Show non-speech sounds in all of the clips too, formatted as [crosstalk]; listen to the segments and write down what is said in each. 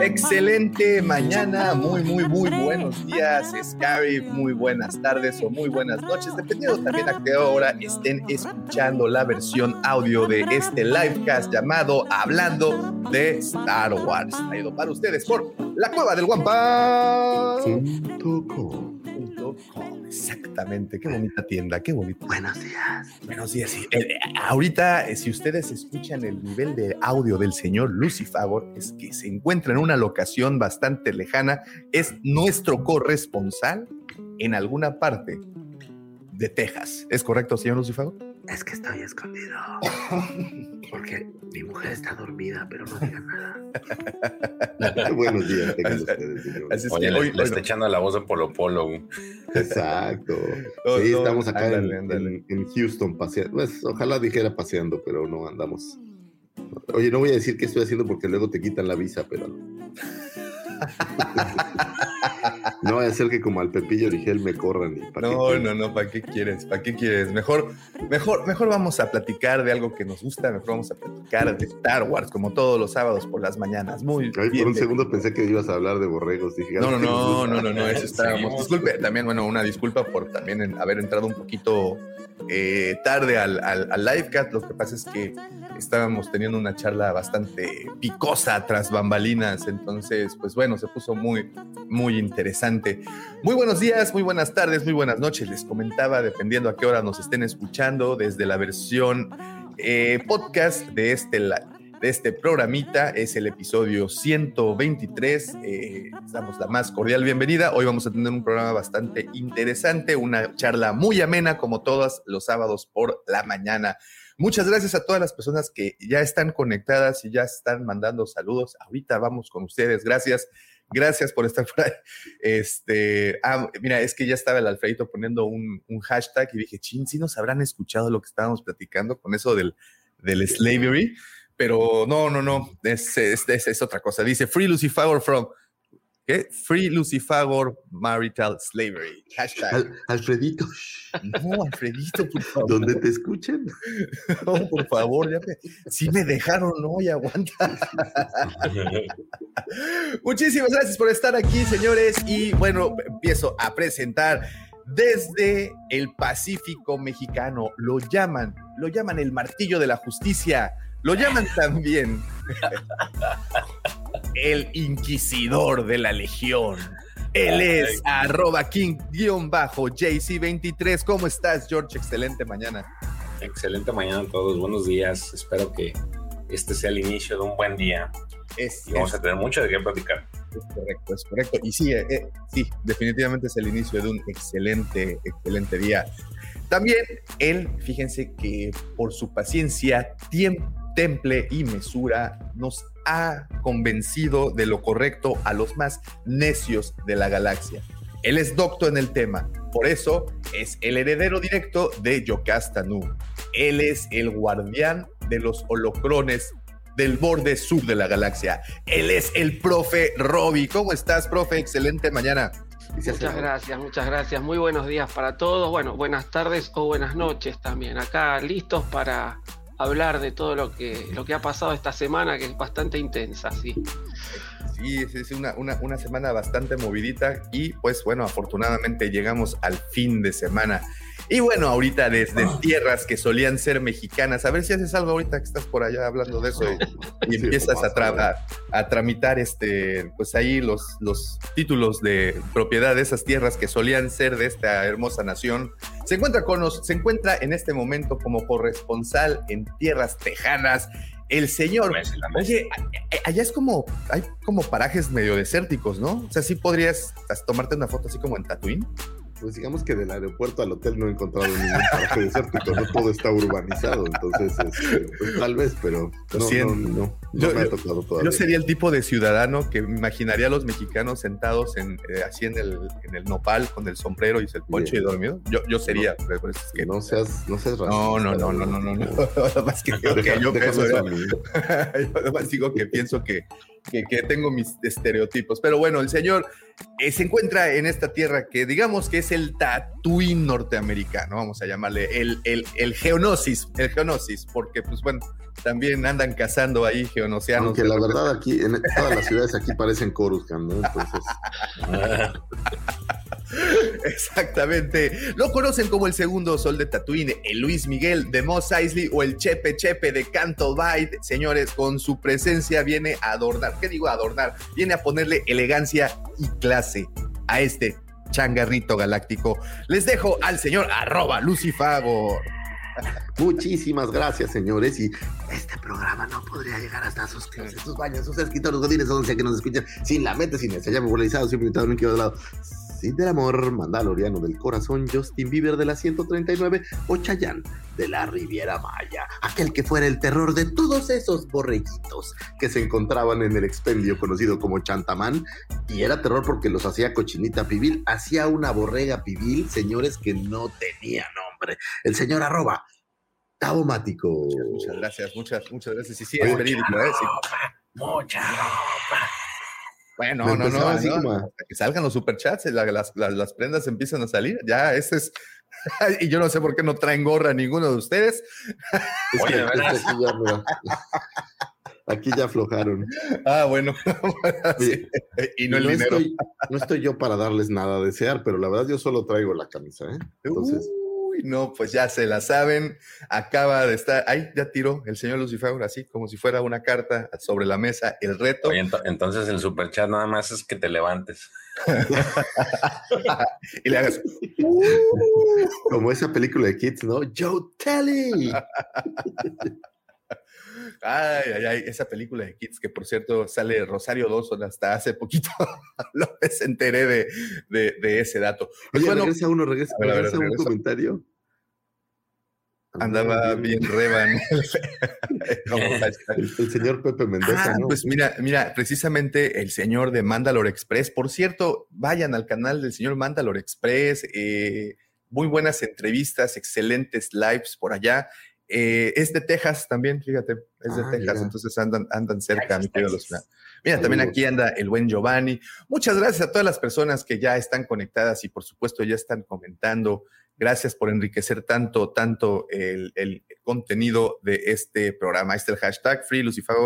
Excelente mañana, muy, muy, muy buenos días, Scary, muy buenas tardes o muy buenas noches, dependiendo también a qué hora estén escuchando la versión audio de este livecast llamado Hablando de Star Wars. Traído para ustedes por la cueva del Guampa. Exactamente, qué bonita tienda, qué bonito. Buenos días. Buenos días. sí. Eh, eh, ahorita, eh, si ustedes escuchan el nivel de audio del señor Lucifagor, es que se encuentra en una locación bastante lejana, es nuestro corresponsal en alguna parte de Texas. ¿Es correcto, señor Lucifagor? Es que estoy escondido. [laughs] Porque mi mujer está dormida, pero no diga nada. [laughs] Buenos días, tengan ustedes. Así es Oye, que le, hoy, le está echando la voz de Polo Polo. Exacto. No, Sí, no, estamos acá en- ándale, ándale. En, en Houston paseando. Pues, ojalá dijera paseando, pero no andamos. Oye, no voy a decir qué estoy haciendo porque luego te quitan la visa, pero. [laughs] no vaya a ser que como al Pepillo Origel me corran. Y ¿para No, no, no, ¿para qué quieres? ¿Para qué quieres? Mejor, mejor, mejor vamos a platicar de algo que nos gusta, mejor vamos a platicar de Star Wars, como todos los sábados por las mañanas. Muy Ay, bien. por un segundo pensé que ibas a hablar de borregos. Dije, No, no, "Ay, qué no, gusto". no, no, no, eso estábamos. [laughs] Disculpe, también, bueno, una disculpa por también haber entrado un poquito eh, tarde al, al, al livecast. Lo que pasa es que estábamos teniendo una charla bastante picosa tras bambalinas, entonces, pues bueno, se puso muy, muy interesante. Muy buenos días, muy buenas tardes, muy buenas noches. Les comentaba, dependiendo a qué hora nos estén escuchando, desde la versión eh, podcast de este, la- de este programita, es el episodio 123. Eh, damos la más cordial bienvenida. Hoy vamos a tener un programa bastante interesante, una charla muy amena, como todos los sábados por la mañana. Muchas gracias a todas las personas que ya están conectadas y ya están mandando saludos. Ahorita vamos con ustedes. Gracias. Gracias por estar [laughs] por ahí. Este, ah, mira, es que ya estaba el Alfredito poniendo un, hashtag y dije, chin, sí nos habrán escuchado lo que estábamos platicando con eso del, del slavery, pero no, no, no, es, es, otra cosa. Dice, Free Lucifagor from, ¿qué? Free Lucifagor Marital Slavery. Hashtag. Al- Alfredito, No, Alfredito, por [laughs] favor. donde te escuchen. No, por favor, ya me, sí me dejaron hoy, aguanta. [laughs] Muchísimas gracias por estar aquí, señores. Y bueno, empiezo a presentar desde el Pacífico mexicano. Lo llaman, lo llaman el martillo de la justicia. Lo llaman también [laughs] el inquisidor de la legión. Él es arroba king-jc23. ¿Cómo estás, George? Excelente mañana. Excelente mañana a todos. Buenos días. Espero que este sea el inicio de un buen día Es, y vamos es- a tener mucho de qué platicar. Es correcto, es correcto. Y sí, eh, eh, sí, definitivamente es el inicio de un excelente, excelente día. También él, fíjense que por su paciencia, tiempo, temple y mesura nos ha convencido de lo correcto a los más necios de la galaxia. Él es docto en el tema, por eso es el heredero directo de Yocasta Nu. Él es el guardián de los holocrones del borde sur de la galaxia. Él es el profe Roby. ¿Cómo estás, profe? Excelente mañana. Muchas gracias, muchas gracias. Muy buenos días para todos. Bueno, buenas tardes o buenas noches también. Acá listos para hablar de todo lo que, lo que ha pasado esta semana, que es bastante intensa, sí. Sí, es, una, una, una semana bastante movidita y pues bueno, afortunadamente llegamos al fin de semana. Y bueno, ahorita desde tierras que solían ser mexicanas, a ver si haces algo ahorita que estás por allá hablando de eso y, y empiezas pues, a, tra- a- tramitar este, pues ahí los, los títulos de propiedad de esas tierras que solían ser de esta hermosa nación. Se encuentra con nos, se encuentra en este momento como corresponsal en tierras tejanas el señor. No es la mesa. Oye, allá es como, hay como parajes medio desérticos, ¿no? O sea, sí podrías as- tomarte una foto así como en Tatooine. Pues digamos que del aeropuerto al hotel no he encontrado ningún paraje desértico, no todo está urbanizado, entonces este, pues, tal vez, pero no, no, no, no Yo- me ha tocado todavía. Yo sería el tipo de ciudadano que imaginaría a los mexicanos sentados en, eh, así en el, en el nopal con el sombrero y el poncho y dormido. Yo, yo sería, pero pues es que no seas, no seas No, no, racista, no, no, no, no, no. [laughs] Nada más que digo que yo pienso, [laughs] que pienso que, que, que tengo mis estereotipos. Pero bueno, el señor eh, se encuentra en esta tierra que digamos que es el Tatooine norteamericano, vamos a llamarle el, el, el geonosis, el geonosis, porque pues bueno, también andan cazando ahí geonosianos. Aunque la verdad aquí, en todas las ciudades aquí parecen Coruscant, ¿no? Entonces, [laughs] [laughs] Exactamente. Lo conocen como el segundo sol de Tatooine, el Luis Miguel de Mos Eisley o el Chepe Chepe de Canto Bight. Señores, con su presencia viene a adornar, ¿qué digo adornar? Viene a ponerle elegancia y clase a este changarrito galáctico. Les dejo al señor arroba Lucifagor. [laughs] muchísimas gracias, señores, y Este programa no podría llegar hasta sus clases, sus baños, sus escritorios, godines, donde sea que nos escuchen, sin la mente, sin ese llame popularizado, siempre invitado, nunca de lado. Del amor, Mandaloriano del corazón, Justin Bieber de la 139 o Chayanne de la Riviera Maya, aquel que fuera el terror de todos esos borreguitos que se encontraban en el expendio conocido como Chantamán, y era terror porque los hacía cochinita pibil, hacía una borrega pibil, señores, que no tenía nombre. El señor arroba, Tabomático. Muchas gracias, muchas, muchas gracias. Y sí, es verídico, ¿eh? Sí. Mucha Bueno, no, no, no. así no. como a- Hasta que salgan los superchats, la- las, las, las prendas empiezan a salir. Ya, ese es. [laughs] y yo no sé por qué no traen gorra ninguno de ustedes. Es que- aquí, ya, no- aquí ya aflojaron. Ah, bueno. [laughs] Oye. Y no el no, dinero. estoy, no estoy yo para darles nada a desear, pero la verdad yo solo traigo la camisa, ¿eh? Entonces, Uy, no, pues ya se la saben. Acaba de estar. Ay, ya tiró el señor Lucifer, así como si fuera una carta sobre la mesa. El reto. Oye, entonces el superchat nada más es que te levantes. [laughs] y le hagas. como esa película de Kids, ¿no? Joe Telly. [laughs] Ay, ay, ay, esa película de Kids, que por cierto sale Rosario Dawson hasta hace poquito. [laughs] Lo se enteré de, de, de ese dato. Oye, bueno, regresa uno, regresa, a ver, a ver, regresa un regresa. comentario. andaba bien reban. [laughs] [laughs] El, el señor Pepe Mendoza, Ah, ¿no? pues mira, mira, precisamente el señor de Mandalore Express. Por cierto, vayan al canal del señor Mandalore Express. eh, muy buenas entrevistas, excelentes lives por allá. Eh, es de Texas también, fíjate, es de Ah, Texas, mira. entonces andan, andan cerca, mi querido. Lucina. Mira, también aquí anda el buen Giovanni. Muchas gracias a todas las personas que ya están conectadas y por supuesto ya están comentando. Gracias por enriquecer tanto, tanto el, el contenido de este programa. Ahí está el hashtag Free Lucifer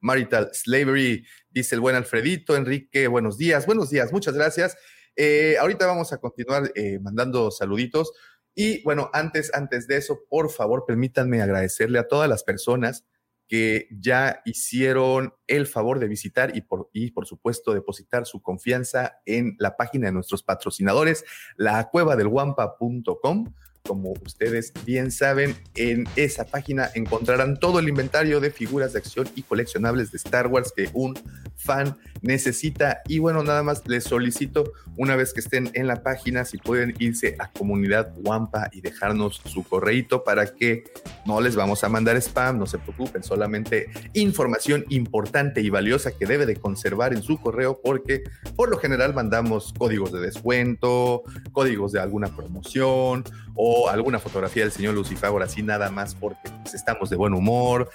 Marital Slavery, dice el buen Alfredito. Enrique, buenos días, buenos días, muchas gracias. Eh, ahorita vamos a continuar eh, mandando saluditos. Y bueno, antes, antes de eso, por favor, permítanme agradecerle a todas las personas que ya hicieron el favor de visitar y por, y por supuesto depositar su confianza en la página de nuestros patrocinadores, la cueva del guampa.com. Como ustedes bien saben, en esa página encontrarán todo el inventario de figuras de acción y coleccionables de Star Wars que un fan necesita. Y bueno, nada más les solicito una vez que estén en la página, si pueden irse a comunidad Wampa y dejarnos su correíto para que no les vamos a mandar spam, no se preocupen, solamente información importante y valiosa que debe de conservar en su correo porque por lo general mandamos códigos de descuento, códigos de alguna promoción o alguna fotografía del señor Lucifer, así nada más porque pues, estamos de buen humor.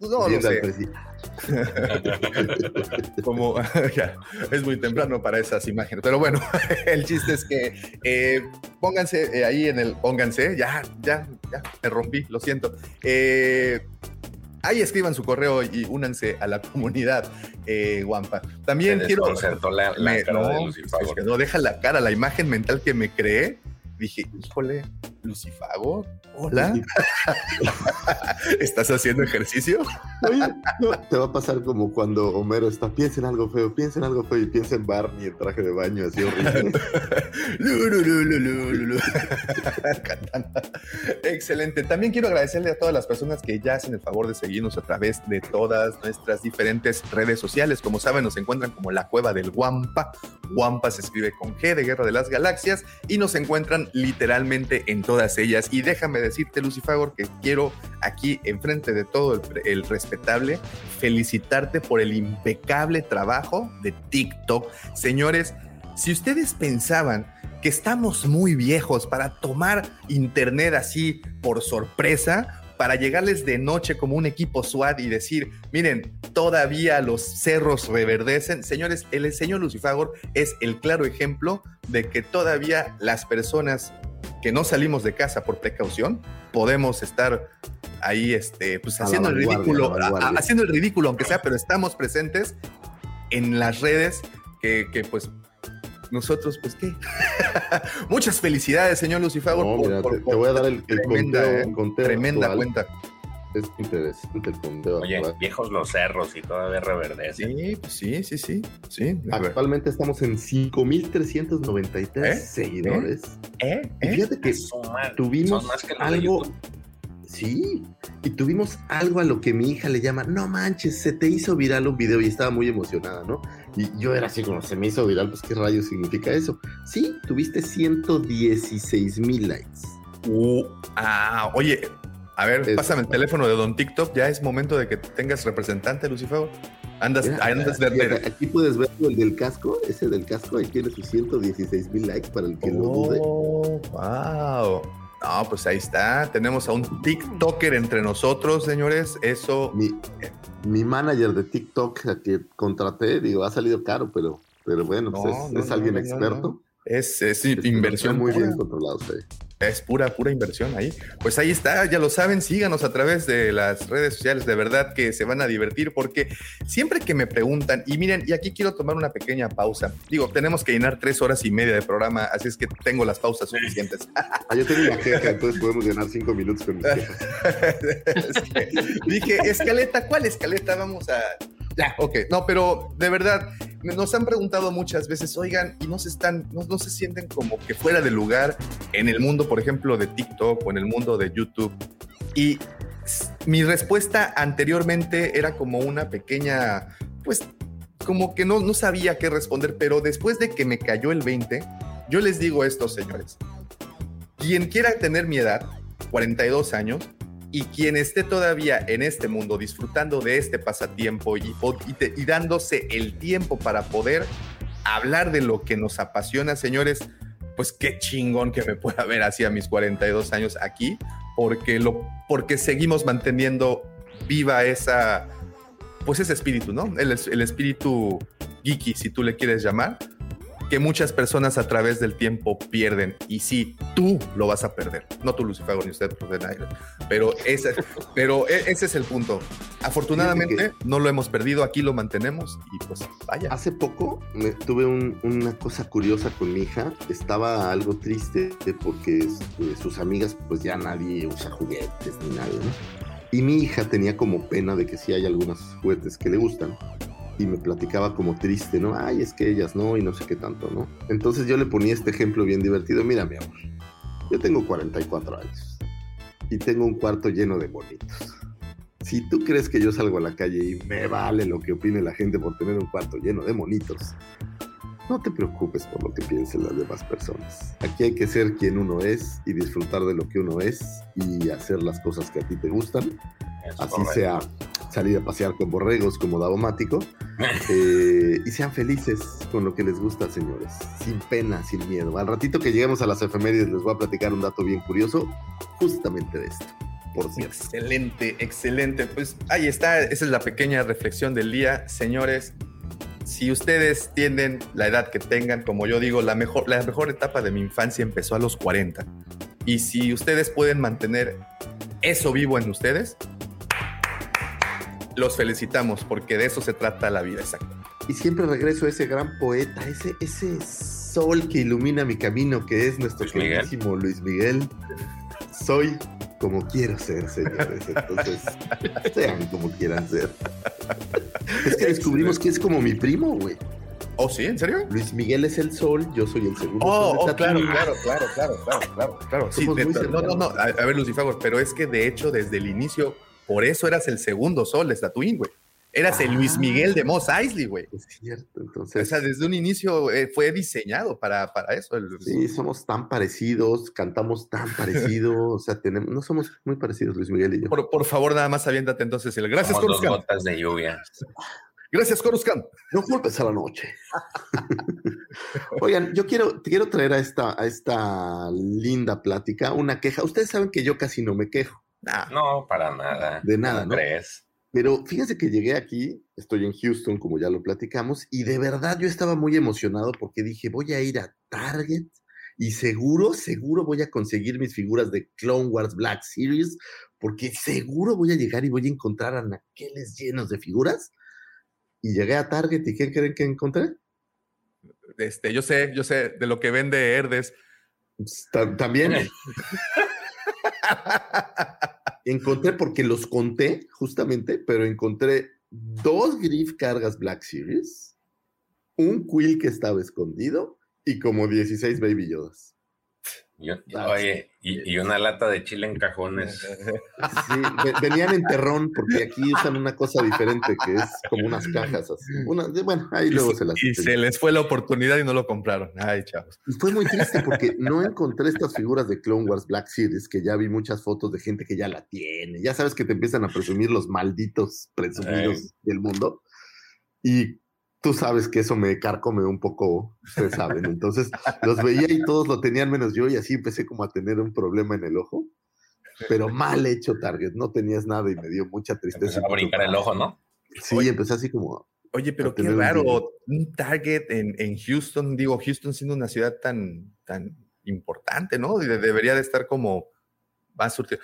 No, no al sé, [laughs] como [laughs] ya, es muy temprano para esas imágenes. Pero bueno, [laughs] el chiste es que eh, pónganse eh, ahí en el, pónganse, ya, ya, ya, me rompí, lo siento. Eh, ahí escriban su correo y únanse a la comunidad eh, Wampa. También quiero. la, la me- cara de no, Lucifer. pues que no deja la cara, la imagen mental que me creé. Dije, híjole, Lucifago, hola. [laughs] ¿Estás haciendo ejercicio? Oye, no, te va a pasar como cuando Homero está, piensa en algo feo, piensa en algo feo y piensa en Barney en traje de baño, así horrible. [laughs] [laughs] Excelente. También quiero agradecerle a todas las personas que ya hacen el favor de seguirnos a través de todas nuestras diferentes redes sociales. Como saben, nos encuentran como la cueva del Guampa. Guampa se escribe con G de Guerra de las Galaxias y nos encuentran literalmente en todas ellas. Y déjame decirte, Lucifagor, que quiero aquí, enfrente de todo el, el respetable, felicitarte por el impecable trabajo de TikTok. Señores, si ustedes pensaban que estamos muy viejos para tomar internet así por sorpresa, para llegarles de noche como un equipo SWAT y decir, miren, todavía los cerros reverdecen. Señores, el señor Lucifagor es el claro ejemplo de que todavía las personas que no salimos de casa por precaución, podemos estar ahí este, pues, haciendo el ridículo, haciendo el ridículo, aunque sea, pero estamos presentes en las redes que, que, pues nosotros, pues qué. [laughs] Muchas felicidades, señor Lucifagor. No, por- mira, por- te, voy a dar el, el tremenda, conteo, eh, conteo tremenda actual. cuenta. Es interesante el conteo Oye, actual. viejos los cerros y todavía reverdecen. Sí, pues sí, sí, sí. Actualmente estamos en 5.393 ¿Eh? seguidores. ¿Eh? Y ¿Eh? fíjate que tuvimos son más que los de algo. Sí, y tuvimos algo a lo que mi hija le llama, no manches, se te hizo viral un video y estaba muy emocionada, ¿no? Y yo era así como, se me hizo viral, pues qué rayos significa eso. Sí, tuviste 116 mil likes. Uh, ah, oye, a ver, Es- pásame el teléfono de Don TikTok. Ya es momento de que tengas representante, Lucifagor. Andas, Mira, andas de- fíjate, aquí puedes ver el del casco, ese del casco, ahí tiene sus 116 mil likes para el que lo dude. Oh, wow. No, pues ahí está. Tenemos a un TikToker entre nosotros, señores. Eso. Mi, mi manager de TikTok a que contraté, digo, ha salido caro, pero, pero bueno, pues es, no, es alguien no, experto. Es, es Este, inversión muy bien controlado. sí. Es pura, pura inversión ahí. Pues ahí está, ya lo saben, síganos a través de las redes sociales, de verdad que se van a divertir porque siempre que me preguntan, y miren, y aquí quiero tomar una pequeña pausa, digo, tenemos que llenar tres horas y media de programa, así es que tengo las pausas suficientes. [laughs] Ah, yo tengo una queja, entonces podemos llenar cinco minutos con mis quejas. [laughs] Dije, escaleta, ¿cuál escaleta? Vamos a... Ok, no, pero de verdad, nos han preguntado muchas veces, oigan, y no se están, no, se sienten como que fuera de lugar en el mundo, por ejemplo, de TikTok o en el mundo de YouTube. Y mi respuesta anteriormente era como una pequeña, pues, como que no, no sabía qué responder, pero después de que me cayó el 20, yo les digo esto, señores. Quien quiera tener mi edad, 42 años, y quien esté todavía en este mundo disfrutando de este pasatiempo y, dándose el tiempo para poder hablar de lo que nos apasiona, señores, pues qué chingón que me pueda ver así a mis 42 años aquí, porque, porque seguimos manteniendo viva esa, pues ese espíritu, ¿no? El, el espíritu geeky, si tú le quieres llamar, que muchas personas a través del tiempo pierden. Y sí, tú lo vas a perder. No tú, Lucifago, ni usted, de nadie. Pero ese, [laughs] pero e- ese es el punto. Afortunadamente, no lo hemos perdido, aquí lo mantenemos y pues vaya. Hace poco me, tuve un- una cosa curiosa con mi hija. Estaba algo triste porque este, sus amigas, pues ya nadie usa juguetes ni nada, ¿no? Y mi hija tenía como pena de que sí hay algunos juguetes que le gustan. Y me platicaba como triste, ¿no? Ay, es que ellas no, y no sé qué tanto, ¿no? Entonces yo le ponía este ejemplo bien divertido. Mira, mi amor, yo tengo 44 años y tengo un cuarto lleno de bonitos. Si tú crees que yo salgo a la calle y me vale lo que opine la gente por tener un cuarto lleno de monitos, no te preocupes por lo que piensen las demás personas. Aquí hay que ser quien uno es y disfrutar de lo que uno es y hacer las cosas que a ti te gustan. Es Así correcto. sea salir a pasear con borregos como Davomático [laughs] eh, y sean felices con lo que les gusta, señores. Sin pena, sin miedo. Al ratito que lleguemos a las efemérides les voy a platicar un dato bien curioso justamente de esto. Por cierto. Excelente, excelente. Pues ahí está, esa es la pequeña reflexión del día. Señores, si ustedes tienen la edad que tengan, como yo digo, la mejor, la mejor etapa de mi infancia empezó a los 40. Y si ustedes pueden mantener eso vivo en ustedes, los felicitamos porque de eso se trata la vida, exacto. Y siempre regreso a ese gran poeta, ese, ese sol que ilumina mi camino, que es nuestro Luis Miguel. queridísimo Luis Miguel. Soy como quiero ser, señores. Entonces, [laughs] sean como quieran ser. Es que descubrimos que es como mi primo, güey. ¿Oh, sí? ¿En serio? Luis Miguel es el sol, yo soy el segundo. Oh, oh, claro, claro, claro, claro, claro, claro, claro. Sí, no, no, no, a, a ver, Lucifer, pero es que de hecho desde el inicio, por eso eras el segundo sol de Tatooine, güey. Eras el Luis Ah. Miguel de Mos Eisley, güey. Es cierto, O entonces. sea, desde un inicio eh, fue diseñado para, para eso. el- Sí, somos tan parecidos, cantamos tan [laughs] parecido, o sea, tenemos, no somos muy parecidos Luis Miguel y yo. Por, por favor, nada más aviéntate entonces el gracias, Como dos Coruscant. gotas de lluvia. Gracias, Coruscant. No culpes a la noche. Oigan, yo quiero, quiero traer a esta, a esta linda plática una queja. Ustedes saben que yo casi no me quejo, Nah, No, para nada. De nada, ¿Cómo ¿no? crees? pero fíjense que llegué aquí, estoy en Houston, como ya lo platicamos, y de verdad yo estaba muy emocionado porque dije, voy a ir a Target y seguro, seguro voy a conseguir mis figuras de Clone Wars Black Series, porque seguro voy a llegar y voy a encontrar anaqueles llenos de figuras. Y llegué a Target y ¿qué creen que encontré? este, yo sé, yo sé de lo que vende Herdes. Pues, ta- También [laughs] encontré, porque los conté justamente, pero encontré dos Griff cargas Black Series, un Quill que estaba escondido y como 16 Baby Yodas. Yo- oye, y, y una lata de chile en cajones. [laughs] Sí, ve- venían en terrón porque aquí usan una cosa diferente que es como unas cajas así. Una- bueno, ahí luego se las y se les fue la oportunidad y no lo compraron. Ay, chavos. Y fue muy triste porque no encontré estas figuras de Clone Wars Black Series, que ya vi muchas fotos de gente que ya la tiene. Ya sabes que te empiezan a presumir los malditos presumidos del mundo. Y tú sabes que eso me carcome un poco, ustedes saben. Entonces los veía y todos lo tenían menos yo y así empecé como a tener un problema en el ojo. Pero mal hecho, Target. No tenías nada y me dio mucha tristeza. Empezó a brincar el ojo, ¿no? Sí, empecé así como... Oye, pero qué un raro, un Target en, en Houston, digo, Houston siendo una ciudad tan, tan importante, ¿no? De- debería de estar como más surtido.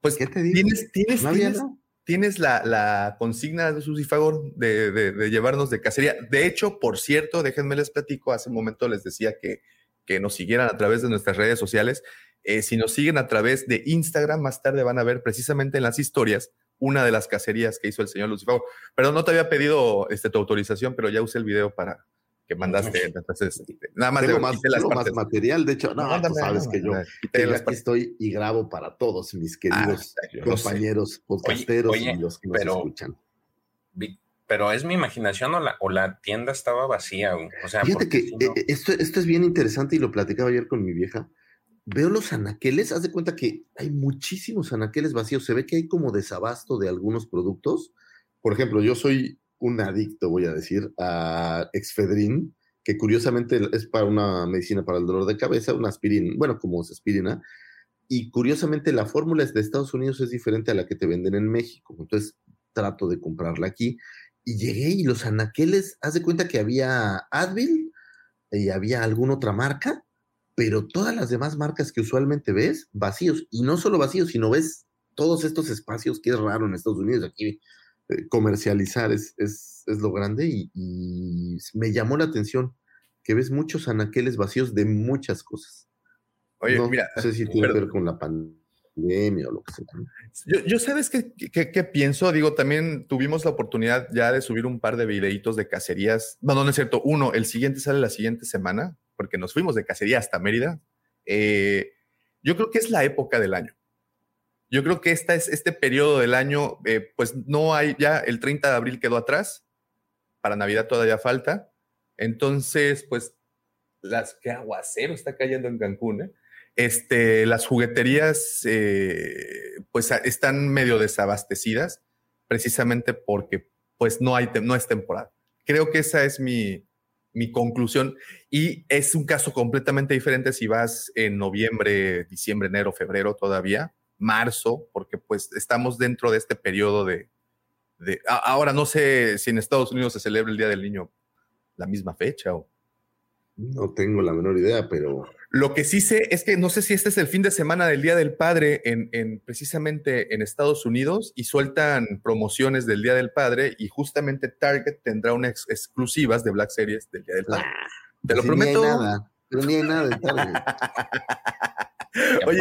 Pues ¿Qué te digo? tienes, tienes, No había tienes. Tienes la, consigna de Susy Favor de, llevarnos de cacería. De hecho, por cierto, déjenme les platico, hace un momento les decía que, que nos siguieran a través de nuestras redes sociales. Eh, si nos siguen a través de Instagram, más tarde van a ver precisamente en las historias una de las cacerías que hizo el señor Lucifer. Perdón, no te había pedido este, tu autorización, pero ya usé el video para que mandaste. Entonces, nada más Tengo de más, las material. De hecho, no, tú sabes que yo, que las aquí estoy y grabo para todos mis queridos Ah, compañeros podcasteros Oye, y los que nos pero- escuchan. Vi- Pero es mi imaginación o la, o la tienda estaba vacía. O sea, Fíjate que si no- eh, esto, esto es bien interesante y lo platicaba ayer con mi vieja. Veo los anaqueles, haz de cuenta que hay muchísimos anaqueles vacíos. Se ve que hay como desabasto de algunos productos. Por ejemplo, yo soy un adicto, voy a decir, a Excedrin, que curiosamente es para una medicina para el dolor de cabeza, una aspirina, bueno, como es aspirina. Y curiosamente la fórmula de Estados Unidos es diferente a la que te venden en México. Entonces trato de comprarla aquí. Y llegué y los anaqueles, haz de cuenta que había Advil y había alguna otra marca, pero todas las demás marcas que usualmente ves, vacíos. Y no solo vacíos, sino ves todos estos espacios que es raro en Estados Unidos. Aquí comercializar es, es, es lo grande y, y me llamó la atención que ves muchos anaqueles vacíos de muchas cosas. Oye, no, mira, no sé si tiene que ver con la pandemia o lo que sea. Yo, yo sabes qué, qué- qué pienso, digo, también tuvimos la oportunidad ya de subir un par de videitos de cacerías. No, no, no es cierto. Uno, el siguiente sale la siguiente semana, porque nos fuimos de cacería hasta Mérida. Eh, yo creo que es la época del año. Yo creo que esta es, este periodo del año, eh, pues no hay, ya el 30 de abril quedó atrás, para Navidad todavía falta. Entonces, pues, las, qué aguacero está cayendo en Cancún, ¿eh? Este, las jugueterías eh, pues a- están medio desabastecidas precisamente porque pues no, hay, no es temporada. Creo que esa es mi, mi conclusión y es un caso completamente diferente si vas en noviembre, diciembre, enero, febrero todavía, marzo, porque pues estamos dentro de este periodo de... de ahora no sé si en Estados Unidos se celebra el Día del Niño la misma fecha o... No tengo la menor idea, pero Lo que sí sé es que no sé si este es el fin de semana del Día del Padre en, en- precisamente en Estados Unidos y sueltan promociones del Día del Padre y justamente Target tendrá unas exclusivas de Black Series del Día del Padre. Te lo si ni hay prometo. nada, pero ni hay nada de Target. [laughs] Oye,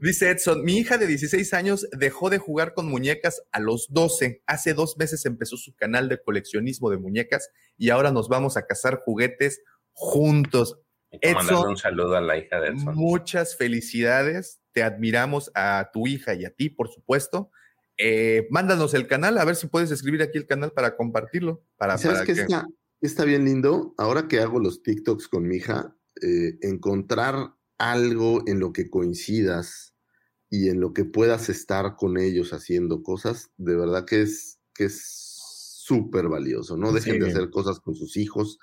Dice. Edson, mi hija de 16 años dejó de jugar con muñecas a los 12. Hace dos meses empezó su canal de coleccionismo de muñecas y ahora nos vamos a cazar juguetes juntos. Edson, un saludo a la hija de Edson. Muchas felicidades. Te admiramos a tu hija y a ti, por supuesto. Eh, mándanos el canal, a ver si puedes escribir aquí el canal para compartirlo. Para, ¿Sabes para qué que- está, está bien lindo? Ahora que hago los TikToks con mi hija, eh, encontrar algo en lo que coincidas y en lo que puedas estar con ellos haciendo cosas, de verdad que es que es súper valioso. No dejen de Sí. hacer cosas con sus hijos,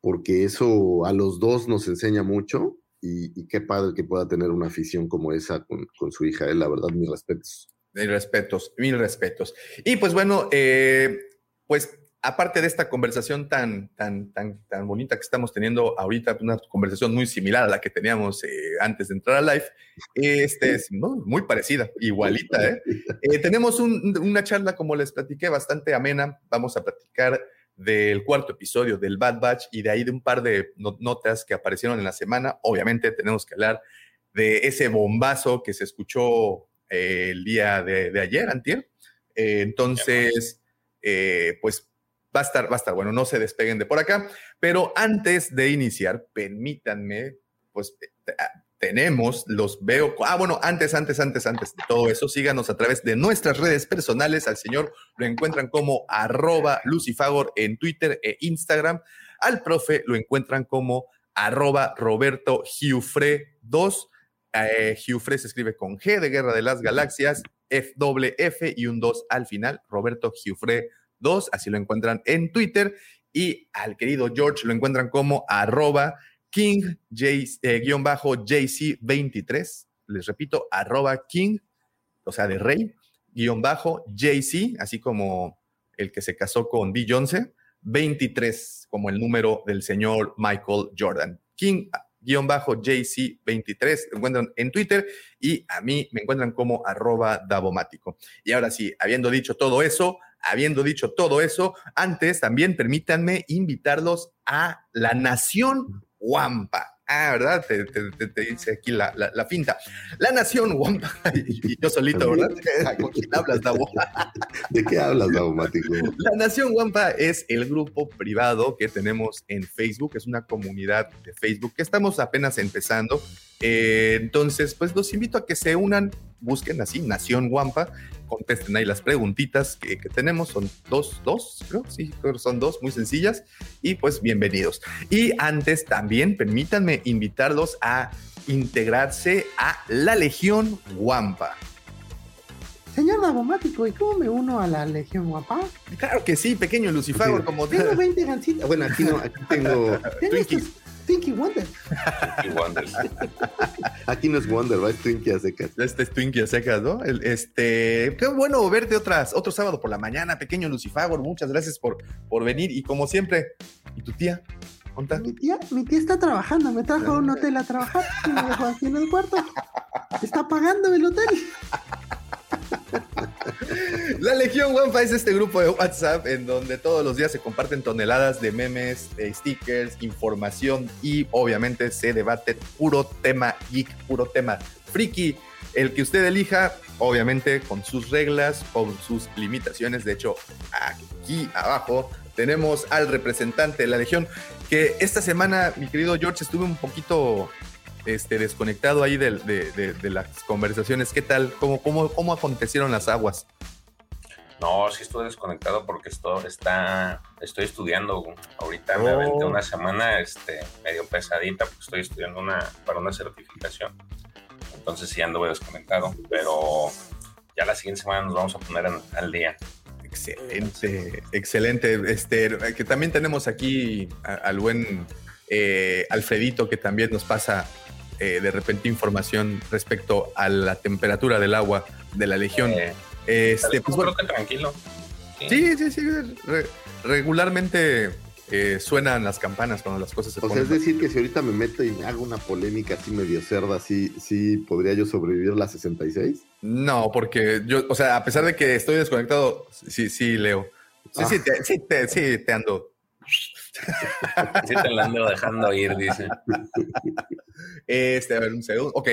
porque eso a los dos nos enseña mucho y, y qué padre que pueda tener una afición como esa con, con su hija. eh, La verdad, mis respetos. Mil respetos, mil respetos. Y pues bueno, eh, pues aparte de esta conversación tan, tan, tan, tan bonita que estamos teniendo ahorita, una conversación muy similar a la que teníamos eh, antes de entrar a live, este es ¿no? muy parecida, igualita. ¿eh? [laughs] Eh, tenemos un- una charla, como les platiqué, bastante amena. Vamos a platicar del cuarto episodio del Bad Batch y de ahí de un par de no- notas que aparecieron en la semana. Obviamente tenemos que hablar de ese bombazo que se escuchó el día de, de ayer, antier. Eh, entonces, pues va a estar, va a estar bueno, no se despeguen de por acá. Pero antes de iniciar, permítanme, pues eh, ah, tenemos, los veo. Ah, bueno, antes, antes, antes, antes de todo eso, síganos a través de nuestras redes personales. Al señor lo encuentran como arroba lucifagor en Twitter e Instagram. Al profe lo encuentran como arroba Roberto Giufre 2. Eh, Giufre se escribe con G de Guerra de las Galaxias, F doble F y un 2 al final. Roberto Giufre 2, así lo encuentran en Twitter. Y al querido George lo encuentran como arroba King J- eh, guion bajo JC23. Les repito, arroba King, o sea, de rey, guion bajo JC, así como el que se casó con Beyoncé, 23, como el número del señor Michael Jordan. King guion bajo JC23, lo encuentran en Twitter y a mí me encuentran como arroba Davomático. Y ahora sí, habiendo dicho todo eso, habiendo dicho todo eso, antes también permítanme invitarlos a la Nación Wampa. Ah, ¿verdad? Te, te- te- te dice aquí la, la- la finta. La Nación Wampa. [laughs] Y, y yo solito, ¿verdad? ¿Con quién hablas, Davo? [laughs] ¿De qué hablas, Daumático? La Nación Wampa es el grupo privado que tenemos en Facebook, es una comunidad de Facebook que estamos apenas empezando. Eh, entonces, pues los invito a que se unan, busquen así, Nación Wampa, contesten ahí las preguntitas que, que tenemos, son dos, dos, creo, sí, creo que son dos, muy sencillas, y pues bienvenidos. Y antes también permítanme invitarlos a integrarse a la Legión Wampa. Señor Davomático, ¿y cómo me uno a la Legión Guapa? Claro que sí, pequeño Lucifago, como Tengo 20 gancitas. Bueno, aquí no, aquí tengo. [laughs] Tengo estos Twinkie Wonder. Y Wonders. [laughs] Aquí no es Wonder, va, es Twinkie a secas. Este es Twinkie a secas, ¿no? El- este, qué bueno verte otras, otro sábado por la mañana, pequeño Lucifagor. Muchas gracias por, por venir y como siempre, ¿y tu tía? ¿Dónde está? Mi tía, mi tía está trabajando, me trajo a un hotel a trabajar y me dejó aquí en el cuarto. Está pagando el hotel. [laughs] [laughs] La Legión Wampa es este grupo de WhatsApp en donde todos los días se comparten toneladas de memes, stickers, información y obviamente se debate puro tema geek, puro tema friki. El que usted elija, obviamente con sus reglas, con sus limitaciones. De hecho, aquí abajo tenemos al representante de la Legión, que esta semana, mi querido George, estuve un poquito este, desconectado ahí del- de, de- de las conversaciones. ¿Qué tal? ¿Cómo, cómo, ¿Cómo acontecieron las aguas? No, sí estoy desconectado porque esto está, estoy estudiando. Ahorita me Oh. aventé una semana este, medio pesadita porque estoy estudiando una, para una certificación. Entonces sí ando desconectado, pero ya la siguiente semana nos vamos a poner en- al día. Excelente, excelente. Este, que también tenemos aquí al buen eh, Alfredito, que también nos pasa eh, de repente información respecto a la temperatura del agua de la Legión. Eh, este, pues bueno, creo que tranquilo. sí, sí, sí. re- regularmente eh, suenan las campanas cuando las cosas se O sea, ponen. es decir, que si ahorita me meto y me hago una polémica así medio cerda, ¿sí, sí podría yo sobrevivir la 66? No, porque yo, o sea, a pesar de que estoy desconectado, sí, sí, Leo. Sí, Ah. sí, te, sí, te, sí, te ando [laughs] Sí te la ando dejando ir, dice. Este, a ver, un segundo. Ok,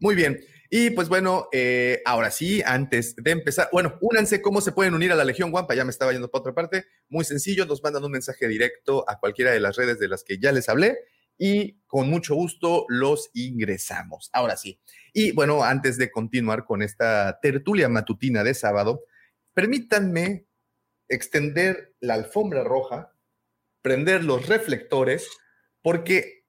muy bien. Y pues bueno, eh, ahora sí, antes de empezar, bueno, únanse cómo se pueden unir a la Legión Guampa, ya me estaba yendo para otra parte, muy sencillo, nos mandan un mensaje directo a cualquiera de las redes de las que ya les hablé y con mucho gusto los ingresamos. Ahora sí. Y bueno, antes de continuar con esta tertulia matutina de sábado, permítanme extender la alfombra roja, prender los reflectores, porque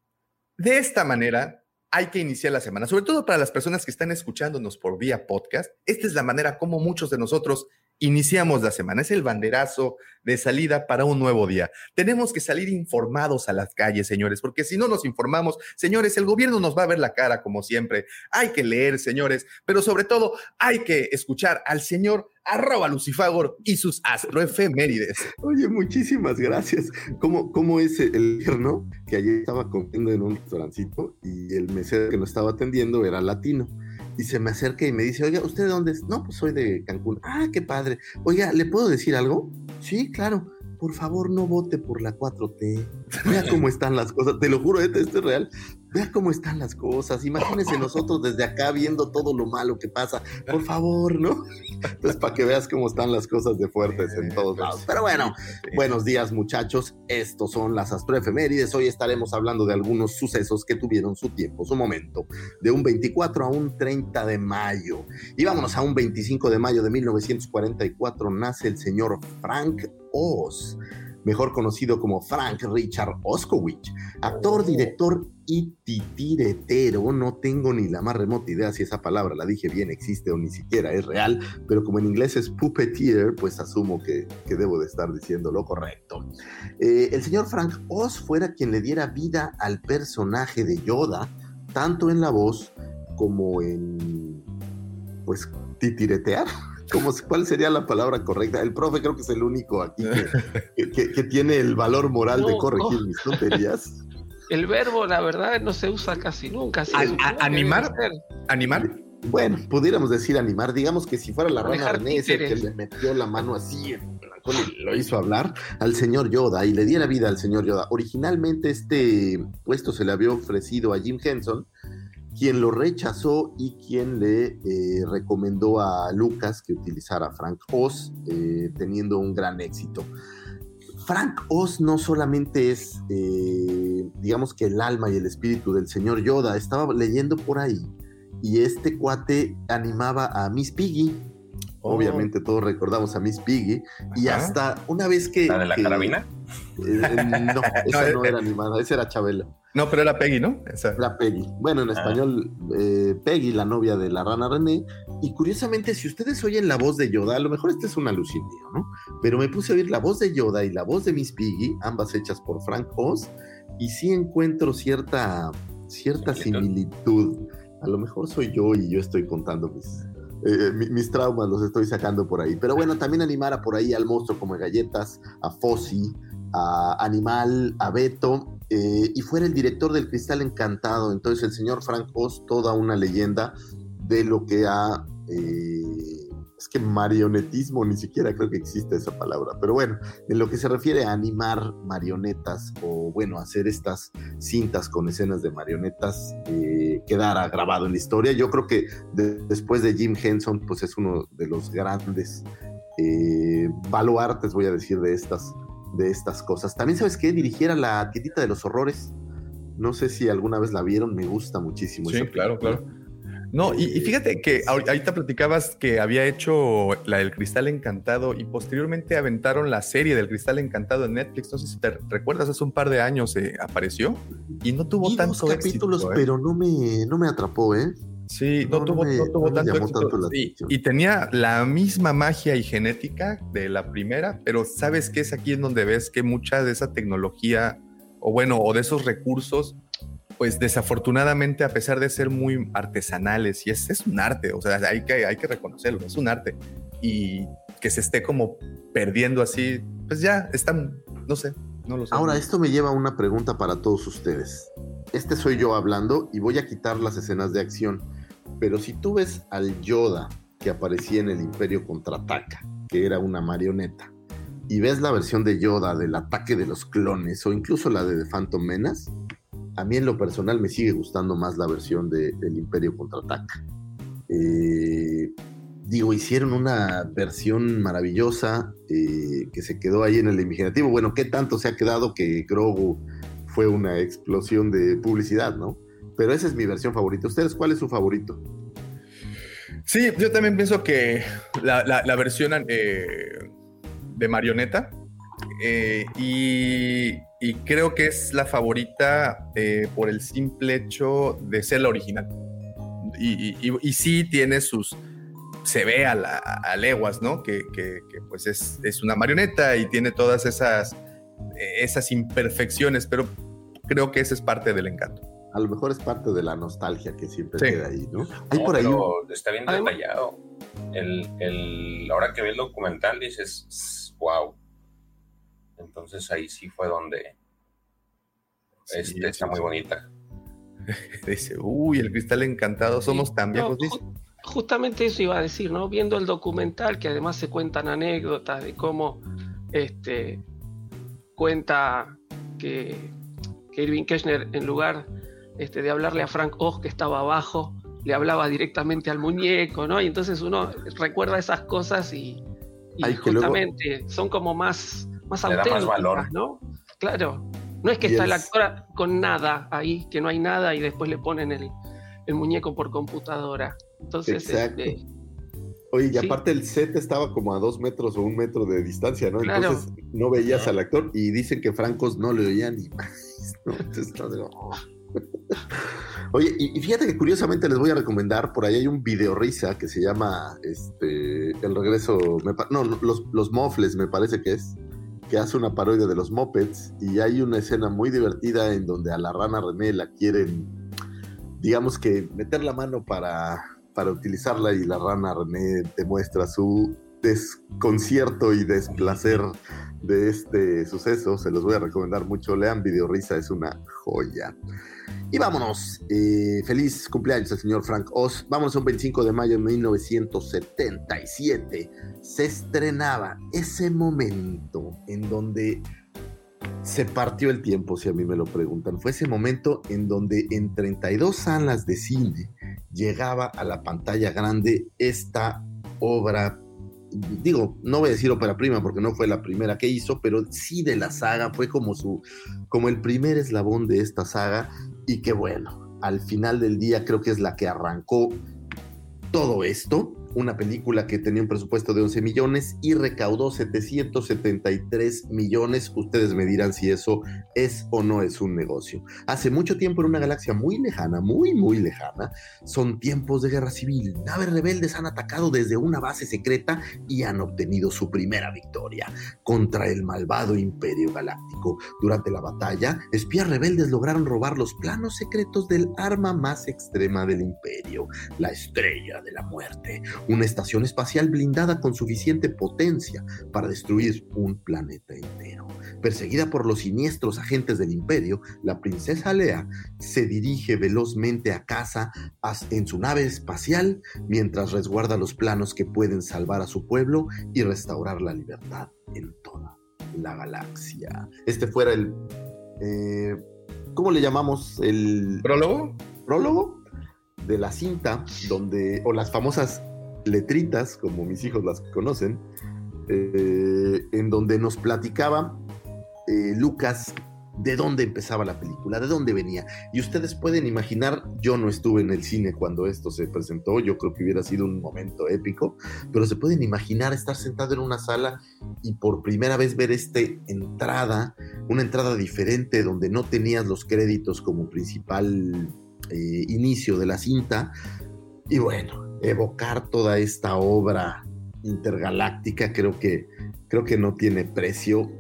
de esta manera hay que iniciar la semana, sobre todo para las personas que están escuchándonos por vía podcast. Esta es la manera como muchos de nosotros iniciamos la semana. Es el banderazo de salida para un nuevo día. Tenemos que salir informados a las calles, señores, porque si no nos informamos, señores, el gobierno nos va a ver la cara como siempre. Hay que leer, señores, pero sobre todo hay que escuchar al señor arroba Lucifagor y sus astroefemérides. Oye, muchísimas gracias. ¿Cómo, cómo es el no? Que ayer estaba comiendo en un restaurancito y el mesero que nos estaba atendiendo era latino y se me acerca y me dice, oiga, ¿usted de dónde es? No, pues soy de Cancún. Ah, qué padre. Oiga, ¿le puedo decir algo? Sí, claro. Por favor, no vote por la 4T. [laughs] Vea cómo están las cosas. Te lo juro, esto es real. Vea cómo están las cosas. Imagínense nosotros desde acá viendo todo lo malo que pasa. Por favor, ¿no? Entonces, para que veas cómo están las cosas de fuertes en todos lados. Pero bueno, buenos días, muchachos. Estos son las astroefemérides. Hoy estaremos hablando de algunos sucesos que tuvieron su tiempo, su momento, de un 24 a un 30 de mayo. Y vámonos a un 25 de mayo de 1944. Nace el señor Frank Oz mejor conocido como Frank Richard Oskowicz, actor, director y titiretero. No tengo ni la más remota idea si esa palabra la dije bien, existe o ni siquiera es real, pero como en inglés es puppeteer, pues asumo que, debo de estar diciendo lo correcto. Eh, el señor Frank Oz fuera quien le diera vida al personaje de Yoda, tanto en la voz como en, pues, titiretear. ¿Cuál sería la palabra correcta? El profe creo que es el único aquí que, tiene el valor moral de corregir mis tonterías. El verbo, la verdad, no se usa casi nunca. ¿Animar? ¿Animar? Bueno, pudiéramos decir animar. Digamos que si fuera la rana René el que le metió la mano así y lo hizo hablar al señor Yoda y le diera vida al señor Yoda. Originalmente este puesto se le había ofrecido a Jim Henson, quien lo rechazó y quien le eh, recomendó a Lucas que utilizara Frank Oz, eh, teniendo un gran éxito. Frank Oz no solamente es, eh, digamos que el alma y el espíritu del señor Yoda, estaba leyendo por ahí y este cuate animaba a Miss Piggy. Oh. Obviamente todos recordamos a Miss Piggy y hasta una vez que... ¿La de la carabina? no, [laughs] esa no era animada, esa era Chabela. No, pero era Peggy, ¿no? Era Peggy. Bueno, en ah. español, eh, Peggy, la novia de la rana René. Y curiosamente, si ustedes oyen la voz de Yoda, a lo mejor este es un alucinio, ¿no? Pero me puse a oír la voz de Yoda y la voz de Miss Piggy, ambas hechas por Frank Oz, y sí encuentro cierta, cierta similitud. A lo mejor soy yo y yo estoy contando mis, eh, mis traumas, los estoy sacando por ahí. Pero bueno, también animara por ahí al monstruo como galletas, a Fossi, a Animal, a Beto eh, y fuera el director del Cristal Encantado. Entonces el señor Frank Oz, toda una leyenda de lo que ha... Eh, es que marionetismo, ni siquiera creo que existe esa palabra, pero bueno, en lo que se refiere a animar marionetas o bueno, hacer estas cintas con escenas de marionetas, eh, quedara grabado en la historia. Yo creo que después de Jim Henson, pues es uno de los grandes baluartes, voy a decir, de estas de estas cosas. También, ¿sabes qué? Dirigiera la tiendita de los horrores. No sé si alguna vez la vieron, me gusta muchísimo. Sí, claro, claro. No, y, fíjate que ahorita platicabas que había hecho la del Cristal Encantado y posteriormente aventaron la serie del Cristal Encantado en Netflix. No sé si te recuerdas, hace un par de años eh, apareció y no tuvo tantos capítulos, ¿eh? pero no me, no me atrapó, ¿eh? Sí, no, tuvo, tanto, éxito. y, tenía la misma magia y genética de la primera, pero sabes que es aquí en donde ves que mucha de esa tecnología, o bueno, o de esos recursos, pues desafortunadamente, a pesar de ser muy artesanales, y es, es un arte, o sea, hay que, hay que reconocerlo, es un arte, y que se esté como perdiendo así, pues ya están, no sé, no lo sé. Ahora, esto me lleva a una pregunta para todos ustedes. Este soy yo hablando y voy a quitar las escenas de acción pero si tú ves al Yoda que aparecía en el Imperio Contraataca, que era una marioneta, y ves la versión de Yoda del ataque de los clones o incluso la de The Phantom Menace, a mí en lo personal me sigue gustando más la versión de, del Imperio Contraataca. Eh, digo, hicieron una versión maravillosa eh, que se quedó ahí en el imaginativo. Bueno, ¿qué tanto se ha quedado que Grogu fue una explosión de publicidad, no? Pero esa es mi versión favorita. ¿Ustedes cuál es su favorito? Sí, yo también pienso que la, versión eh, de marioneta eh, y, creo que es la favorita eh, por el simple hecho de ser la original. Y, sí tiene sus... Se ve a, la- a leguas, ¿no? Que, pues es, es una marioneta y tiene todas esas, esas imperfecciones, pero creo que esa es parte del encanto. A lo mejor es parte de la nostalgia que siempre Sí. queda ahí, ¿no? Hay No, por ahí un- está bien detallado. El, el, ahora que vi el documental dices, wow. Entonces ahí sí fue donde este, está muy bonita. [laughs] Dice, uy, el cristal encantado, somos tan viejos. ju- justamente eso iba a decir, ¿no? Viendo el documental, que además se cuentan anécdotas de cómo este, cuenta que, que Irving Kirchner, en lugar este, de hablarle a Frank Oz, que estaba abajo, le hablaba directamente al muñeco, ¿no? Y entonces uno recuerda esas cosas y, y Ay, luego- justamente son como más, más auténticas, valor. ¿no? Claro. No es que Y está el- el actor con nada ahí, que no hay nada y después le ponen el, el muñeco por computadora. Entonces, Exacto. este, Oye, y Sí. aparte el set estaba como a dos metros o un metro de distancia, ¿no? Claro. Entonces no veías al actor y dicen que Francos no le oían ni más. [laughs] ¿no? Entonces, no, oh. [laughs] Oye, y, fíjate que curiosamente les voy a recomendar, por ahí hay un video risa que se llama este, El regreso, me no, los, los mofles me parece que es, que hace una parodia de los mopeds y hay una escena muy divertida en donde a la rana René la quieren, digamos que meter la mano para, para utilizarla y la rana René demuestra su desconcierto y desplacer de este suceso. Se los voy a recomendar mucho. Lean Video Risa, es una Y vámonos. eh, feliz cumpleaños al señor Frank Oz. Vámonos a un 25 de mayo de 1977. Se estrenaba ese momento en donde se partió el tiempo, si a mí me lo preguntan. Fue ese momento en donde en 32 salas de cine llegaba a la pantalla grande esta obra. Digo, no voy a decir ópera prima porque no fue la primera que hizo, pero sí de la saga, fue como su, como el primer eslabón de esta saga, y que bueno, al final del día creo que es la que arrancó todo esto. Una película que tenía un presupuesto de 11 millones y recaudó 773 millones. Ustedes me dirán si eso es o no es un negocio. Hace mucho tiempo en una galaxia muy lejana, muy, muy lejana, son tiempos de guerra civil. Naves rebeldes han atacado desde una base secreta y han obtenido su primera victoria contra el malvado Imperio Galáctico. Durante la batalla, espías rebeldes lograron robar los planos secretos del arma más extrema del Imperio, la Estrella de la Muerte, una estación espacial blindada con suficiente potencia para destruir un planeta entero. Perseguida por los siniestros agentes del Imperio, la princesa Lea se dirige velozmente a casa as- en su nave espacial mientras resguarda los planos que pueden salvar a su pueblo y restaurar la libertad en toda la galaxia. Este fuera el... eh, ¿Cómo le llamamos? El ¿Prólogo? prólogo de la cinta donde, o las famosas letritas, como mis hijos las conocen, eh, en donde nos platicaba eh, Lucas de dónde empezaba la película, de dónde venía. Y ustedes pueden imaginar, yo no estuve en el cine cuando esto se presentó, yo creo que hubiera sido un momento épico, pero se pueden imaginar estar sentado en una sala y por primera vez ver esta entrada, una entrada diferente donde no tenías los créditos como principal eh, inicio de la cinta. Y bueno, evocar toda esta obra intergaláctica creo que, creo que no tiene precio.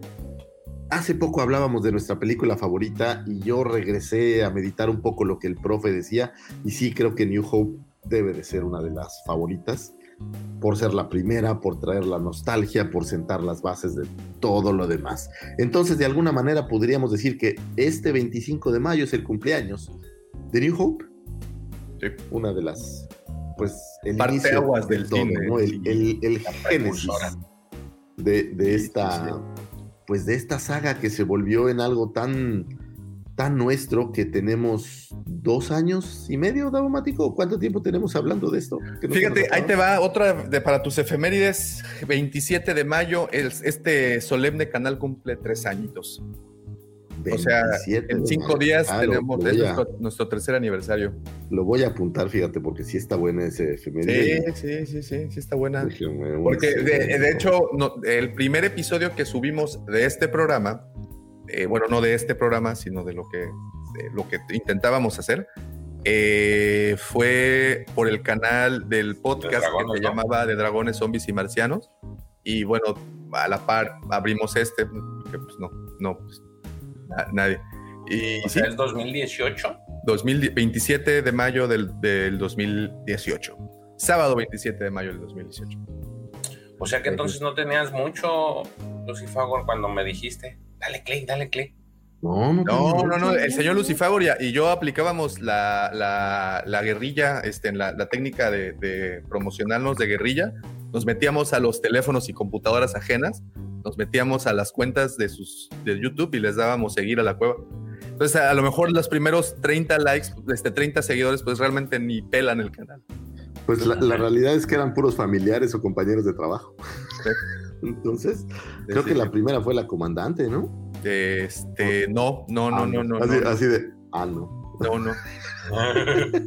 Hace poco hablábamos de nuestra película favorita y yo regresé a meditar un poco lo que el profe decía y sí creo que New Hope debe de ser una de las favoritas por ser la primera, por traer la nostalgia, por sentar las bases de todo lo demás. Entonces, de alguna manera podríamos decir que este 25 de mayo es el cumpleaños de New Hope. Una de las, pues, el Parteaguas inicio de del todo, cine, ¿no? El, el- el génesis de, de esta, pues de esta saga que se volvió en algo tan, tan nuestro que tenemos dos años y medio, Davomático. ¿Cuánto tiempo tenemos hablando de esto? No Fíjate, ahí te va otra de, para tus efemérides. 27 de mayo, el- este solemne canal cumple tres añitos. O sea, 27 en cinco días Claro, tenemos a- nuestro, nuestro tercer aniversario. Lo voy a apuntar, fíjate, porque sí está buena ese efeméride. Sí, sí, sí, sí, sí está buena. Porque de, hecho, no, el primer episodio que subimos de este programa, eh, bueno, no de este programa, sino de lo que, de lo que intentábamos hacer, eh, fue por el canal del podcast dragones, que se ¿no? llamaba De Dragones, Zombies y Marcianos. Y bueno, a la par abrimos este, que pues no, no, pues, nadie. Y O sí, sea, es 2018. 2000 27 de mayo del, del 2018. Sábado 27 de mayo del 2018. O sea que entonces no tenías mucho, Lucifagor, cuando me dijiste, dale click, dale click. No, no, No, el señor Lucifagor y, y yo aplicábamos la, la, la guerrilla, este, en la, la técnica de, de promocionarnos de guerrilla. Nos metíamos a los teléfonos y computadoras ajenas, nos metíamos a las cuentas de, sus, de YouTube y les dábamos seguir a la cueva. Entonces, a, lo mejor los primeros 30 likes, este, 30 seguidores, pues realmente ni pelan el canal. Pues la, la realidad es que eran puros familiares o compañeros de trabajo. Sí. [laughs] Entonces, creo Sí, que la primera fue la comandante, ¿no? Este, no, no, no, Ah, no, no, así, no, así de, ah, no. No, no. [laughs]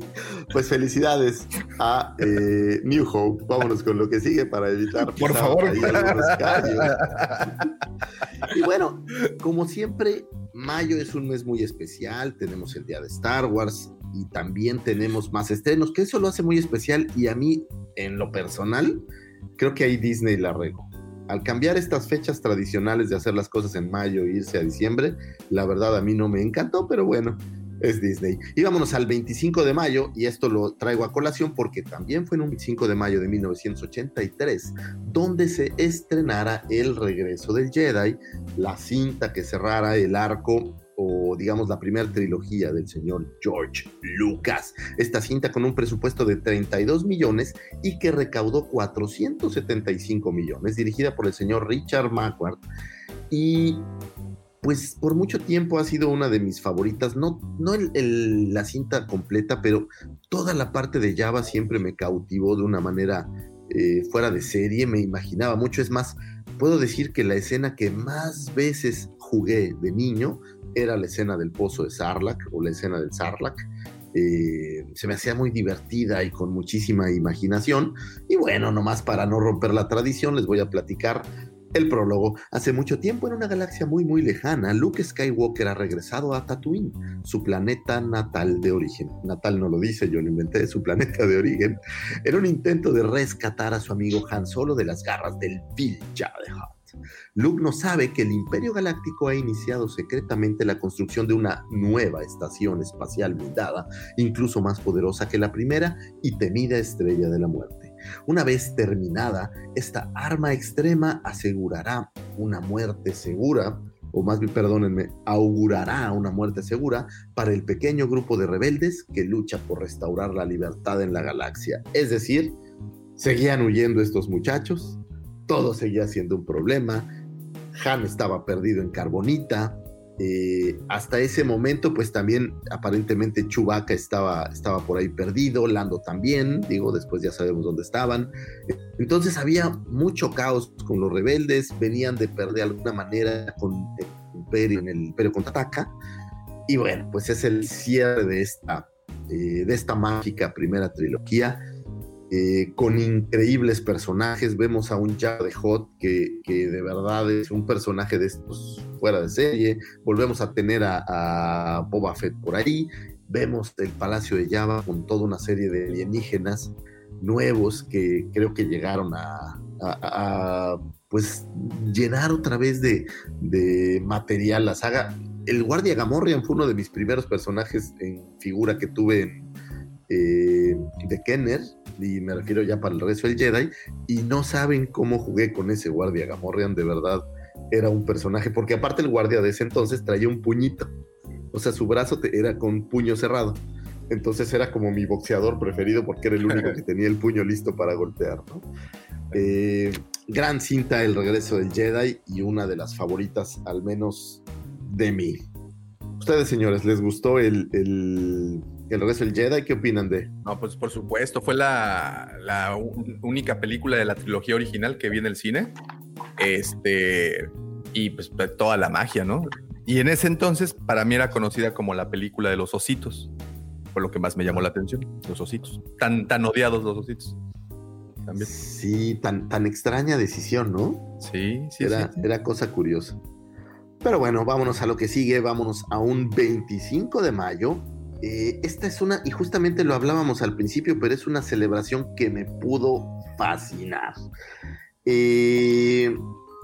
Pues felicidades a eh, New Hope. Vámonos con lo que sigue para evitar Por favor. ahí. [laughs] Y bueno, como siempre, mayo es un mes muy especial. Tenemos el día de Star Wars y también tenemos más estrenos, que eso lo hace muy especial. Y a mí, en lo personal, creo que ahí Disney la regó. Al cambiar estas fechas tradicionales de hacer las cosas en mayo e irse a diciembre, la verdad a mí no me encantó, pero bueno, es Disney. Y vámonos al 25 de mayo, y esto lo traigo a colación porque también fue en un 25 de mayo de 1983, donde se estrenara El regreso del Jedi, la cinta que cerrara el arco o digamos la primera trilogía del señor George Lucas. Esta cinta con un presupuesto de 32 millones y que recaudó 475 millones, dirigida por el señor Richard Macquart. Pues por mucho tiempo ha sido una de mis favoritas, no, no la cinta completa, pero toda la parte de Java siempre me cautivó de una manera eh, fuera de serie, me imaginaba mucho, es más, puedo decir que la escena que más veces jugué de niño era la escena del pozo de Sarlacc o la escena del Sarlacc. Eh, se me hacía muy divertida y con muchísima imaginación. Y bueno, nomás para no romper la tradición, les voy a platicar el prólogo. Hace mucho tiempo, en una galaxia muy, muy lejana, Luke Skywalker ha regresado a Tatooine, su planeta natal de origen. Natal no lo dice, yo lo inventé, su planeta de origen, en un intento de rescatar a su amigo Han Solo de las garras del Vil Jabba. Luke no sabe que el Imperio Galáctico ha iniciado secretamente la construcción de una nueva estación espacial blindada, incluso más poderosa que la primera y temida Estrella de la Muerte. Una vez terminada, esta arma extrema asegurará una muerte segura, o más bien, perdónenme, augurará una muerte segura para el pequeño grupo de rebeldes que lucha por restaurar la libertad en la galaxia. Es decir, seguían huyendo estos muchachos, todo seguía siendo un problema, Han estaba perdido en Carbonita, eh, hasta ese momento, pues también aparentemente Chewbacca estaba, estaba por ahí perdido, Lando también, digo, después ya sabemos dónde estaban. Entonces había mucho caos con los rebeldes, venían de perder de alguna manera con el Imperio, en el Imperio contraataca. Y bueno, pues es el cierre de esta, eh, de esta mágica primera trilogía. Eh, con increíbles personajes. Vemos a un Jabba de Hot que, que de verdad es un personaje de estos fuera de serie. Volvemos a tener a, Boba Fett por ahí. Vemos el Palacio de Java con toda una serie de alienígenas nuevos que creo que llegaron a, pues llenar otra vez de, de material la saga. El Guardia Gamorrean fue uno de mis primeros personajes en figura que tuve en, eh, de Kenner, y me refiero ya para el resto del Jedi, y no saben cómo jugué con ese Guardia Gamorrean, de verdad era un personaje, porque aparte el guardia de ese entonces traía un puñito, o sea, su brazo te- era con puño cerrado. Entonces era como mi boxeador preferido porque era el único que [laughs] tenía el puño listo para golpear, ¿no? Eh, gran cinta El regreso del Jedi y una de las favoritas, al menos de mí. Ustedes, señores, ¿les gustó el, el, el regreso del Jedi? ¿Qué opinan de? No, pues por supuesto, fue la, la única película de la trilogía original que vi en el cine. Este, y pues toda la magia, ¿no? Y en ese entonces, para mí era conocida como la película de los ositos. Fue lo que más me llamó la atención, los ositos. Tan, tan odiados los ositos. También. Sí, tan, tan extraña decisión, ¿no? Sí, sí era, sí. era cosa curiosa. Pero bueno, vámonos a lo que sigue, vámonos a un 25 de mayo. Eh, esta es una, y justamente lo hablábamos al principio, pero es una celebración que me pudo fascinar. Eh,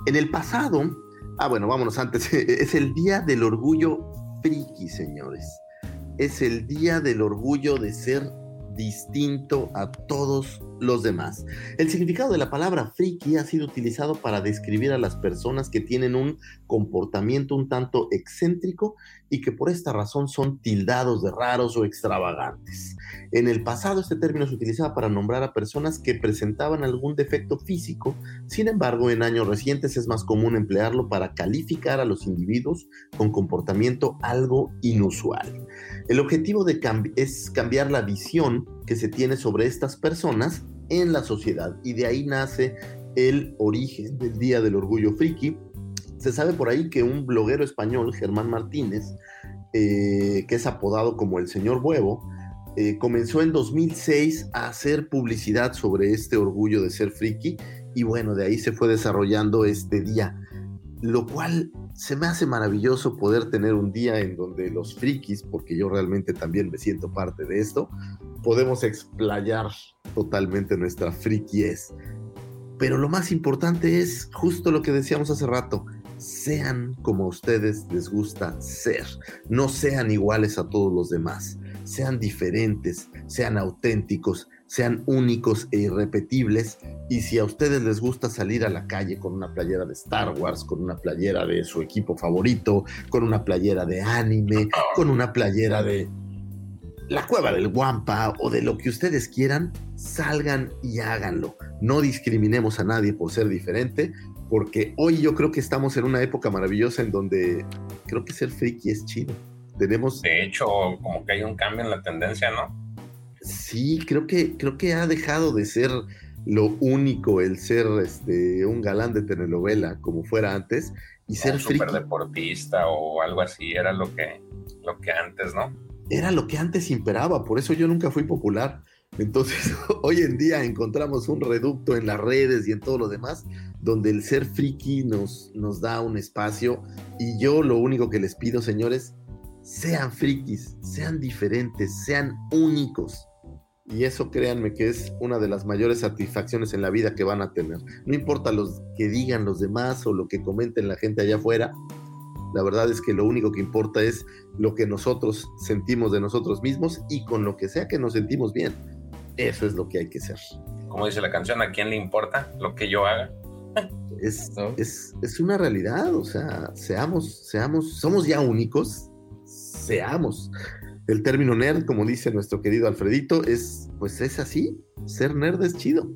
en el pasado, ah bueno, vámonos antes, [laughs] es el Día del Orgullo Friki, señores. Es el Día del Orgullo de ser distinto a todos los demás. El significado de la palabra friki ha sido utilizado para describir a las personas que tienen un comportamiento un tanto excéntrico y que por esta razón son tildados de raros o extravagantes. En el pasado este término se utilizaba para nombrar a personas que presentaban algún defecto físico, sin embargo en años recientes es más común emplearlo para calificar a los individuos con comportamiento algo inusual. El objetivo es cambiar la visión que se tiene sobre estas personas en la sociedad y de ahí nace el origen del Día del Orgullo Friki. Se sabe por ahí que un bloguero español, Germán Martínez, eh, que es apodado como el señor Huevo, eh, comenzó en 2006 a hacer publicidad sobre este orgullo de ser friki y bueno, de ahí se fue desarrollando este día, lo cual se me hace maravilloso poder tener un día en donde los frikis, porque yo realmente también me siento parte de esto, podemos explayar totalmente nuestra frikies. Pero lo más importante es justo lo que decíamos hace rato, sean como a ustedes les gusta ser, no sean iguales a todos los demás, sean diferentes, sean auténticos, sean únicos e irrepetibles. Y si a ustedes les gusta salir a la calle con una playera de Star Wars, con una playera de su equipo favorito, con una playera de anime, con una playera de la cueva del Guampa o de lo que ustedes quieran, salgan y háganlo. No discriminemos a nadie por ser diferente, porque hoy yo creo que estamos en una época maravillosa en donde creo que ser friki es chido. Tenemos... De hecho, como que hay un cambio en la tendencia, ¿no? Sí, creo que, creo que ha dejado de ser lo único el ser este, un galán de telenovela como fuera antes y ser un super deportista o algo así era lo que, lo que antes, ¿no? Era lo que antes imperaba, por eso yo nunca fui popular. Entonces, [laughs] hoy en día encontramos un reducto en las redes y en todo lo demás, donde el ser friki nos, nos da un espacio. Y yo lo único que les pido, señores, sean frikis, sean diferentes, sean únicos. Y eso créanme que es una de las mayores satisfacciones en la vida que van a tener. No importa los que digan los demás o lo que comenten la gente allá afuera. La verdad es que lo único que importa es lo que nosotros sentimos de nosotros mismos y con lo que sea que nos sentimos bien. Eso es lo que hay que ser. Como dice la canción, ¿a quién le importa lo que yo haga? Es, ¿No? es, es una realidad, o sea, seamos, seamos, somos ya únicos, seamos. El término nerd, como dice nuestro querido Alfredito, es, pues es así, ser nerd es chido,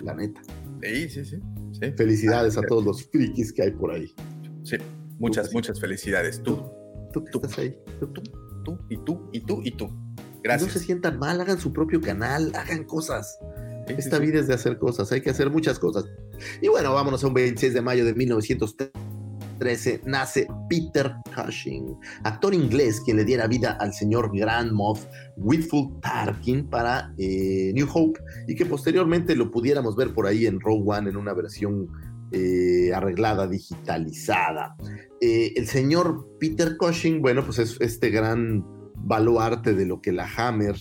la neta. Sí, sí, sí. sí. Felicidades ah, a todos los frikis que hay por ahí. Sí, muchas, tú, muchas felicidades. Tú, tú, tú, tú estás ahí. Tú, tú, tú, y tú, y tú, y tú. Gracias. No se sientan mal, hagan su propio canal, hagan cosas. Sí, Esta sí, vida es de hacer cosas, hay que hacer muchas cosas. Y bueno, vámonos a un 26 de mayo de 1913. Nace Peter Cushing, actor inglés quien le diera vida al señor Grand Moff Whitfield Tarkin para eh, New Hope y que posteriormente lo pudiéramos ver por ahí en Rogue One en una versión eh, arreglada, digitalizada. Eh, el señor Peter Cushing, bueno, pues es este gran baluarte de lo que la Hammer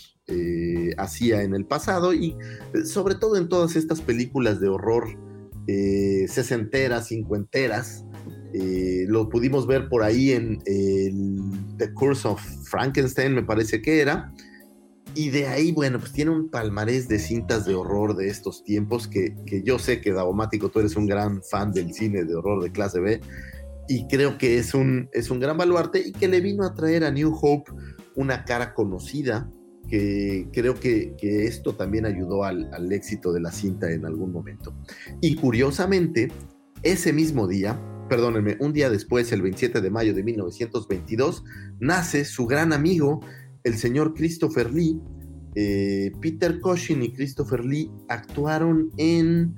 hacía en el pasado y sobre todo en todas estas películas de horror sesenteras, cincuenteras. Eh, lo pudimos ver por ahí en el The Curse of Frankenstein, me parece que era. Y de ahí, bueno, pues tiene un palmarés de cintas de horror de estos tiempos que, que yo sé que Daumático, tú eres un gran fan del cine de horror de clase B y creo que es un, es un gran baluarte y que le vino a traer a New Hope una cara conocida, que creo que, que esto también ayudó al, al éxito de la cinta en algún momento. Y curiosamente, ese mismo día, perdónenme, un día después, el 27 de mayo de 1922, nace su gran amigo, el señor Christopher Lee. Eh, Peter Cushing y Christopher Lee actuaron en,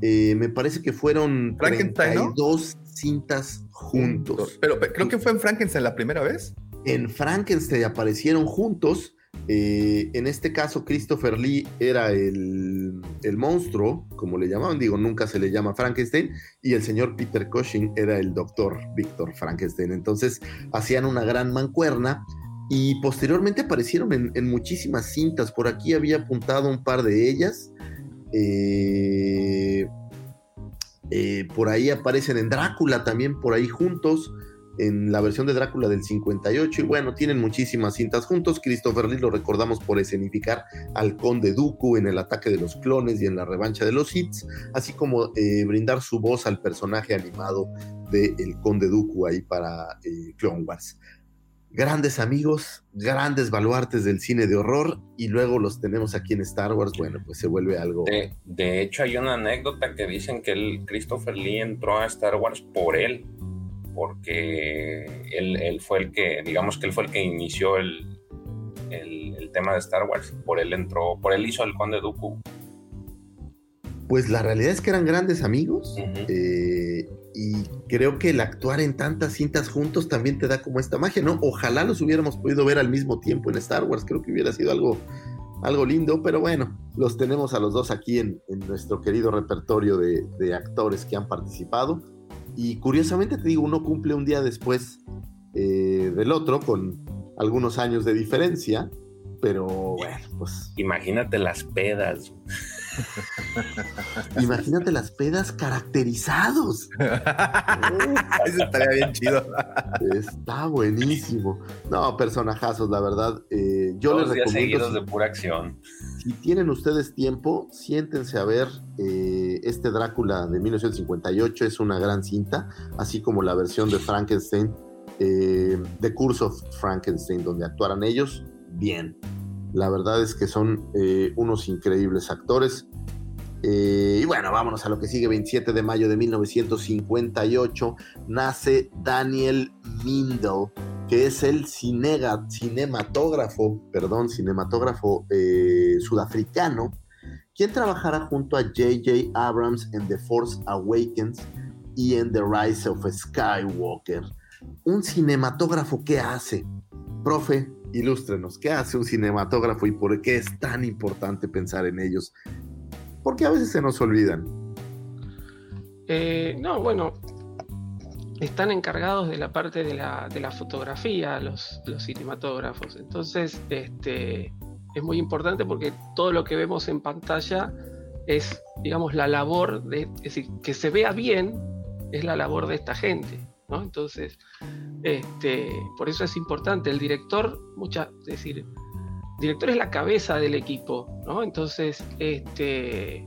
eh, me parece que fueron Frankenstein, ¿no? 32 cintas juntos. Pero pe- creo que fue en Frankenstein la primera vez. En Frankenstein aparecieron juntos. Eh, en este caso, Christopher Lee era el, monstruo, como le llamaban, digo, nunca se le llama Frankenstein, y el señor Peter Cushing era el doctor Víctor Frankenstein. Entonces hacían una gran mancuerna y posteriormente aparecieron en, en muchísimas cintas. Por aquí había apuntado un par de ellas. Eh, eh, por ahí aparecen en Drácula también, por ahí juntos, en la versión de Drácula del 58. Y bueno, tienen muchísimas cintas juntos. Christopher Lee lo recordamos por escenificar al Conde Dooku en el ataque de los clones y en la revancha de los hits, así como eh, brindar su voz al personaje animado de El Conde Dooku ahí para eh, Clone Wars. Grandes amigos, grandes baluartes del cine de horror, y luego los tenemos aquí en Star Wars. Bueno, pues se vuelve algo. De, de hecho, hay una anécdota que dicen que el Christopher Lee entró a Star Wars por él, porque él, él fue el que, digamos que él fue el que inició el, el, el tema de Star Wars. Por él entró, por él hizo el Conde Dooku. Pues la realidad es que eran grandes amigos. eh, y creo que el actuar en tantas cintas juntos también te da como esta magia, ¿no? Ojalá los hubiéramos podido ver al mismo tiempo en Star Wars. Creo que hubiera sido algo, algo lindo, pero bueno, los tenemos a los dos aquí en, en nuestro querido repertorio de, de actores que han participado. Y curiosamente te digo, uno cumple un día después eh, del otro, con algunos años de diferencia, pero bueno, pues Imagínate las pedas. Imagínate las pedas caracterizados. [laughs] Eso estaría bien chido. Está buenísimo. No, personajazos, la verdad. eh, yo les días recomiendo. seguidos Si, de pura acción. si tienen ustedes tiempo, siéntense a ver eh, este Drácula de 1958. Es una gran cinta, así como la versión de Frankenstein, eh, The Curse of Frankenstein, donde actuaran ellos bien. La verdad es que son eh, unos increíbles actores. Eh, y bueno, vámonos a lo que sigue. 27 de mayo de 1958 nace Daniel Mindel, que es el cinematógrafo, perdón, cinematógrafo eh, sudafricano, quien trabajará junto a J.J. Abrams en The Force Awakens y en The Rise of Skywalker. Un cinematógrafo, ¿qué hace? Profe, ilústrenos, ¿qué hace un cinematógrafo y por qué es tan importante pensar en ellos? Porque a veces se nos olvidan. Eh, no, bueno, están encargados de la parte de la, fotografía, los, los cinematógrafos. Entonces, este, es muy importante porque todo lo que vemos en pantalla es, digamos, la labor de, es decir, que se vea bien, es la labor de esta gente, ¿no? Entonces, este, por eso es importante. El director, mucha, es decir, el director es la cabeza del equipo, ¿no? Entonces, este,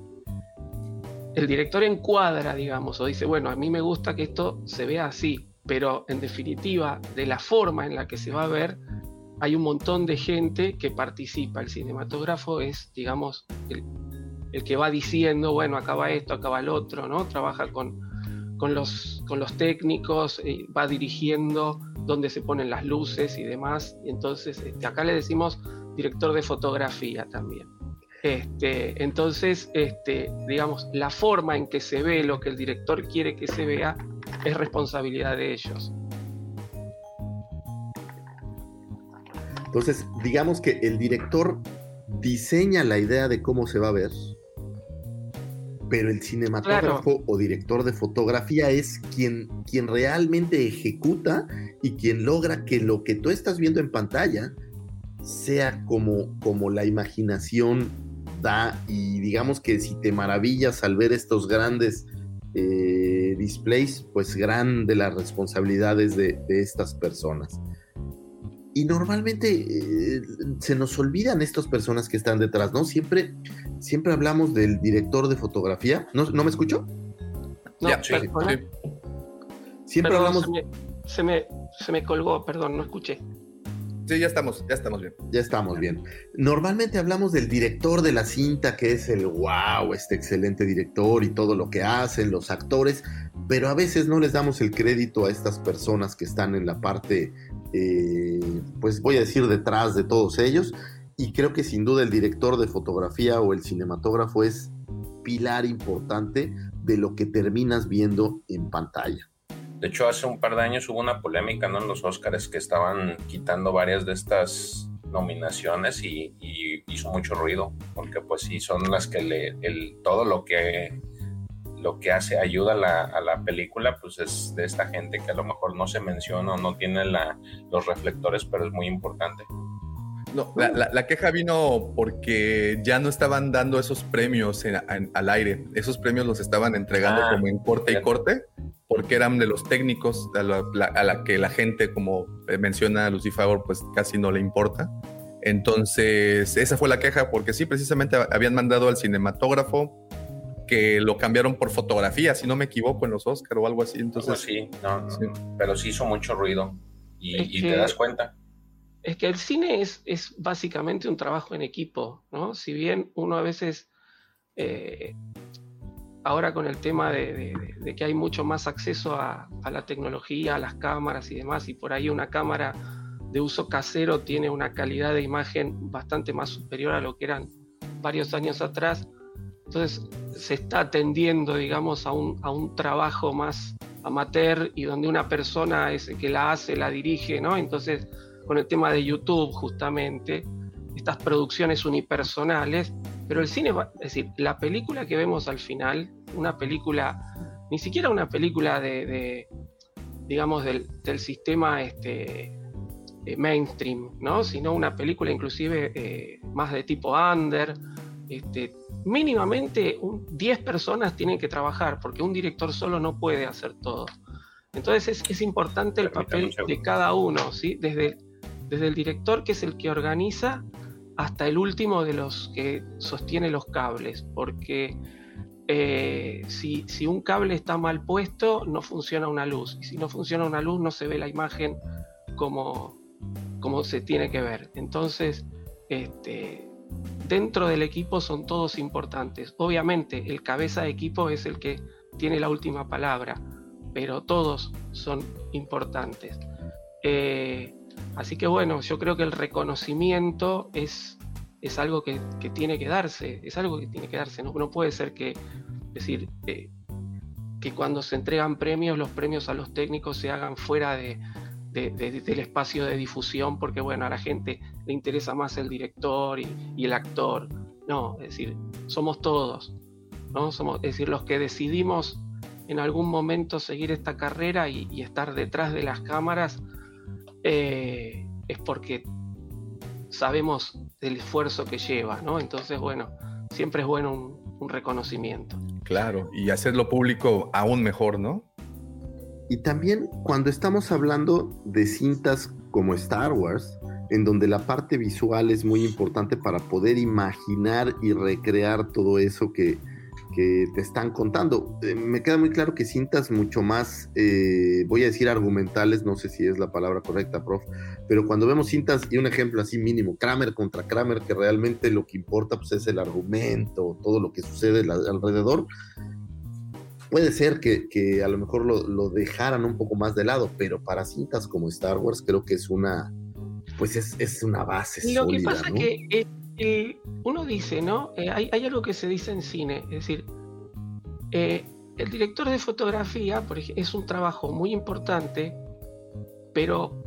el director encuadra, digamos, o dice, bueno, a mí me gusta que esto se vea así, pero en definitiva, de la forma en la que se va a ver, hay un montón de gente que participa. El cinematógrafo es, digamos, el, el que va diciendo, bueno, acaba esto, acaba el otro, ¿no? Trabaja con, con, los, con los técnicos, eh, va dirigiendo dónde se ponen las luces y demás. Y entonces, este, acá le decimos director de fotografía también. Este, entonces, este, digamos, la forma en que se ve lo que el director quiere que se vea es responsabilidad de ellos. Entonces, digamos que el director diseña la idea de cómo se va a ver, pero el cinematógrafo o director de fotografía es quien, quien realmente ejecuta y quien logra que lo que tú estás viendo en pantalla sea como, como la imaginación da y digamos que si te maravillas al ver estos grandes eh, displays, pues grande las responsabilidades de, de estas personas. Y normalmente eh, se nos olvidan estas personas que están detrás, ¿no? Siempre, siempre hablamos del director de fotografía. ¿No, ¿no me escuchó? No, Ya, sí, sí. Siempre Perdón, hablamos. se, me, se, me, se me colgó, perdón, no escuché. Sí, ya estamos, ya estamos bien. Ya estamos bien. Normalmente hablamos del director de la cinta, que es el wow, este excelente director y todo lo que hacen, los actores, pero a veces no les damos el crédito a estas personas que están en la parte, eh, pues voy a decir, detrás de todos ellos. Y creo que sin duda el director de fotografía o el cinematógrafo es pilar importante de lo que terminas viendo en pantalla. De hecho, hace un par de años hubo una polémica ¿no? en los Oscars que estaban quitando varias de estas nominaciones y, y hizo mucho ruido, porque pues sí, son las que le, el, todo lo que lo que hace ayuda a la, a la, película, pues es de esta gente que a lo mejor no se menciona o no tiene la, los reflectores, pero es muy importante. No, la, la, la, queja vino porque ya no estaban dando esos premios en, en, al aire. Esos premios los estaban entregando ah, como en corte y corte porque eran de los técnicos a la, a la, que la gente, como menciona Lucifer, pues casi no le importa. Entonces, esa fue la queja, porque sí, precisamente habían mandado al cinematógrafo que lo cambiaron por fotografía, si no me equivoco, en los Oscar o algo así. Entonces, pues sí, no, no, sí, pero sí hizo mucho ruido y, es y que, te das cuenta. Es que el cine es, es, básicamente un trabajo en equipo, ¿no? Si bien uno a veces eh, ahora con el tema de, de, de, que hay mucho más acceso a, a, la tecnología, a las cámaras y demás, y por ahí una cámara de uso casero tiene una calidad de imagen bastante más superior a lo que eran varios años atrás. Entonces se está atendiendo, digamos, a un, a un trabajo más amateur y donde una persona es el que la hace, la dirige, ¿no? Entonces, con el tema de YouTube, justamente, estas producciones unipersonales pero el cine, es decir, la película que vemos al final, una película, ni siquiera una película de, digamos, del, del, sistema este, eh, mainstream, ¿no? Sino una película inclusive eh, más de tipo under. Este, mínimamente un, 10 personas tienen que trabajar, porque un director solo no puede hacer todo. Entonces es, es importante el papel de cada uno, ¿sí? Desde, desde el director, que es el que organiza, hasta el último de los que sostiene los cables, porque eh, si, si, un cable está mal puesto, no funciona una luz, y si no funciona una luz, no se ve la imagen como, como se tiene que ver. Entonces, este, dentro del equipo son todos importantes. Obviamente, el cabeza de equipo es el que tiene la última palabra, pero todos son importantes. Eh, Así que bueno, yo creo que el reconocimiento es, es algo que, tiene que darse, es algo que tiene que darse, no, puede ser que, decir, eh, que cuando se entregan premios, los premios a los técnicos se hagan fuera de, de, de, del espacio de difusión, porque bueno, a la gente le interesa más el director y, y el actor. No, es decir, somos todos, ¿no? Somos, es decir, los que decidimos en algún momento seguir esta carrera y, y estar detrás de las cámaras eh, es porque sabemos del esfuerzo que lleva, ¿no? Entonces, bueno, siempre es bueno un, un reconocimiento. Claro, y hacerlo público aún mejor, ¿no? Y también cuando estamos hablando de cintas como Star Wars, en donde la parte visual es muy importante para poder imaginar y recrear todo eso que, te están contando. Eh, me queda muy claro que cintas mucho más, eh, voy a decir argumentales, no sé si es la palabra correcta, prof, pero cuando vemos cintas, y un ejemplo así mínimo, Kramer contra Kramer, que realmente lo que importa pues, es el argumento, todo lo que sucede alrededor, puede ser que, a lo mejor lo, dejaran un poco más de lado, pero para cintas como Star Wars creo que es una, pues es, es una base. Lo sólida, que pasa ¿no? que... Eh uno dice, ¿no? Eh, hay, hay, algo que se dice en cine, es decir, eh, el director de fotografía por ejemplo, es un trabajo muy importante, pero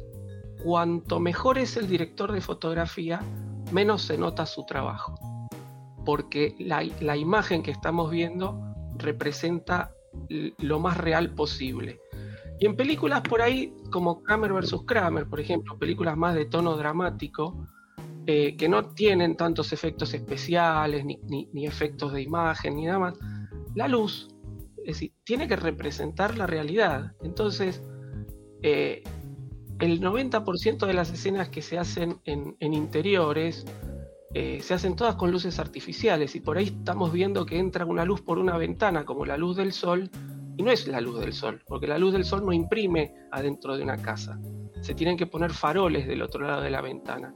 cuanto mejor es el director de fotografía, menos se nota su trabajo, porque la, la imagen que estamos viendo representa lo más real posible. Y en películas por ahí, como Kramer vs. Kramer, por ejemplo, películas más de tono dramático, eh, que no tienen tantos efectos especiales, ni, ni, efectos de imagen, ni nada más, la luz es decir, tiene que representar la realidad. Entonces, eh, el 90% de las escenas que se hacen en, en interiores eh, se hacen todas con luces artificiales y por ahí estamos viendo que entra una luz por una ventana como la luz del sol y no es la luz del sol, porque la luz del sol no imprime adentro de una casa se tienen que poner faroles del otro lado de la ventana.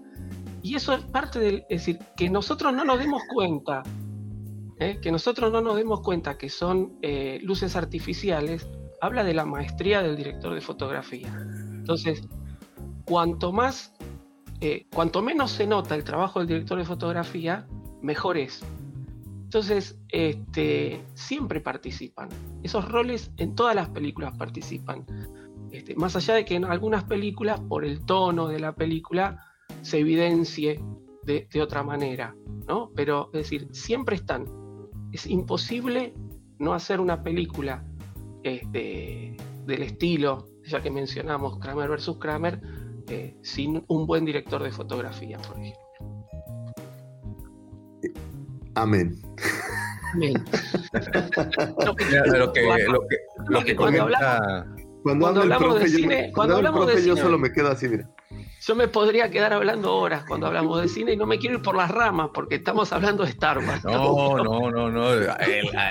Y eso es parte del, es decir, que nosotros no nos demos cuenta, ¿eh? que nosotros no nos demos cuenta que son eh, luces artificiales, habla de la maestría del director de fotografía. Entonces, cuanto más, eh, cuanto menos se nota el trabajo del director de fotografía, mejor es. Entonces, este, siempre participan. Esos roles en todas las películas participan. Este, más allá de que en algunas películas, por el tono de la película, se evidencie de, otra manera, ¿no? Pero, es decir, siempre están. Es imposible no hacer una película este, del estilo, ya que mencionamos Kramer versus Kramer, eh, sin un buen director de fotografía, por ejemplo. Amén. [laughs] Lo que, lo que, cuando, hablamos, de cine, cuando, hablamos de cine, yo solo me quedo así, mira. Yo me podría quedar hablando horas cuando [laughs] hablamos de cine y no me quiero ir por las ramas porque estamos hablando de Star Wars. No, no, no, no.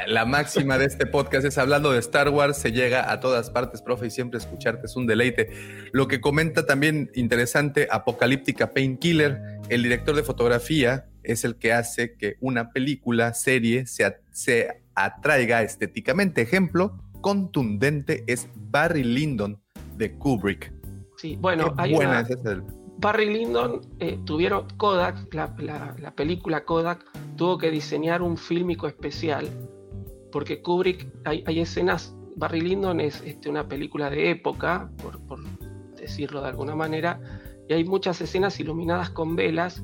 la máxima de este podcast es hablando de Star Wars, se llega a todas partes, profe, y siempre escucharte es un deleite. Lo que comenta también interesante, Apocalíptica Painkiller, el director de fotografía es el que hace que una película, serie, se, se atraiga estéticamente. Ejemplo contundente es Barry Lyndon de Kubrick Sí, bueno, hay una... Barry Lyndon eh, tuvieron Kodak, la, película Kodak tuvo que diseñar un fílmico especial porque Kubrick hay, escenas. Barry Lyndon es este, una película de época, por, por, decirlo de alguna manera, y hay muchas escenas iluminadas con velas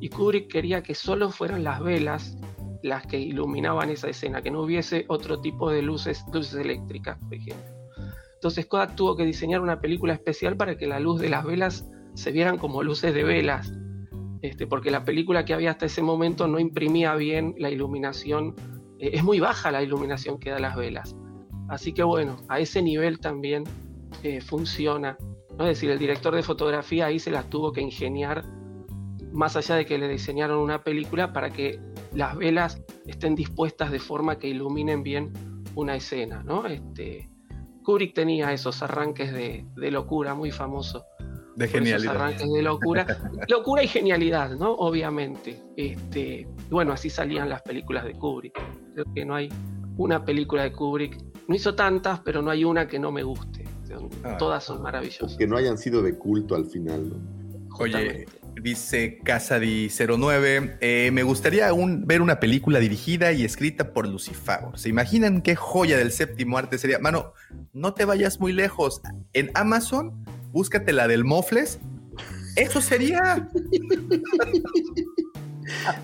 y Kubrick quería que solo fueran las velas las que iluminaban esa escena, que no hubiese otro tipo de luces, luces eléctricas, por ejemplo. Entonces Kodak tuvo que diseñar una película especial para que la luz de las velas se vieran como luces de velas, este, porque la película que había hasta ese momento no imprimía bien la iluminación, eh, es muy baja la iluminación que da las velas. Así que bueno, a ese nivel también eh, funciona. ¿no? Es decir, el director de fotografía ahí se las tuvo que ingeniar, más allá de que le diseñaron una película, para que las velas estén dispuestas de forma que iluminen bien una escena. ¿no? Este, Kubrick tenía esos arranques de, locura muy famosos. De genialidad. Esos arranques de locura. [laughs] locura y genialidad, ¿no? Obviamente. Este, bueno, así salían las películas de Kubrick. Creo que no hay una película de Kubrick. No hizo tantas, pero no hay una que no me guste. Ah. Todas son maravillosas. Que no hayan sido de culto al final, ¿no? Oye, Dice Casadi09, eh, me gustaría ver una película dirigida y escrita por Lucifer. ¿Se imaginan qué joya del séptimo arte sería? Mano, no te vayas muy lejos. En Amazon, búscate la del Mofles. Eso sería. [laughs]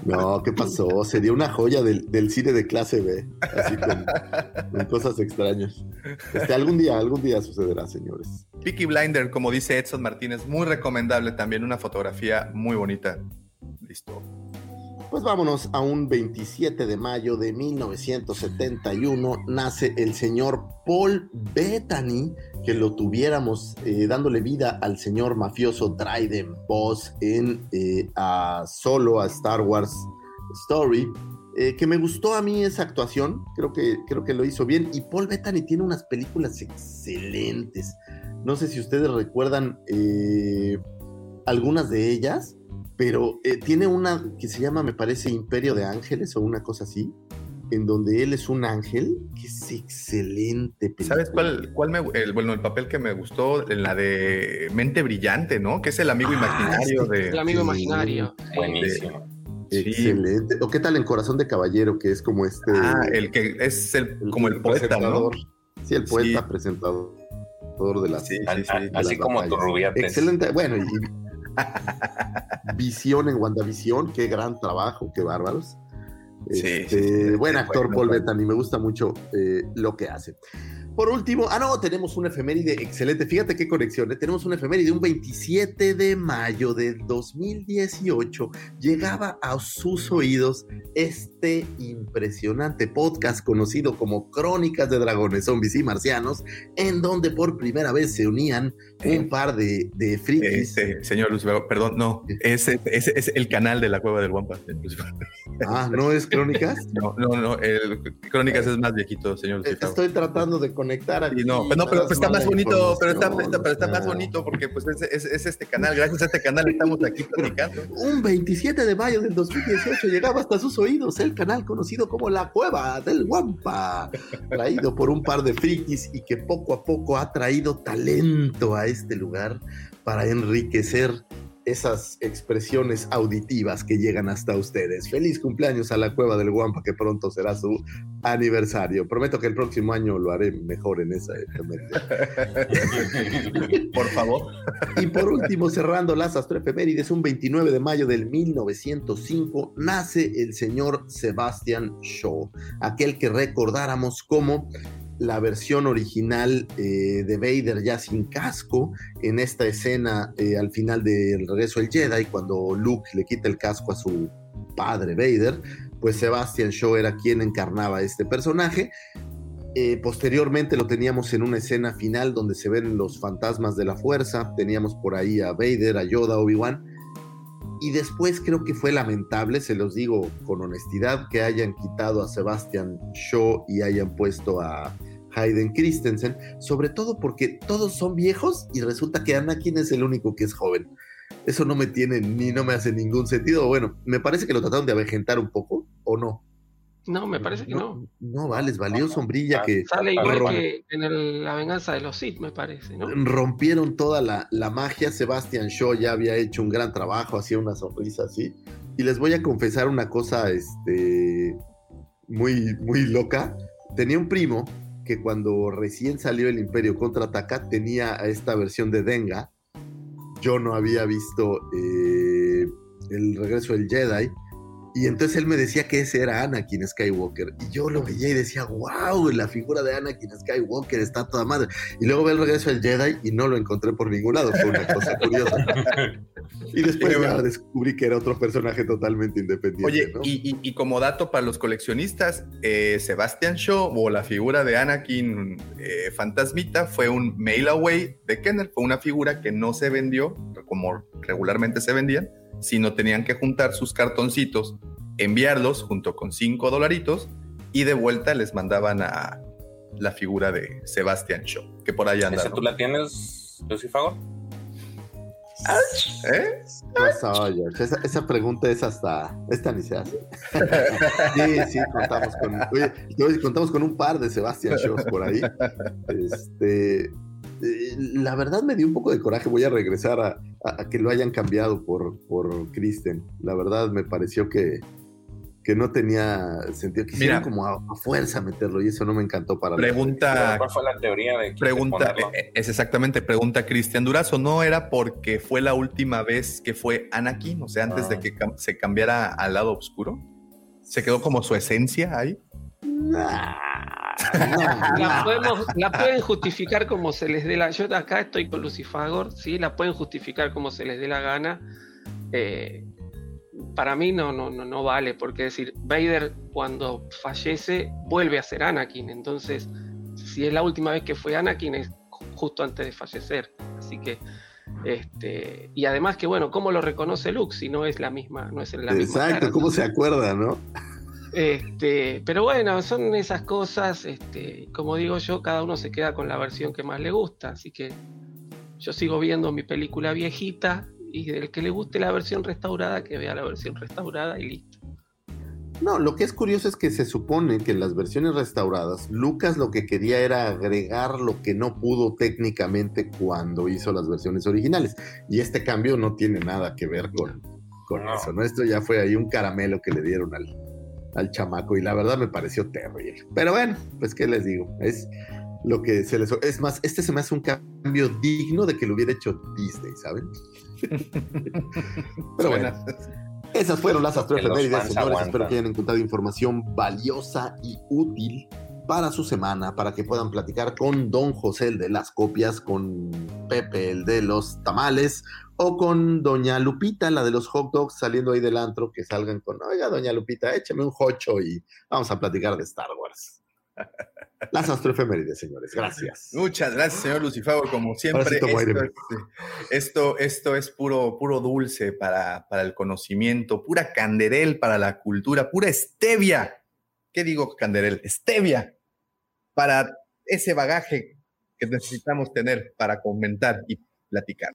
No, ¿qué pasó? Sería una joya del, cine de clase B, así con, cosas extrañas. Este, algún día, algún día sucederá, señores. Peaky Blinder, como dice Edson Martínez, muy recomendable también, una fotografía muy bonita. Listo. Pues vámonos a un 27 de mayo de 1971 nace el señor Paul Bettany, que lo tuviéramos eh, dándole vida al señor mafioso Dryden Boss en eh, a solo a Star Wars Story. Eh, que me gustó a mí esa actuación, creo que, creo que lo hizo bien. Y Paul Bettany tiene unas películas excelentes. No sé si ustedes recuerdan algunas de ellas pero eh, tiene una que se llama, me parece, Imperio de Ángeles o una cosa así, en donde él es un ángel, que es excelente. ¿Sabes cuál, cuál me, el, bueno, el papel que me gustó? En la de Mente Brillante, ¿no? Que es el amigo ah, imaginario de... El amigo imaginario. Buenísimo. Excelente. ¿O qué tal en Corazón de Caballero, que es como este... Ah, el que es el, como el, poeta, ¿no? Sí, el poeta presentador de la... Sí, así como tu rubiates. Excelente. Bueno, y [laughs] Visión en WandaVision, qué gran trabajo, qué bárbaros. Este, buen actor Paul Bettany, me gusta mucho eh, lo que hace. Por último, ah, no, tenemos una efeméride excelente. Fíjate qué conexión, ¿eh? tenemos una efeméride un 27 de mayo de 2018. Llegaba a sus oídos este impresionante podcast conocido como Crónicas de Dragones, Zombies y Marcianos, en donde por primera vez se unían un par de, de frikis. Este, señor Lucifer, perdón, no, ese, es el canal de la Cueva del Wampa. Ah, ¿no es Crónicas? [laughs] no, no, no, el, Crónicas es más viejito, señor Lucifer. Estoy tratando de conectar aquí. Y no, pero, no, pero está más bonito, pero está, pero está más bonito porque pues es, es- es este canal, gracias a este canal estamos aquí platicando. Un 27 de mayo del 2018 llegaba hasta sus oídos el canal conocido como La Cueva del Guampa, traído por un par de frikis y que poco a poco ha traído talento a este lugar para enriquecer esas expresiones auditivas que llegan hasta ustedes. Feliz cumpleaños a la Cueva del Guampa, que pronto será su aniversario. Prometo que el próximo año lo haré mejor en esa. [laughs] Por favor. Y por último, cerrando las astroefemérides, un 29 de mayo del 1905 nace el señor Sebastian Shaw, aquel que recordáramos como la versión original eh, de Vader ya sin casco en esta escena eh, al final del regreso del Jedi, cuando Luke le quita el casco a su padre Vader, pues Sebastian Shaw era quien encarnaba este personaje. Eh, posteriormente lo teníamos en una escena final donde se ven los fantasmas de la fuerza. Teníamos por ahí a Vader, a Yoda, Obi-Wan. Y después creo que fue lamentable, se los digo con honestidad, que hayan quitado a Sebastian Shaw y hayan puesto a Hayden Christensen, sobre todo porque todos son viejos y resulta que Anakin es el único que es joven. Eso no me tiene ni no me hace ningún sentido. Bueno, me parece que lo trataron de avejentar un poco, ¿o no? No, me parece que no. No, vale, les valió sombrilla que Sale igual que en el- la venganza de los Sith, me parece, ¿no? rompieron toda la, la magia. Sebastian Shaw ya había hecho un gran trabajo, hacía una sonrisa así. Y les voy a confesar una cosa este, muy, muy loca. Tenía un primo que cuando recién salió el Imperio contraataca tenía esta versión de Denga. Yo no había visto eh, el regreso del Jedi. Y entonces él me decía que ese era Anakin Skywalker. Y yo lo veía y decía, wow, la figura de Anakin Skywalker está toda madre. Y luego ve el regreso del Jedi y no lo encontré por ningún lado. Fue una cosa curiosa. Y después ya descubrí que era otro personaje totalmente independiente. Oye, ¿no? y, y- y como dato para los coleccionistas, eh, Sebastian Shaw o la figura de Anakin eh, Fantasmita fue un mail away de Kenner, fue una figura que no se vendió como regularmente se vendían, sino tenían que juntar sus cartoncitos, enviarlos junto con cinco dolaritos y de vuelta les mandaban a la figura de Sebastian Shaw, que por ahí anda. ¿Esa ¿no? tú la tienes, Lucifago? ¿Eh? pasó, George? Esa, esa pregunta es hasta. Esta ni se hace. [laughs] sí, sí, contamos con. Oye, contamos un par de Sebastian Shows por ahí. Este. Eh, La verdad me dio un poco de coraje. Voy a regresar a, a- a que lo hayan cambiado por, por Kristen. La verdad me pareció que, que no tenía sentido. Quisieron Mira. como a, a fuerza meterlo y eso no me encantó para. Pregunta ¿Cuál fue la teoría de que Pregunta, eh, es exactamente, pregunta Cristian Durazo, ¿no era porque fue la última vez que fue Anakin? O sea, antes Ah. de que cam- se cambiara al lado oscuro. ¿Se quedó como su esencia ahí? La, podemos, la pueden justificar como se les dé la. Yo acá estoy con Lucifagor, sí, la pueden justificar como se les dé la gana. Eh, para mí no, no, no, no vale, porque es decir, Vader cuando fallece vuelve a ser Anakin. Entonces, si es la última vez que fue Anakin, es ju- justo antes de fallecer. Así que. Este, y además que bueno, ¿cómo lo reconoce Luke si no es la misma, no es la misma Exacto, cara? ¿cómo se acuerda, no? Este, pero bueno, son esas cosas, este, como digo yo, cada uno se queda con la versión que más le gusta, así que yo sigo viendo mi película viejita y del que le guste la versión restaurada, que vea la versión restaurada y listo. No, lo que es curioso es que se supone que en las versiones restauradas, Lucas lo que quería era agregar lo que no pudo técnicamente cuando hizo las versiones originales. Y este cambio no tiene nada que ver con, con No. eso, ¿no? Esto ya fue ahí un caramelo que le dieron al, al chamaco y la verdad me pareció terrible. Pero bueno, pues qué les digo, es lo que se les... Es más, este se me hace un cambio digno de que lo hubiera hecho Disney, ¿saben? [laughs] Pero bueno. Esas fueron las astroefemérides, señores. aguantan. Espero que hayan encontrado información valiosa y útil para su semana, para que puedan platicar con Don José, el de las copias, con Pepe, el de los tamales, o con Doña Lupita, la de los hot dogs, saliendo ahí del antro, que salgan con, oiga, Doña Lupita, échame un jocho y vamos a platicar de Star Wars. [laughs] Las astroefemérides, señores. Gracias. Muchas gracias, señor Lucifago. Como siempre, sí esto, esto, esto es puro, puro dulce para, para el conocimiento, pura canderel para la cultura, pura stevia. ¿Qué digo canderel? Stevia para ese bagaje que necesitamos tener para comentar y platicar.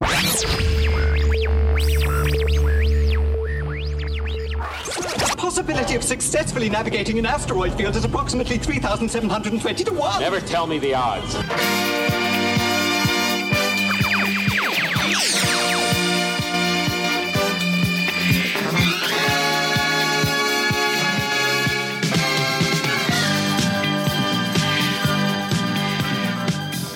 The possibility of successfully navigating an asteroid field is approximately 3,720 to 1. Never tell me the odds.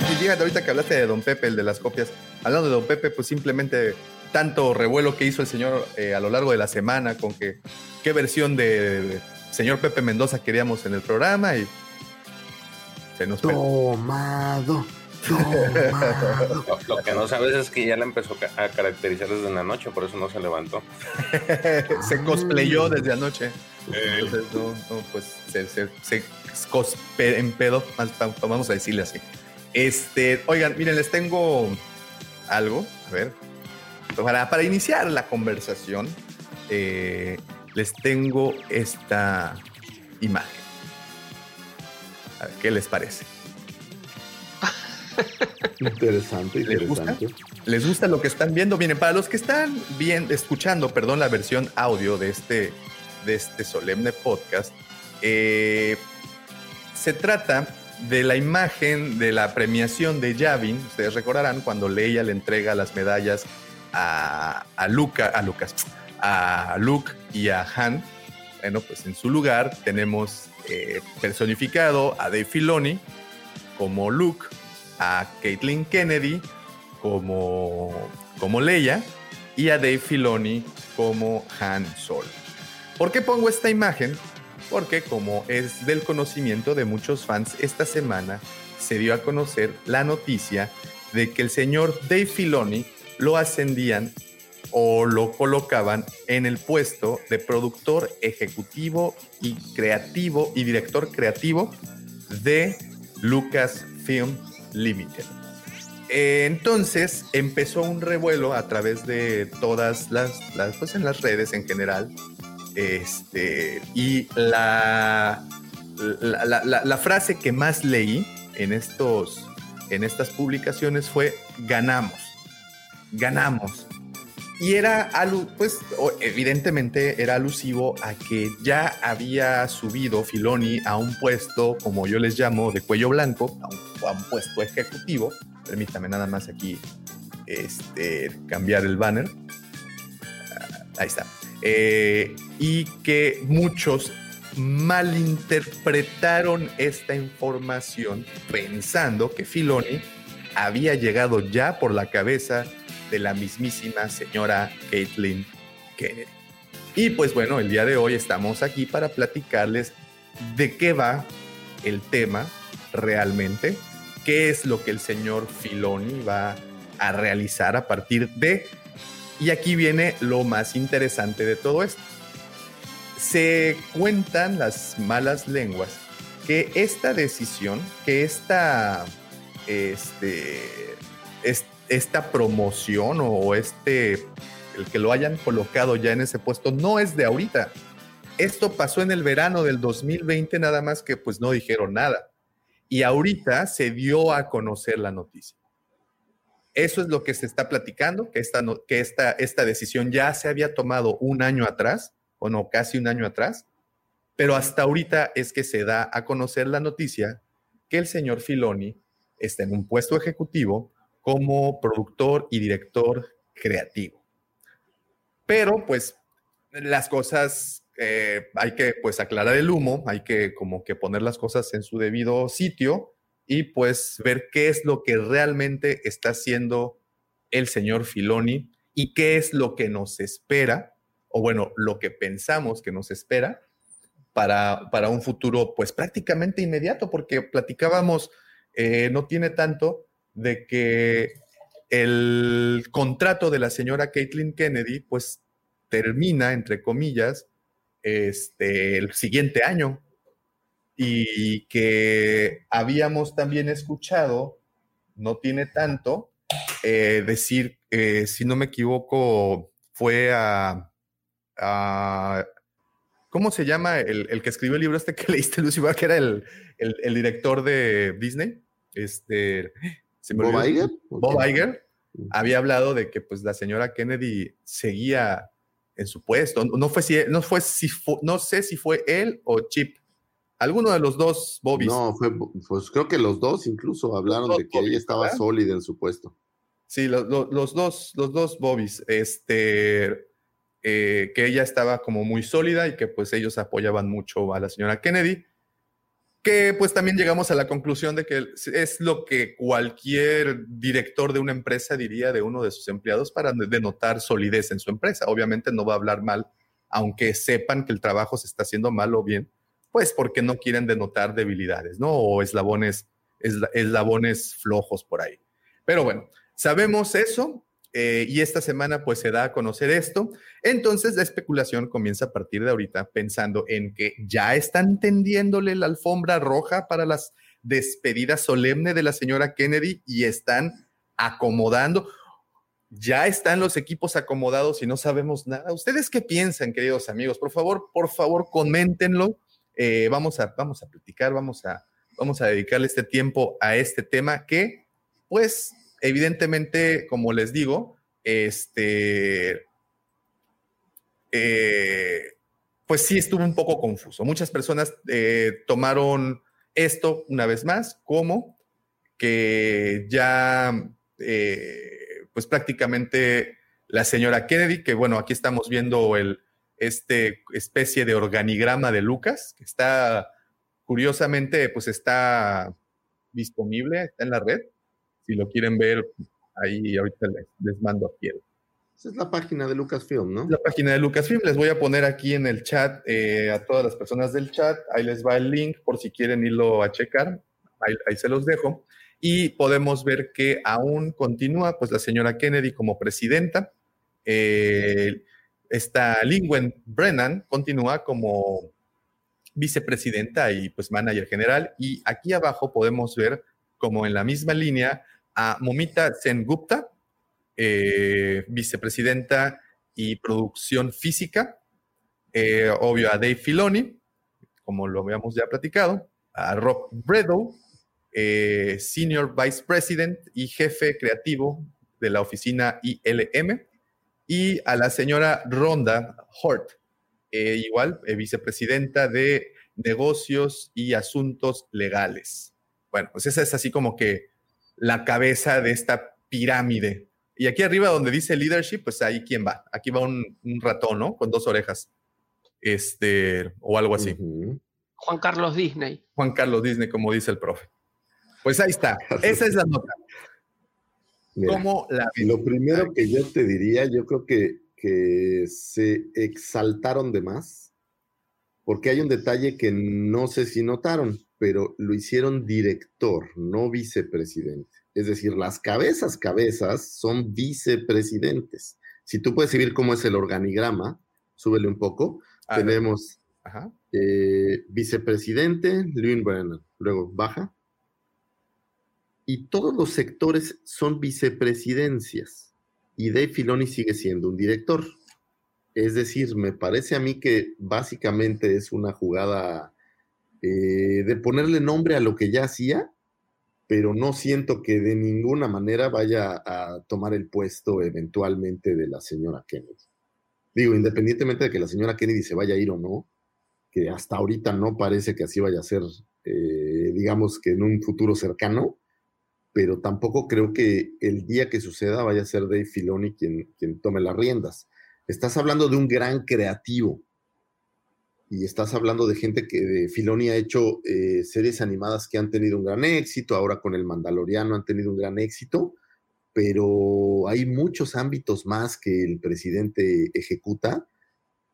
Y fíjate, ahorita que hablaste de Don Pepe, el de las copias, hablando de Don Pepe, pues simplemente tanto revuelo que hizo el señor eh, a lo largo de la semana con que qué versión de, de señor Pepe Mendoza queríamos en el programa y se nos fue. Tomado. Lo, [laughs] lo que no sabes es que ya la empezó a caracterizar desde la noche, por eso no se levantó. [laughs] se cosplayó desde anoche. Entonces, no, no, pues se, se, se cospe en pedo, más pa- vamos a decirle así. Este, oigan, miren, les tengo algo, a ver, para, para iniciar la conversación, eh, les tengo esta imagen. A ver, ¿qué les parece? [laughs] Interesante, ¿Les gusta? interesante. ¿Les gusta lo que están viendo? Miren, para los que están bien, escuchando, perdón, la versión audio de este, de este solemne podcast, eh, se trata de la imagen de la premiación de Yavin. Ustedes recordarán cuando Leia le entrega las medallas a, Luca, a Lucas, a Luke y a Han. Bueno, pues en su lugar tenemos eh, personificado a Dave Filoni como Luke, a Caitlin Kennedy como, como Leia y a Dave Filoni como Han Solo. ¿Por qué pongo esta imagen? Porque como es del conocimiento de muchos fans, esta semana se dio a conocer la noticia de que el señor Dave Filoni lo ascendían o lo colocaban en el puesto de productor ejecutivo y creativo y director creativo de Lucasfilm Limited. Entonces empezó un revuelo a través de todas las, pues en las redes en general. Este, y la- la frase que más leí en, estos, en estas publicaciones fue ganamos, ganamos. Y era, pues evidentemente era alusivo a que ya había subido Filoni a un puesto, como yo les llamo, de cuello blanco, a un, a un puesto ejecutivo. Permítame nada más aquí este, cambiar el banner. Ah, ahí está. Eh, y que muchos malinterpretaron esta información pensando que Filoni había llegado ya por la cabeza de la mismísima señora Caitlin Kennedy. Y pues bueno, el día de hoy estamos aquí para platicarles de qué va el tema realmente, qué es lo que el señor Filoni va a realizar a partir de... Y aquí viene lo más interesante de todo esto. Se cuentan las malas lenguas que esta decisión, que esta, este, es- esta promoción o este, el que lo hayan colocado ya en ese puesto, no es de ahorita. Esto pasó en el verano del 2020, nada más que pues no dijeron nada. Y ahorita se dio a conocer la noticia. Eso es lo que se está platicando, que esta, que esta, esta decisión ya se había tomado un año atrás, o no, casi un año atrás, pero hasta ahorita es que se da a conocer la noticia que el señor Filoni está en un puesto ejecutivo como productor y director creativo. Pero pues las cosas eh, hay que pues aclarar el humo, hay que como que poner las cosas en su debido sitio y pues ver qué es lo que realmente está haciendo el señor Filoni y qué es lo que nos espera, o bueno, lo que pensamos que nos espera para, para un futuro pues prácticamente inmediato, porque platicábamos, eh, no tiene tanto de que el contrato de la señora Caitlin Kennedy pues termina, entre comillas, este, el siguiente año y que habíamos también escuchado, no tiene tanto, eh, decir, eh, si no me equivoco, fue a, a ¿cómo se llama el, el que escribió el libro este que [laughs] leíste, Lucy, que era el, el, el director de Disney? Este, se me ¿Bob. Iger? Bob Iger había hablado de que pues la señora Kennedy seguía en su puesto. No fue si, no fue si fu- no sé si fue él o Chip. Alguno de los dos Bobbies. No, fue, pues creo que los dos incluso hablaron dos de que ella estaba ¿verdad? sólida en su puesto. Sí, lo- lo- los dos, los dos Bobbies, este, eh, que ella estaba como muy sólida y que pues ellos apoyaban mucho a la señora Kennedy, que pues también llegamos a la conclusión de que es lo que cualquier director de una empresa diría de uno de sus empleados para denotar solidez en su empresa. Obviamente no va a hablar mal, aunque sepan que el trabajo se está haciendo mal o bien, pues porque no quieren denotar debilidades, ¿no? O eslabones, esla- eslabones flojos por ahí. Pero bueno, sabemos eso eh, y esta semana pues se da a conocer esto. Entonces la especulación comienza a partir de ahorita pensando en que ya están tendiéndole la alfombra roja para las despedidas solemne de la señora Kennedy y están acomodando. Ya están los equipos acomodados y no sabemos nada. ¿Ustedes qué piensan, queridos amigos? Por favor, por favor, coméntenlo. Eh, vamos, a, vamos a platicar, vamos a, vamos a dedicarle este tiempo a este tema que, pues, evidentemente, como les digo, este, eh, pues sí estuvo un poco confuso. Muchas personas eh, tomaron esto una vez más como que ya, eh, pues prácticamente la señora Kennedy, que bueno, aquí estamos viendo el, este especie de organigrama de Lucas, que está, curiosamente, pues está disponible, está en la red. Si lo quieren ver, ahí ahorita les, les mando aquí el, Esa es la página de Lucasfilm, ¿no? la página de Lucasfilm. Les voy a poner aquí en el chat eh, a todas las personas del chat. Ahí les va el link por si quieren irlo a checar. Ahí, ahí se los dejo. Y podemos ver que aún continúa pues la señora Kennedy como presidenta. Eh, esta Lingwen Brennan continúa como vicepresidenta y pues manager general. Y aquí abajo podemos ver como en la misma línea a Momita Sengupta, eh, vicepresidenta y producción física. Eh, obvio a Dave Filoni, como lo habíamos ya platicado. A Rob Bredow, eh, Senior Vice President y jefe creativo de la oficina ILM. Y a la señora Ronda Hort, eh, igual vicepresidenta de negocios y asuntos legales. Bueno, pues esa es así como que la cabeza de esta pirámide. Y aquí arriba donde dice leadership, pues ahí quién va. Aquí va un, un ratón, ¿no? Con dos orejas. Este, o algo así. Juan Carlos Disney. Juan Carlos Disney, como dice el profe. Pues ahí está. [laughs] Esa es la nota. Mira, ¿Cómo la? Lo primero que yo te diría, yo creo que, que se exaltaron de más, porque hay un detalle que no sé si notaron, pero lo hicieron director, no vicepresidente. Es decir, las cabezas, cabezas son vicepresidentes. Si tú puedes seguir cómo es el organigrama, súbele un poco. Tenemos Ajá. eh, vicepresidente, Lynn Brennan. Luego baja. Y todos los sectores son vicepresidencias. Y Dave Filoni sigue siendo un director. Es decir, me parece a mí que básicamente es una jugada eh, de ponerle nombre a lo que ya hacía, pero no siento que de ninguna manera vaya a tomar el puesto eventualmente de la señora Kennedy. Digo, independientemente de que la señora Kennedy se vaya a ir o no, que hasta ahorita no parece que así vaya a ser, eh, digamos que en un futuro cercano, pero tampoco creo que el día que suceda vaya a ser Dave Filoni quien, quien tome las riendas. Estás hablando de un gran creativo y estás hablando de gente que de Filoni ha hecho eh, series animadas que han tenido un gran éxito, ahora con el Mandaloriano han tenido un gran éxito, pero hay muchos ámbitos más que el presidente ejecuta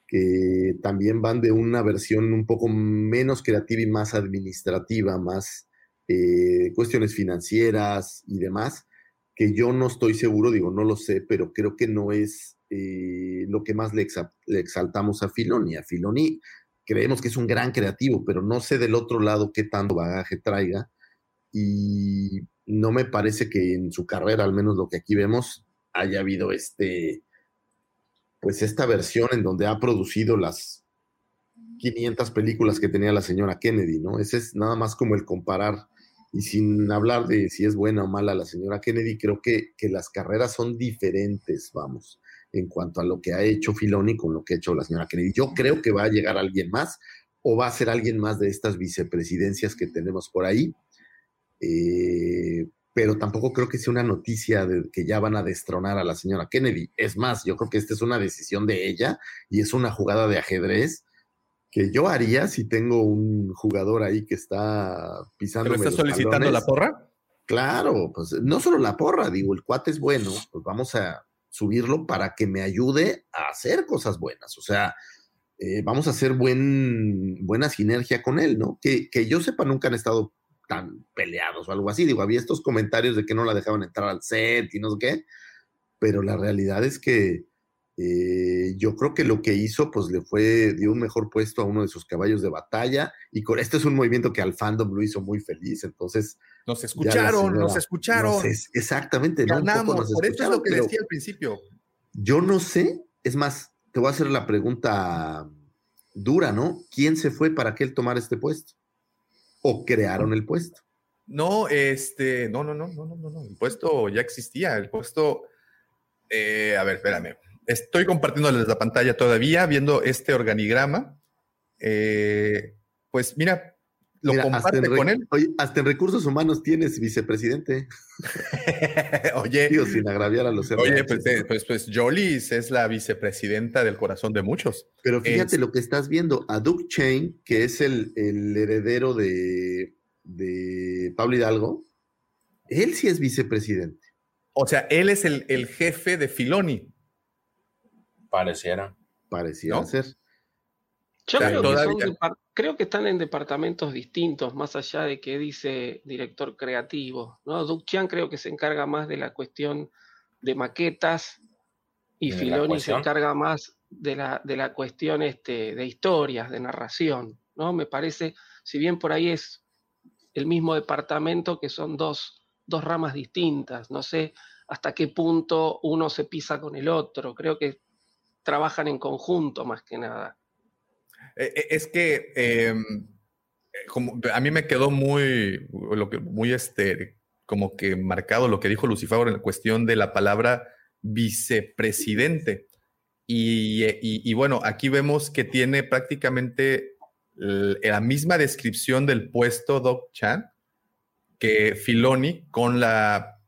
que también van de una versión un poco menos creativa y más administrativa, más eh, cuestiones financieras y demás, que yo no estoy seguro, digo, no lo sé, pero creo que no es eh, lo que más le, le exaltamos a Filoni. A Filoni creemos que es un gran creativo, pero no sé del otro lado qué tanto bagaje traiga y no me parece que en su carrera, al menos lo que aquí vemos, haya habido este, pues esta versión en donde ha producido las 500 películas que tenía la señora Kennedy, ¿no? Ese es nada más como el comparar. Y sin hablar de si es buena o mala la señora Kennedy, creo que, que las carreras son diferentes, vamos, en cuanto a lo que ha hecho Filoni con lo que ha hecho la señora Kennedy. Yo creo que va a llegar alguien más o va a ser alguien más de estas vicepresidencias que tenemos por ahí. Eh, pero tampoco creo que sea una noticia de que ya van a destronar a la señora Kennedy. Es más, yo creo que esta es una decisión de ella y es una jugada de ajedrez que yo haría si tengo un jugador ahí que está pisando. ¿Pero está solicitando la porra? Claro, pues no solo la porra, digo, el cuate es bueno, pues vamos a subirlo para que me ayude a hacer cosas buenas. O sea, eh, vamos a hacer buen, buena sinergia con él, ¿no? Que, que yo sepa, nunca han estado tan peleados o algo así. Digo, había estos comentarios de que no la dejaban entrar al set y no sé qué, pero la realidad es que eh, yo creo que lo que hizo, pues le fue, dio un mejor puesto a uno de sus caballos de batalla y con este es un movimiento que al fandom lo hizo muy feliz, entonces... Nos escucharon, nos escucharon. exactamente. Ganamos, por eso es lo que decía al principio. Yo no sé, es más, te voy a hacer la pregunta dura, ¿no? ¿Quién se fue para que él tomara este puesto? ¿O crearon el puesto? No, este, no, no, no, no, no, no, el puesto ya existía, el puesto, eh, a ver, espérame, estoy compartiéndoles la pantalla todavía, viendo este organigrama. Eh, pues mira, lo comparte con él. Oye, hasta en recursos humanos tienes vicepresidente. [laughs] oye, sin agraviar a los Oye, pues, eh, pues, pues, Jolis es la vicepresidenta del corazón de muchos. Pero fíjate lo que estás viendo, a Duke Chain, que es el, heredero de, de Pablo Hidalgo, él sí es vicepresidente. O sea, él es el, el jefe de Filoni. Pareciera. Pareciera ser. Yo creo que, están en departamentos distintos, más allá de que dice director creativo. ¿no? Duke Chan creo que se encarga más de la cuestión de maquetas y Filoni se encarga más de la, de la cuestión este, de historias, de narración. ¿no? Me parece, si bien por ahí es el mismo departamento, que son dos, dos ramas distintas. No sé hasta qué punto uno se pisa con el otro. Creo que trabajan en conjunto más que nada. Eh, eh, es que em, como, a mí me quedó muy, muy este, como que marcado lo que dijo Lucifer en la cuestión de la palabra vicepresidente. Y, y, bueno, aquí vemos que tiene prácticamente la misma descripción del puesto Doc Chan que Filoni con la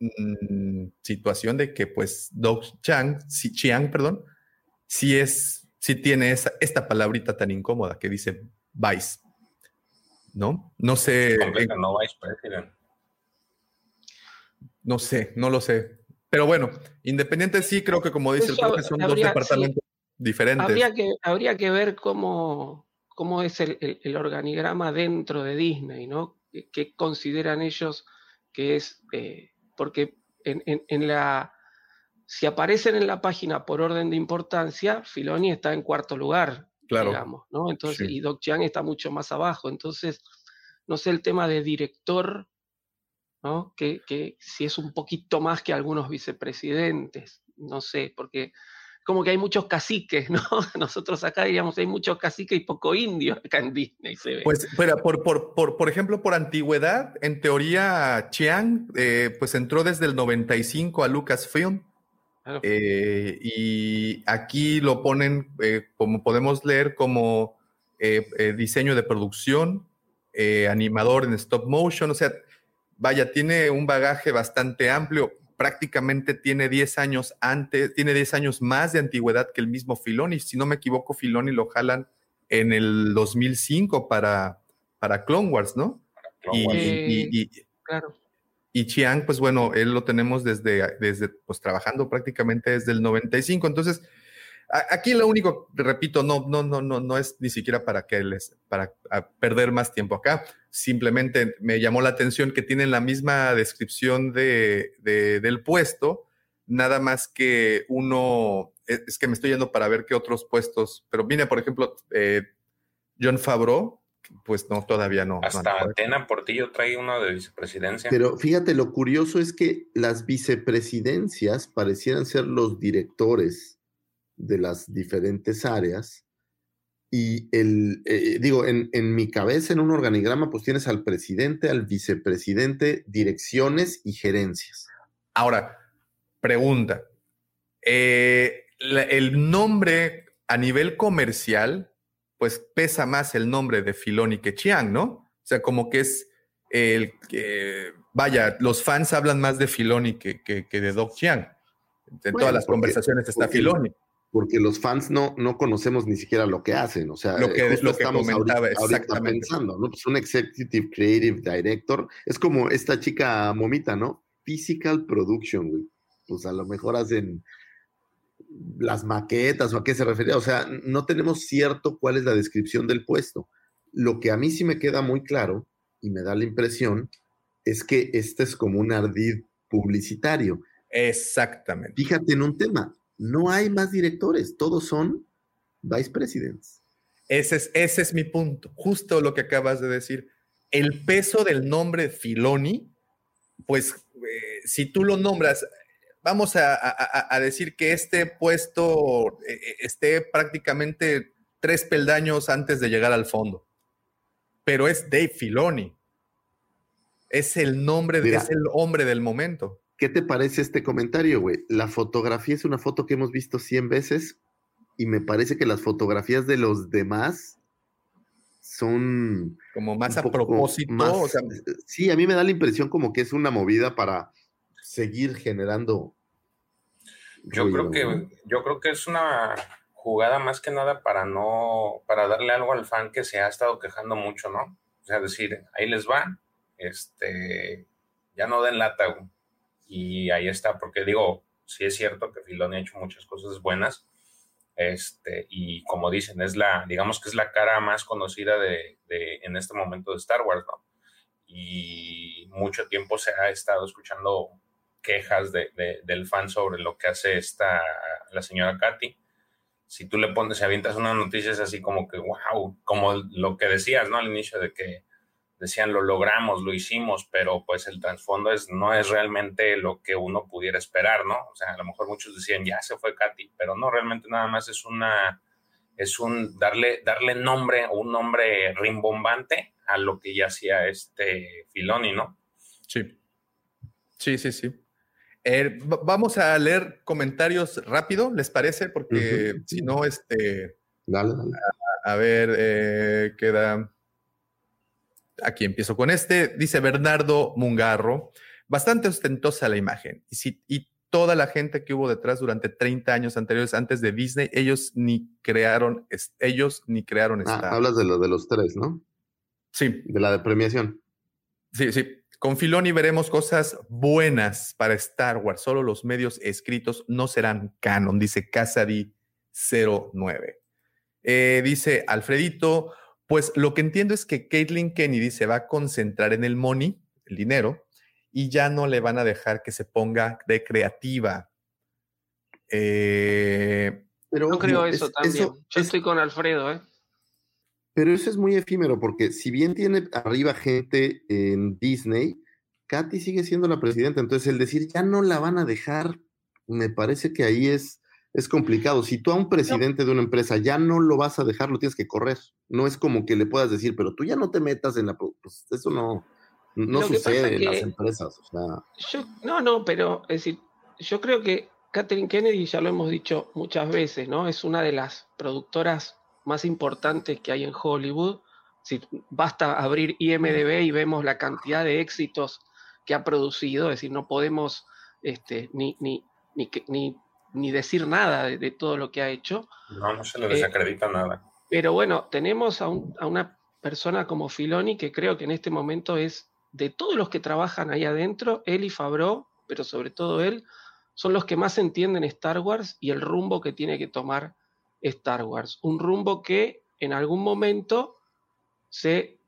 Mm, situación de que pues Doug Chang, si, Chiang, perdón, si es, si tiene esa, esta palabrita tan incómoda que dice vice. ¿No? No sé. no vice president. No sé, no lo sé. Pero bueno, independiente sí, creo que como dice el profe, son dos departamentos diferentes. Habría que, habría que ver cómo, cómo es el, el, organigrama dentro de Disney, ¿no? ¿Qué, consideran ellos que es eh, porque en, la, si aparecen en la página por orden de importancia, Filoni está en cuarto lugar, digamos, ¿no? Entonces, y Doc Chiang está mucho más abajo. Entonces, no sé el tema de director, ¿no? Que, que si es un poquito más que algunos vicepresidentes, no sé, porque como que hay muchos caciques, ¿no? [laughs] Nosotros acá diríamos hay muchos caciques y poco indio acá en Disney se ve. Pues, pero por, por, por, por ejemplo, por antigüedad, en teoría, Chiang, eh, pues entró desde el 95 a Lucasfilm. Eh, y aquí lo ponen, eh, como podemos leer, como diseño de producción, animador en stop motion, o sea, vaya, tiene un bagaje bastante amplio prácticamente tiene 10 años antes, tiene 10 años más de antigüedad que el mismo Filoni. Si no me equivoco, Filoni lo jalan en el 2005 para, para Clone Wars, ¿no? y, claro. Y Chiang, pues bueno, él lo tenemos desde, desde, pues trabajando prácticamente desde el 95. Entonces, Aquí lo único, repito, no, no, no, no, no es ni siquiera para que les, para perder más tiempo acá. Simplemente me llamó la atención que tienen la misma descripción de, del puesto, nada más que uno, es, que me estoy yendo para ver qué otros puestos, pero viene, por ejemplo, eh, John Favreau, pues no, todavía no. Hasta Atena Portillo trae uno de vicepresidencia. Pero fíjate, lo curioso es que las vicepresidencias parecieran ser los directores de las diferentes áreas Y el, eh, digo, en, en mi cabeza, en un organigrama, pues tienes al presidente, al vicepresidente, direcciones y gerencias. Ahora, pregunta. Eh, la- el nombre a nivel comercial, pues pesa más el nombre de Filoni que Chiang, ¿no? O sea, como que es el que, vaya, los fans hablan más de Filoni que, que- que de Doc Chiang. En Bueno, todas las porque- conversaciones está porque- Filoni. Porque los fans no, no conocemos ni siquiera lo que hacen. O sea, Lo que- lo que estamos comentaba, ahorita, pensando, ¿no? Pues un executive creative director es como esta chica momita, ¿no? Physical production, güey. Pues a lo mejor hacen las maquetas o a qué se refería. O sea, no tenemos cierto cuál es la descripción del puesto. Lo que a mí sí me queda muy claro y me da la impresión es que este es como un ardid publicitario. Exactamente. Fíjate en un tema, no hay más directores, todos son vice presidents. Ese es, ese es mi punto, justo lo que acabas de decir. El peso del nombre Filoni, pues eh, si tú lo nombras, vamos a, a- decir que este puesto eh, eh, esté prácticamente tres peldaños antes de llegar al fondo, pero es Dave Filoni. Es el nombre, de- es el hombre del momento. ¿Qué te parece este comentario, güey? La fotografía es una foto que hemos visto 100 veces y me parece que las fotografías de los demás son... Como más a propósito, más- o sea, sí, a mí me da la impresión como que es una movida para seguir generando... Yo ruido, creo ¿no? que yo creo que es una jugada más que nada para no para darle algo al fan que se ha estado quejando mucho, ¿no? O sea, decir, ahí les va, este ya no den lata güey. Y ahí está, porque digo, sí es cierto que Filoni ha hecho muchas cosas buenas, este y como dicen es la, digamos que es la cara más conocida de, de en este momento de Star Wars, ¿no? Y mucho tiempo se ha estado escuchando quejas de, de- del fan sobre lo que hace esta, la señora Katy. Si tú le pones, si avientas unas noticias así como que, wow, como lo que decías, ¿no? Al inicio de que decían, lo logramos, lo hicimos, pero pues el trasfondo es, no es realmente lo que uno pudiera esperar, ¿no? O sea, a lo mejor muchos decían, ya se fue Katy, pero no, realmente nada más es una, es un darle, darle nombre, un nombre rimbombante a lo que ya hacía este Filoni, ¿no? Sí. Sí, sí, sí. Eh, va- vamos a leer comentarios rápido, ¿les parece? Porque si no, este. Dale, dale. A ver, eh, queda. Aquí empiezo con este. Dice Bernardo Mungarro. Bastante ostentosa la imagen. Y, si, y toda la gente que hubo detrás durante 30 años anteriores, antes de Disney, ellos ni crearon, ellos ni crearon Ah, hablas de lo de los tres, ¿no? Sí, De la de premiación. Sí, sí. Con Filoni veremos cosas buenas para Star Wars. Solo los medios escritos no serán canon, dice Casady 09. Eh, dice Alfredito, pues lo que entiendo es que Caitlin Kennedy se va a concentrar en el money, el dinero, y ya no le van a dejar que se ponga de creativa. Eh, Pero No creo eso es- también. eso- Yo es- estoy con Alfredo, ¿eh? Pero eso es muy efímero, porque si bien tiene arriba gente en Disney, Katy sigue siendo la presidenta. Entonces, el decir ya no la van a dejar, me parece que ahí es, es complicado. Si tú a un presidente de una empresa ya no lo vas a dejar, lo tienes que correr. No es como que le puedas decir, pero tú ya no te metas en la. pro-". Pues eso no, no sucede en las empresas. O sea, Yo, no, no, pero es decir, yo creo que Catherine Kennedy, ya lo hemos dicho muchas veces, ¿no? Es una de las productoras más importantes que hay en Hollywood. Si basta abrir IMDB y vemos la cantidad de éxitos que ha producido, es decir, no podemos este, ni, ni, ni, ni, ni decir nada de, de todo lo que ha hecho. No, no se le Eh, desacredita nada. Pero bueno, tenemos a, un- a una persona como Filoni que creo que en este momento es de todos los que trabajan ahí adentro, él y Fabro, pero sobre todo él, son los que más entienden Star Wars y el rumbo que tiene que tomar Star Wars. Un rumbo que en algún momento se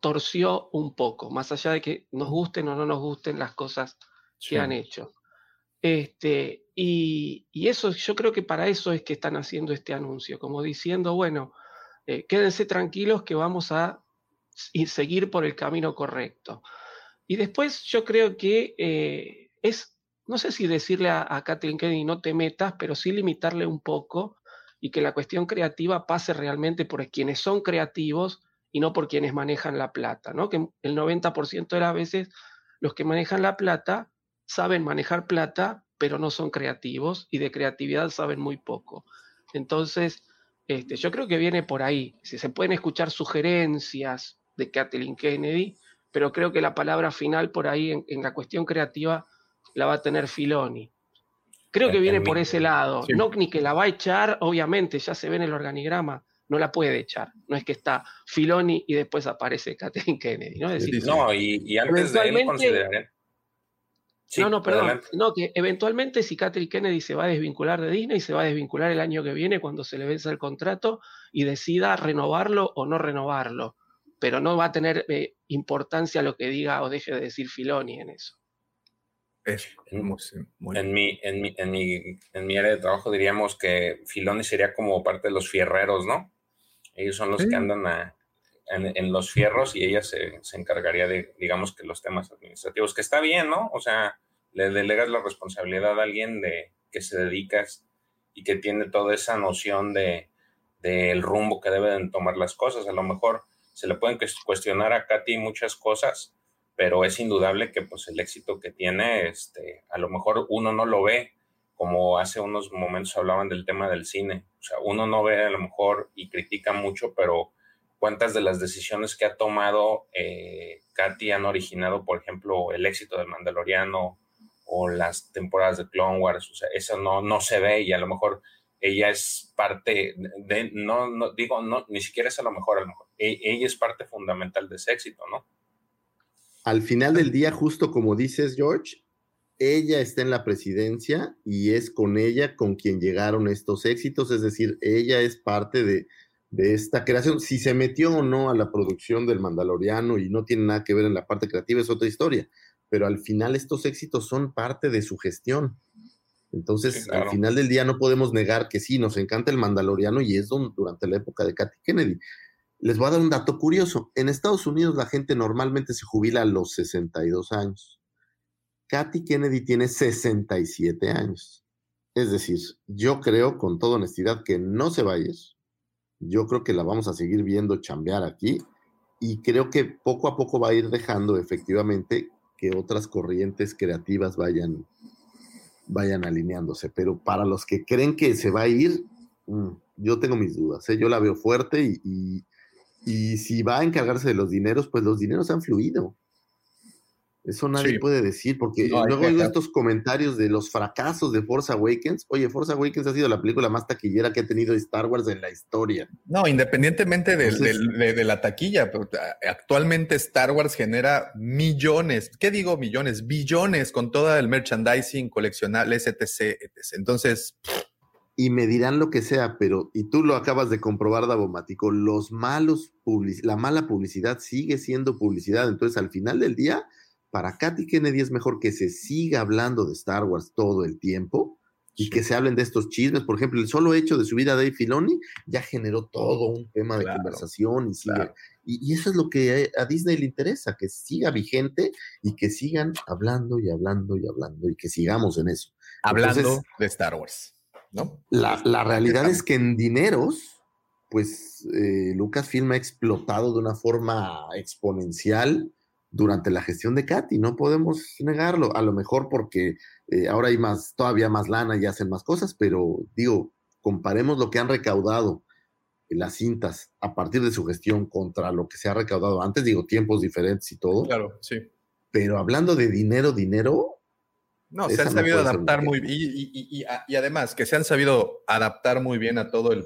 torció un poco, más allá de que nos gusten o no nos gusten las cosas que han hecho. Este, y, eso, yo creo que para eso es que están haciendo este anuncio, como diciendo, bueno, eh, quédense tranquilos que vamos a seguir por el camino correcto. Y después yo creo que eh, es, no sé si decirle a, a Kathleen Kennedy no te metas, pero sí limitarle un poco y que la cuestión creativa pase realmente por quienes son creativos y no por quienes manejan la plata, ¿no? Que el 90% de las veces los que manejan la plata saben manejar plata, pero no son creativos y de creatividad saben muy poco. Entonces, este, yo creo que viene por ahí. Si se pueden escuchar sugerencias de Kathleen Kennedy, pero creo que la palabra final por ahí en, la cuestión creativa la va a tener Filoni. Creo que viene por ese lado. No ni que la va a echar, obviamente, ya se ve en el organigrama, no la puede echar. No es que está Filoni y después aparece Kathleen Kennedy. No, decir, no y, antes de él no, no, perdón. No, que eventualmente si Kathleen Kennedy se va a desvincular de Disney, se va a desvincular el año que viene cuando se le vence el contrato y decida renovarlo o no renovarlo. Pero no va a tener eh, importancia lo que diga o deje de decir Filoni en eso. en, mi, en, mi, en, mi, en mi área de trabajo diríamos que Filoni sería como parte de los fierreros, ¿no? Ellos son los que andan en, los fierros y ella se, se, encargaría de, digamos que los temas administrativos, que está bien, ¿no? O sea, le delegas la responsabilidad a alguien de que se dedica y que tiene toda esa noción de del rumbo que deben tomar las cosas. A lo mejor se le pueden cuestionar a Katy muchas cosas, pero es indudable que pues el éxito que tiene, este, a lo mejor uno no lo ve, como hace unos momentos hablaban del tema del cine. O sea, uno no ve a lo mejor y critica mucho, pero cuántas de las decisiones que ha tomado eh, Katy han originado, por ejemplo, el éxito del Mandaloriano o las temporadas de Clone Wars. O sea, eso no, no se ve y a lo mejor ella es parte de, no, no digo, no, ni siquiera es a lo mejor, a lo mejor, e, ella es parte fundamental de ese éxito, ¿no? Al final del día, justo como dices, George, ella está en la presidencia y es con ella con quien llegaron estos éxitos, es decir, ella es parte de, de esta creación. Si se metió o no a la producción del Mandaloriano y no tiene nada que ver en la parte creativa es otra historia, pero al final estos éxitos son parte de su gestión. Entonces, al final del día no podemos negar que sí, nos encanta el Mandaloriano y es durante la época de Katy Kennedy. Les voy a dar un dato curioso. En Estados Unidos la gente normalmente se jubila a los 62 años. Katy Kennedy tiene 67 años. Es decir, yo creo con toda honestidad que no se va a ir. Yo creo que la vamos a seguir viendo chambear aquí y creo que poco a poco va a ir dejando efectivamente que otras corrientes creativas vayan, vayan alineándose. Pero para los que creen que se va a ir, mm, yo tengo mis dudas. ¿eh? Yo la veo fuerte y, y, si va a encargarse de los dineros, pues los dineros han fluido. Eso nadie puede decir, porque luego hay estos comentarios de los fracasos de Force Awakens. Oye, Force Awakens ha sido la película más taquillera que ha tenido Star Wars en la historia. No, independientemente de, de, la taquilla, actualmente Star Wars genera millones, ¿qué digo millones? Billones con todo el merchandising coleccionable, etc, etc. Entonces... Y me dirán lo que sea, pero, y tú lo acabas de comprobar, Davomático, los malos, la mala publicidad sigue siendo publicidad. Entonces, al final del día para Katy Kennedy es mejor que se siga hablando de Star Wars todo el tiempo y que se hablen de estos chismes. Por ejemplo, el solo hecho de subir a Dave Filoni ya generó todo un tema de conversación y, y, eso es lo que a Disney le interesa, que siga vigente y que sigan hablando y hablando y hablando y que sigamos en eso. Hablando de Star Wars, ¿no? La, la realidad es que en dineros, pues eh, Lucasfilm ha explotado de una forma exponencial durante la gestión de Katy, no podemos negarlo, a lo mejor porque eh, ahora hay más, todavía más lana y hacen más cosas, pero digo, comparemos lo que han recaudado las cintas a partir de su gestión contra lo que se ha recaudado antes, digo, tiempos diferentes y todo. Claro, sí. Pero hablando de dinero, dinero. No, se han sabido adaptar muy bien. Y, y, además, que se han sabido adaptar muy bien a todo el,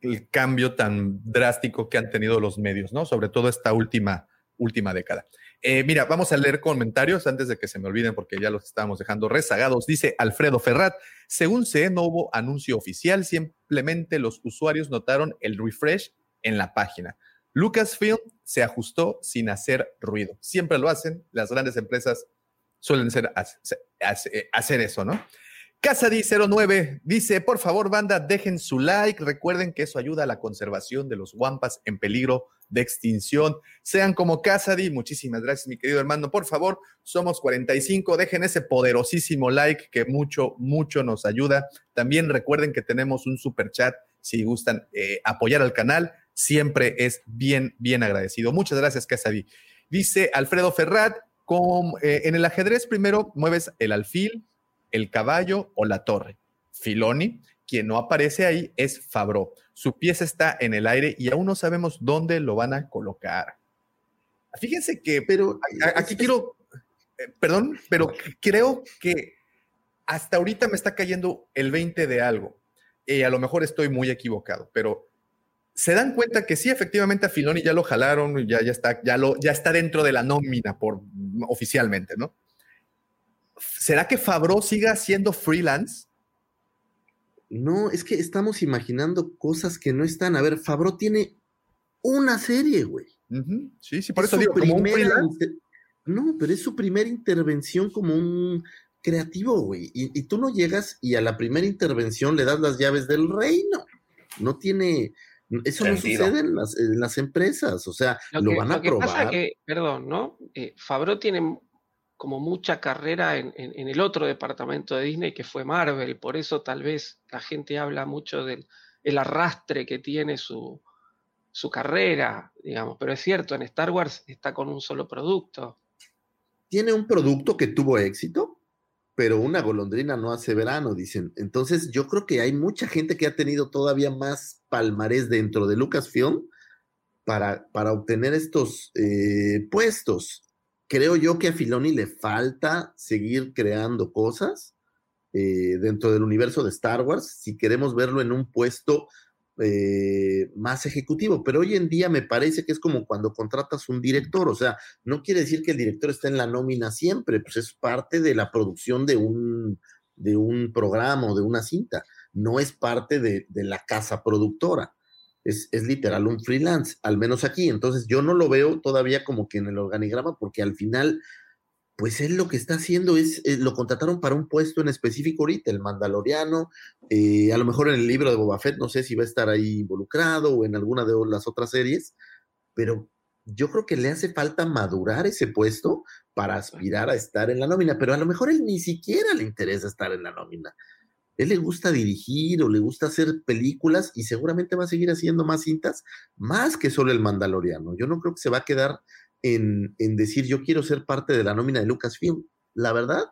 el cambio tan drástico que han tenido los medios, ¿no? Sobre todo esta última última década. Eh, mira, vamos a leer comentarios antes de que se me olviden porque ya los estábamos dejando rezagados. Dice Alfredo Ferrat, según sé, no hubo anuncio oficial, simplemente los usuarios notaron el refresh en la página. Lucasfilm se ajustó sin hacer ruido. Siempre lo hacen, las grandes empresas suelen ser, hacer eso, ¿no? Casadi09 dice, por favor, banda, dejen su like. Recuerden que eso ayuda a la conservación de los guampas en peligro de extinción. Sean como Casady, muchísimas gracias, mi querido hermano. Por favor, somos 45, dejen ese poderosísimo like que mucho, mucho nos ayuda. También recuerden que tenemos un super chat si gustan eh, apoyar al canal. Siempre es bien, bien agradecido. Muchas gracias, Casady. Dice Alfredo Ferrat, eh, en el ajedrez primero mueves el alfil, el caballo o la torre. Filoni, quien no aparece ahí, es Fabro. Su pieza está en el aire y aún no sabemos dónde lo van a colocar. Fíjense que, pero aquí quiero, eh, perdón, pero creo que hasta ahorita me está cayendo el 20 de algo. Y a lo mejor estoy muy equivocado, pero se dan cuenta que sí, efectivamente a Filoni ya lo jalaron, ya, ya, está, ya, lo, ya está dentro de la nómina por, oficialmente, ¿no? ¿Será que Fabro siga siendo freelance? No, es que estamos imaginando cosas que no están. A ver, Fabro tiene una serie, güey. Sí, sí, por eso digo, como un. No, pero es su primera intervención como un creativo, güey. Y, y, tú no llegas y a la primera intervención le das las llaves del reino. No tiene, eso no sucede en las, empresas, o sea, lo, van a lo que Pasa que, perdón, ¿no? Eh, Fabro tiene como mucha carrera en, el otro departamento de Disney que fue Marvel, por eso tal vez la gente habla mucho del el arrastre que tiene su, su carrera, digamos, pero es cierto, en Star Wars está con un solo producto. Tiene un producto que tuvo éxito, pero una golondrina no hace verano, dicen. Entonces, yo creo que hay mucha gente que ha tenido todavía más palmarés dentro de Lucasfilm para, para obtener estos eh, puestos. Creo yo que a Filoni le falta seguir creando cosas eh, dentro del universo de Star Wars si queremos verlo en un puesto eh, más ejecutivo, pero hoy en día me parece que es como cuando contratas un director, o sea, no quiere decir que el director esté en la nómina siempre, pues es parte de la producción de un, de un programa o de una cinta, no es parte de, de la casa productora, es, es, literal un freelance, al menos aquí, entonces yo no lo veo todavía como que en el organigrama, porque al final pues él lo que está haciendo es, eh, lo contrataron para un puesto en específico ahorita, el Mandaloriano, eh, a lo mejor en el libro de Boba Fett, no sé si va a estar ahí involucrado o en alguna de las otras series, pero yo creo que le hace falta madurar ese puesto para aspirar a estar en la nómina, pero a lo mejor él ni siquiera le interesa estar en la nómina. Él le gusta dirigir o le gusta hacer películas y seguramente va a seguir haciendo más cintas, más que solo el Mandaloriano. Yo no creo que se va a quedar en, decir yo quiero ser parte de la nómina de Lucasfilm. La verdad,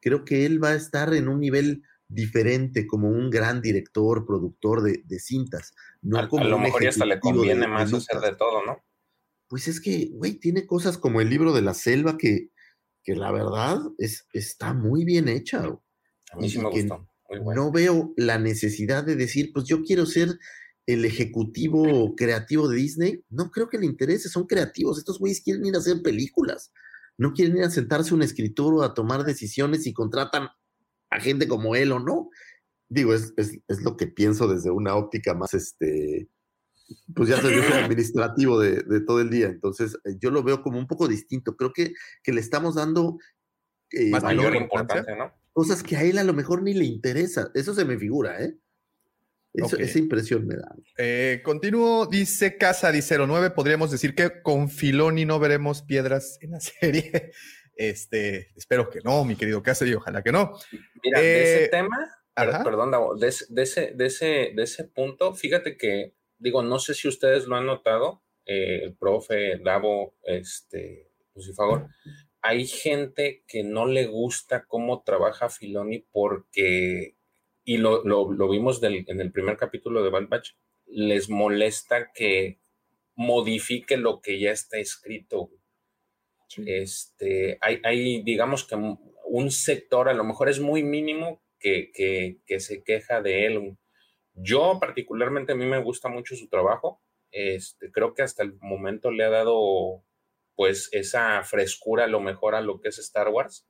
creo que él va a estar en un nivel diferente como un gran director, productor de, cintas. No a, lo mejor hasta le conviene más hacer de todo, ¿no? Pues es que, güey, tiene cosas como el libro de la selva que, que la verdad es, está muy bien hecha. A mí sí me gustó. No veo la necesidad de decir, pues yo quiero ser el ejecutivo creativo de Disney, no creo que le interese, son creativos, estos güeyes quieren ir a hacer películas, no quieren ir a sentarse un escritor o a tomar decisiones y contratan a gente como él o no. Digo, es, lo que pienso desde una óptica más, este, pues ya soy, yo [laughs] administrativo de, todo el día, entonces eh, yo lo veo como un poco distinto, creo que, que le estamos dando... Eh, mayor importancia, ¿no? Cosas que a él a lo mejor ni le interesa, eso se me figura, ¿eh? Esa impresión me da. Eh, continúo, dice Casa 09, podríamos decir que con Filoni no veremos piedras en la [laughs] serie. Este, espero que no, mi querido Casa, y ojalá que no. Mira, de ese eh, tema, perdón, de, ese, de, ese, de ese punto, fíjate que, digo, no sé si ustedes lo han notado, eh, el profe, Davo, este, favor hay gente que no le gusta cómo trabaja Filoni porque y lo, vimos en el primer capítulo de Bad Batch, les molesta que modifique lo que ya está escrito. Este, hay, digamos que un sector, a lo mejor es muy mínimo, que, que, se queja de él. Yo particularmente a mí me gusta mucho su trabajo. Este, creo que hasta el momento le ha dado pues esa frescura a lo mejor a lo que es Star Wars.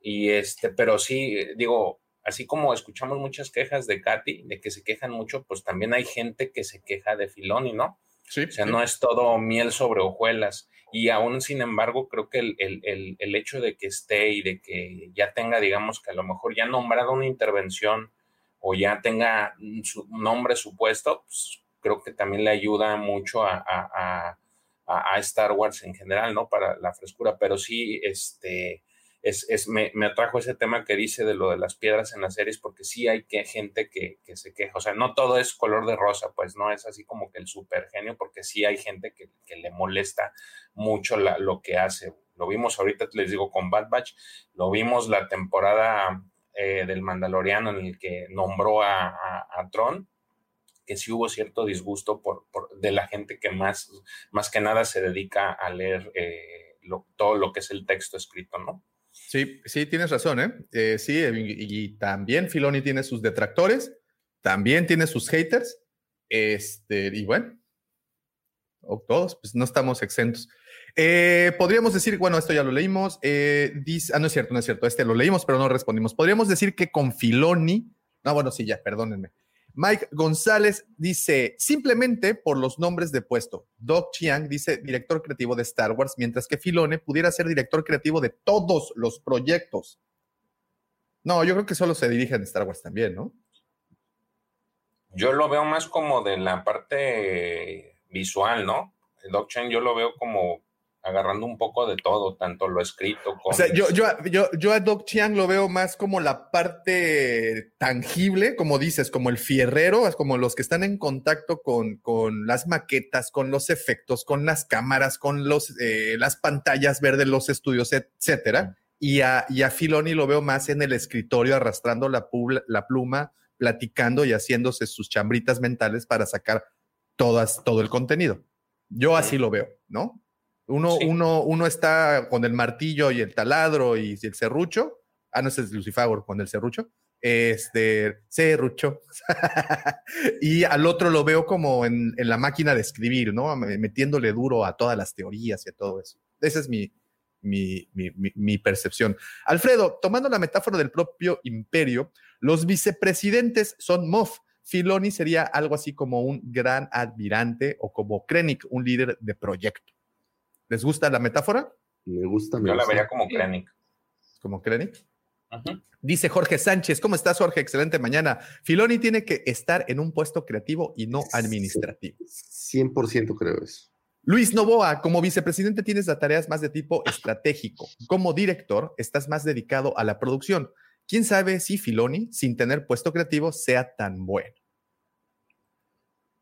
Y este, pero sí, digo, así como escuchamos muchas quejas de Katy, de que se quejan mucho, pues también hay gente que se queja de Filoni, ¿no? Sí, o sea, no es todo miel sobre hojuelas. Y aún, sin embargo, creo que el, hecho de que esté y de que ya tenga, digamos, que a lo mejor ya nombrado una intervención o ya tenga su nombre supuesto, pues creo que también le ayuda mucho a, a, a, a Star Wars en general, ¿no? Para la frescura, pero sí, este, es, es me, me, atrajo ese tema que dice de lo de las piedras en las series, porque sí hay que, gente que, que, se queja, o sea, no todo es color de rosa, pues no es así como que el super genio, porque sí hay gente que, que le molesta mucho lo que hace. Lo vimos ahorita, les digo, con Bad Batch, lo vimos la temporada eh, del Mandaloriano en el que nombró a, a Tron, que sí hubo cierto disgusto por, por, de la gente que más, más que nada se dedica a leer eh, todo lo que es el texto escrito, ¿no? Sí, sí, tienes razón, ¿eh? eh sí, y, también Filoni tiene sus detractores, también tiene sus haters, este, y bueno, todos, pues no estamos exentos. Eh, podríamos decir, bueno, esto ya lo leímos, eh, ah, no es cierto, no es cierto, este lo leímos, pero no respondimos. Podríamos decir que con Filoni, no, bueno, sí, ya, perdónenme. Mike González dice, simplemente por los nombres de puesto. Doc Chiang dice director creativo de Star Wars, mientras que Filone pudiera ser director creativo de todos los proyectos. No, yo creo que solo se dirige en Star Wars también, ¿no? Yo lo veo más como de la parte visual, ¿no? Doc Chiang yo lo veo como agarrando un poco de todo, tanto lo escrito como... O sea, yo, yo, yo, yo a Doc Chiang lo veo más como la parte tangible, como dices, como el fierrero, como los que están en contacto con, con las maquetas, con los efectos, con las cámaras, con los, eh, las pantallas verdes, los estudios, etcétera. Y a, y a Filoni lo veo más en el escritorio, arrastrando la, la pluma, platicando y haciéndose sus chambritas mentales para sacar todas, todo el contenido. Yo así lo veo, ¿no? Uno, sí. uno, uno está con el martillo y el taladro y el serrucho. Ah, no, ese es Lucifer con el serrucho. Este, serrucho. [laughs] y al otro lo veo como en, en, la máquina de escribir, ¿no? Metiéndole duro a todas las teorías y a todo eso. Esa es mi, mi, mi, mi percepción. Alfredo, tomando la metáfora del propio imperio, los vicepresidentes son MOF. Filoni sería algo así como un gran admirante o como Krennic, un líder de proyecto. ¿Les gusta la metáfora? Me gusta. Me Yo gusta. la vería como Krennic. ¿Como Krennic? Uh -huh. Dice Jorge Sánchez, ¿cómo estás, Jorge? Excelente mañana. Filoni tiene que estar en un puesto creativo y no administrativo. 100% creo eso. Luis Novoa, como vicepresidente tienes las tareas más de tipo estratégico. Como director, estás más dedicado a la producción. ¿Quién sabe si Filoni, sin tener puesto creativo, sea tan bueno?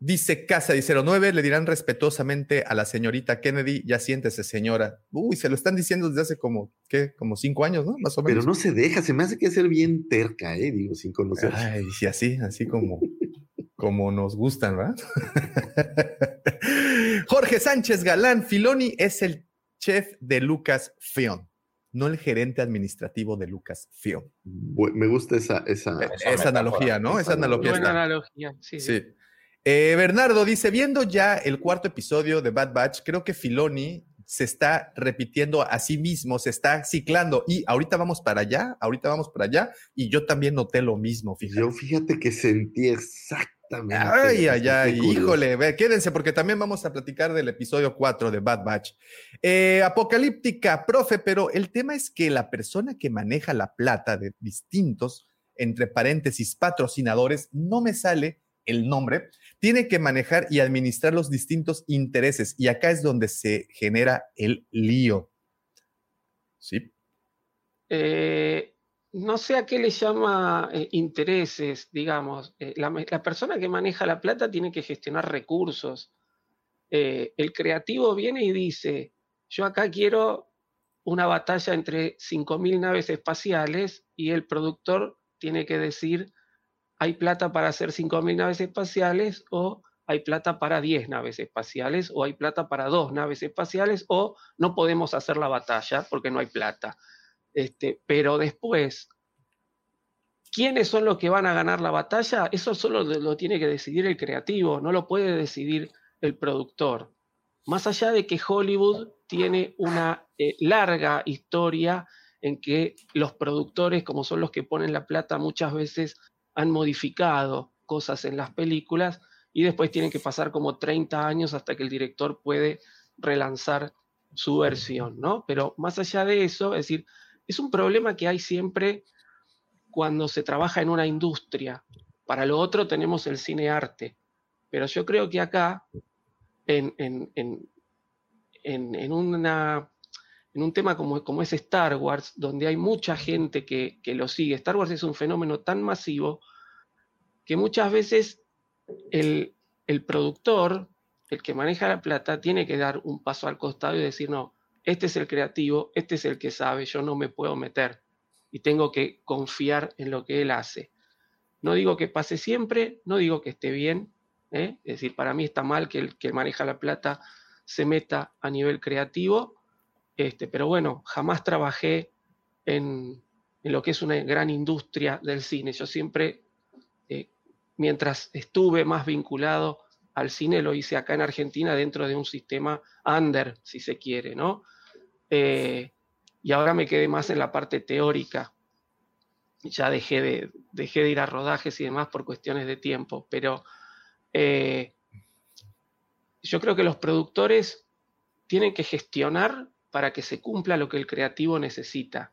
Dice Casa 09, le dirán respetuosamente a la señorita Kennedy, ya siéntese señora. Uy, se lo están diciendo desde hace como, ¿qué? Como cinco años, ¿no? Más o menos. Pero no se deja, se me hace que ser bien terca, ¿eh? Digo, sin conocer. Ay, sí, así, así como, [laughs] como nos gustan, ¿verdad? [laughs] Jorge Sánchez Galán, Filoni es el chef de Lucas Film, no el gerente administrativo de Lucas Film. Me gusta esa, esa, esa, esa analogía, ¿no? Esa, esa analogía. Buena analogía, sí. sí. sí. Eh, Bernardo dice, viendo ya el cuarto episodio de Bad Batch, creo que Filoni se está repitiendo a sí mismo, se está ciclando y ahorita vamos para allá, ahorita vamos para allá y yo también noté lo mismo. Fíjate. Yo fíjate que sentí exactamente. Ay, ay, ay, híjole, ve, quédense porque también vamos a platicar del episodio 4 de Bad Batch. Eh, apocalíptica, profe, pero el tema es que la persona que maneja la plata de distintos, entre paréntesis, patrocinadores, no me sale el nombre, tiene que manejar y administrar los distintos intereses. Y acá es donde se genera el lío. ¿Sí? Eh, no sé a qué le llama eh, intereses, digamos. Eh, la, la, persona que maneja la plata tiene que gestionar recursos. El creativo viene y dice, yo acá quiero una batalla entre 5.000 naves espaciales y el productor tiene que decir, hay plata para hacer 5.000 naves espaciales o hay plata para 10 naves espaciales o hay plata para dos naves espaciales o no podemos hacer la batalla porque no hay plata. Este, pero después, ¿quiénes son los que van a ganar la batalla? Eso solo lo tiene que decidir el creativo, no lo puede decidir el productor. Más allá de que Hollywood tiene una eh, larga historia en que los productores, como son los que ponen la plata, muchas veces han modificado cosas en las películas y después tienen que pasar como 30 años hasta que el director puede relanzar su versión, ¿no? Pero más allá de eso, es decir, es un problema que hay siempre cuando se trabaja en una industria. Para lo otro tenemos el cine arte, Pero yo creo que acá, en, en, en, en, en una, en un tema como, como es Star Wars, donde hay mucha gente que, que lo sigue, Star Wars es un fenómeno tan masivo que muchas veces el, el productor, el que maneja la plata, tiene que dar un paso al costado y decir, no, este es el creativo, este es el que sabe, yo no me puedo meter y tengo que confiar en lo que él hace. No digo que pase siempre, no digo que esté bien, ¿eh? es decir, para mí está mal que el que maneja la plata se meta a nivel creativo, este, pero bueno, jamás trabajé en, lo que es una gran industria del cine. Yo siempre, eh, mientras estuve más vinculado al cine, lo hice acá en Argentina dentro de un sistema under, si se quiere, ¿no? Eh, y ahora me quedé más en la parte teórica. Ya dejé de, dejé de ir a rodajes y demás por cuestiones de tiempo, pero eh, yo creo que los productores tienen que gestionar para que se cumpla lo que el creativo necesita.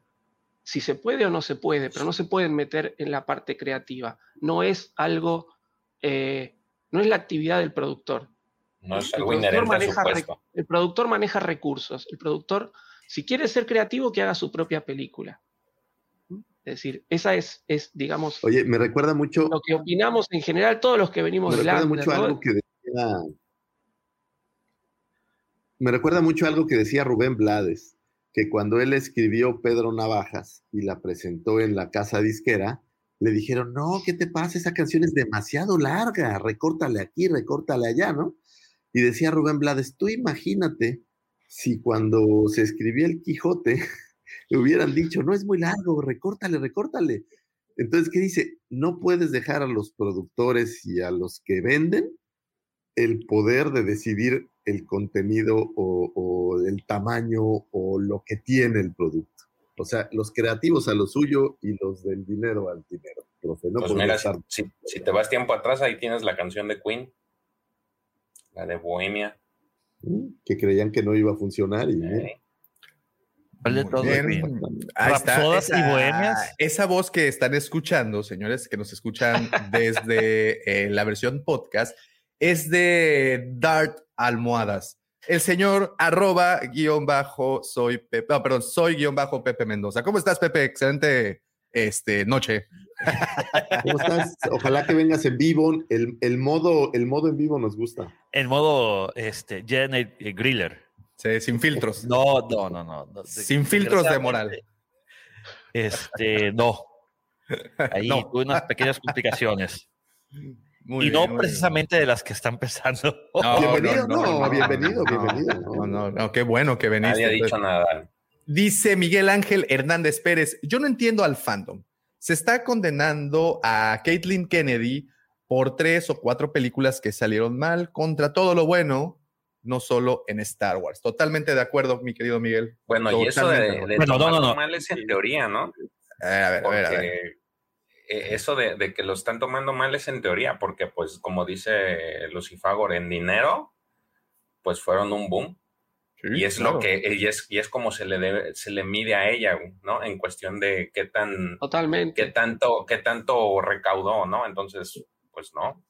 Si se puede o no se puede, pero no se pueden meter en la parte creativa. No es algo, eh, no es la actividad del productor. No es El algo productor, maneja, el productor maneja recursos. El productor, si quiere ser creativo, que haga su propia película. Es decir, esa es, es digamos, Oye, me recuerda mucho, lo que opinamos en general todos los que venimos me recuerda mucho ¿no? algo que decía. Me recuerda mucho algo que decía Rubén Blades, que cuando él escribió Pedro Navajas y la presentó en la casa disquera, le dijeron, no, ¿qué te pasa? Esa canción es demasiado larga, recórtale aquí, recórtale allá, ¿no? Y decía Rubén Blades, tú imagínate si cuando se escribía el Quijote [laughs] le hubieran dicho, no es muy largo, recórtale, recórtale. Entonces, ¿qué dice? No puedes dejar a los productores y a los que venden el poder de decidir el contenido o, o el tamaño o lo que tiene el producto. O sea, los creativos a lo suyo y los del dinero al dinero. Profe, no Pues podemos mira, estar- si, si te vas tiempo atrás, ahí tienes la canción de Queen, la de Bohemia. que creían que no iba a funcionar y mira. ¿Cuál de Muy todos, bien. Ahí está, ¿Rapsodas y bohemias? Esa voz que están escuchando, señores, que nos escuchan [laughs] desde eh, la versión podcast, es de Dart Almohadas. El señor arroba guion bajo soy Pepe, no, perdón, soy guion bajo Pepe Mendoza. ¿Cómo estás, Pepe? Excelente este, noche. ¿Cómo estás? Ojalá que vengas en vivo. El, el modo, el modo en vivo nos gusta. En modo este, Janet Griller. Sí, sin filtros. No, no, no, no. no. Sin filtros de moral. Este, no. [laughs] Ahí No. tuve unas pequeñas complicaciones. [laughs] Muy y bien, no bien. precisamente de las que están pensando. [laughs] No, bienvenido, no, no, no, bienvenido, no, bienvenido. No, no, no, qué bueno que veniste. Nadie ha dicho Pepe. nada. Dice Miguel Ángel Hernández Pérez, yo no entiendo al fandom. Se está condenando a Caitlyn Kennedy por tres o cuatro películas que salieron mal contra todo lo bueno, no solo en Star Wars. Totalmente de acuerdo, mi querido Miguel. Bueno, y eso de, de acuerdo. Bueno, no, no, no. mal es en teoría, ¿no? A ver, a ver, a ver, a ver. Porque eh, eso de, de que lo están tomando mal es en teoría, porque pues como dice Lucifagor, en dinero, pues fueron un boom. Sí, y es claro. lo que, y es, y es como se le debe, se le mide a ella, ¿no? En cuestión de qué tan, Totalmente. qué tanto, qué tanto recaudó, ¿no? Entonces, pues no.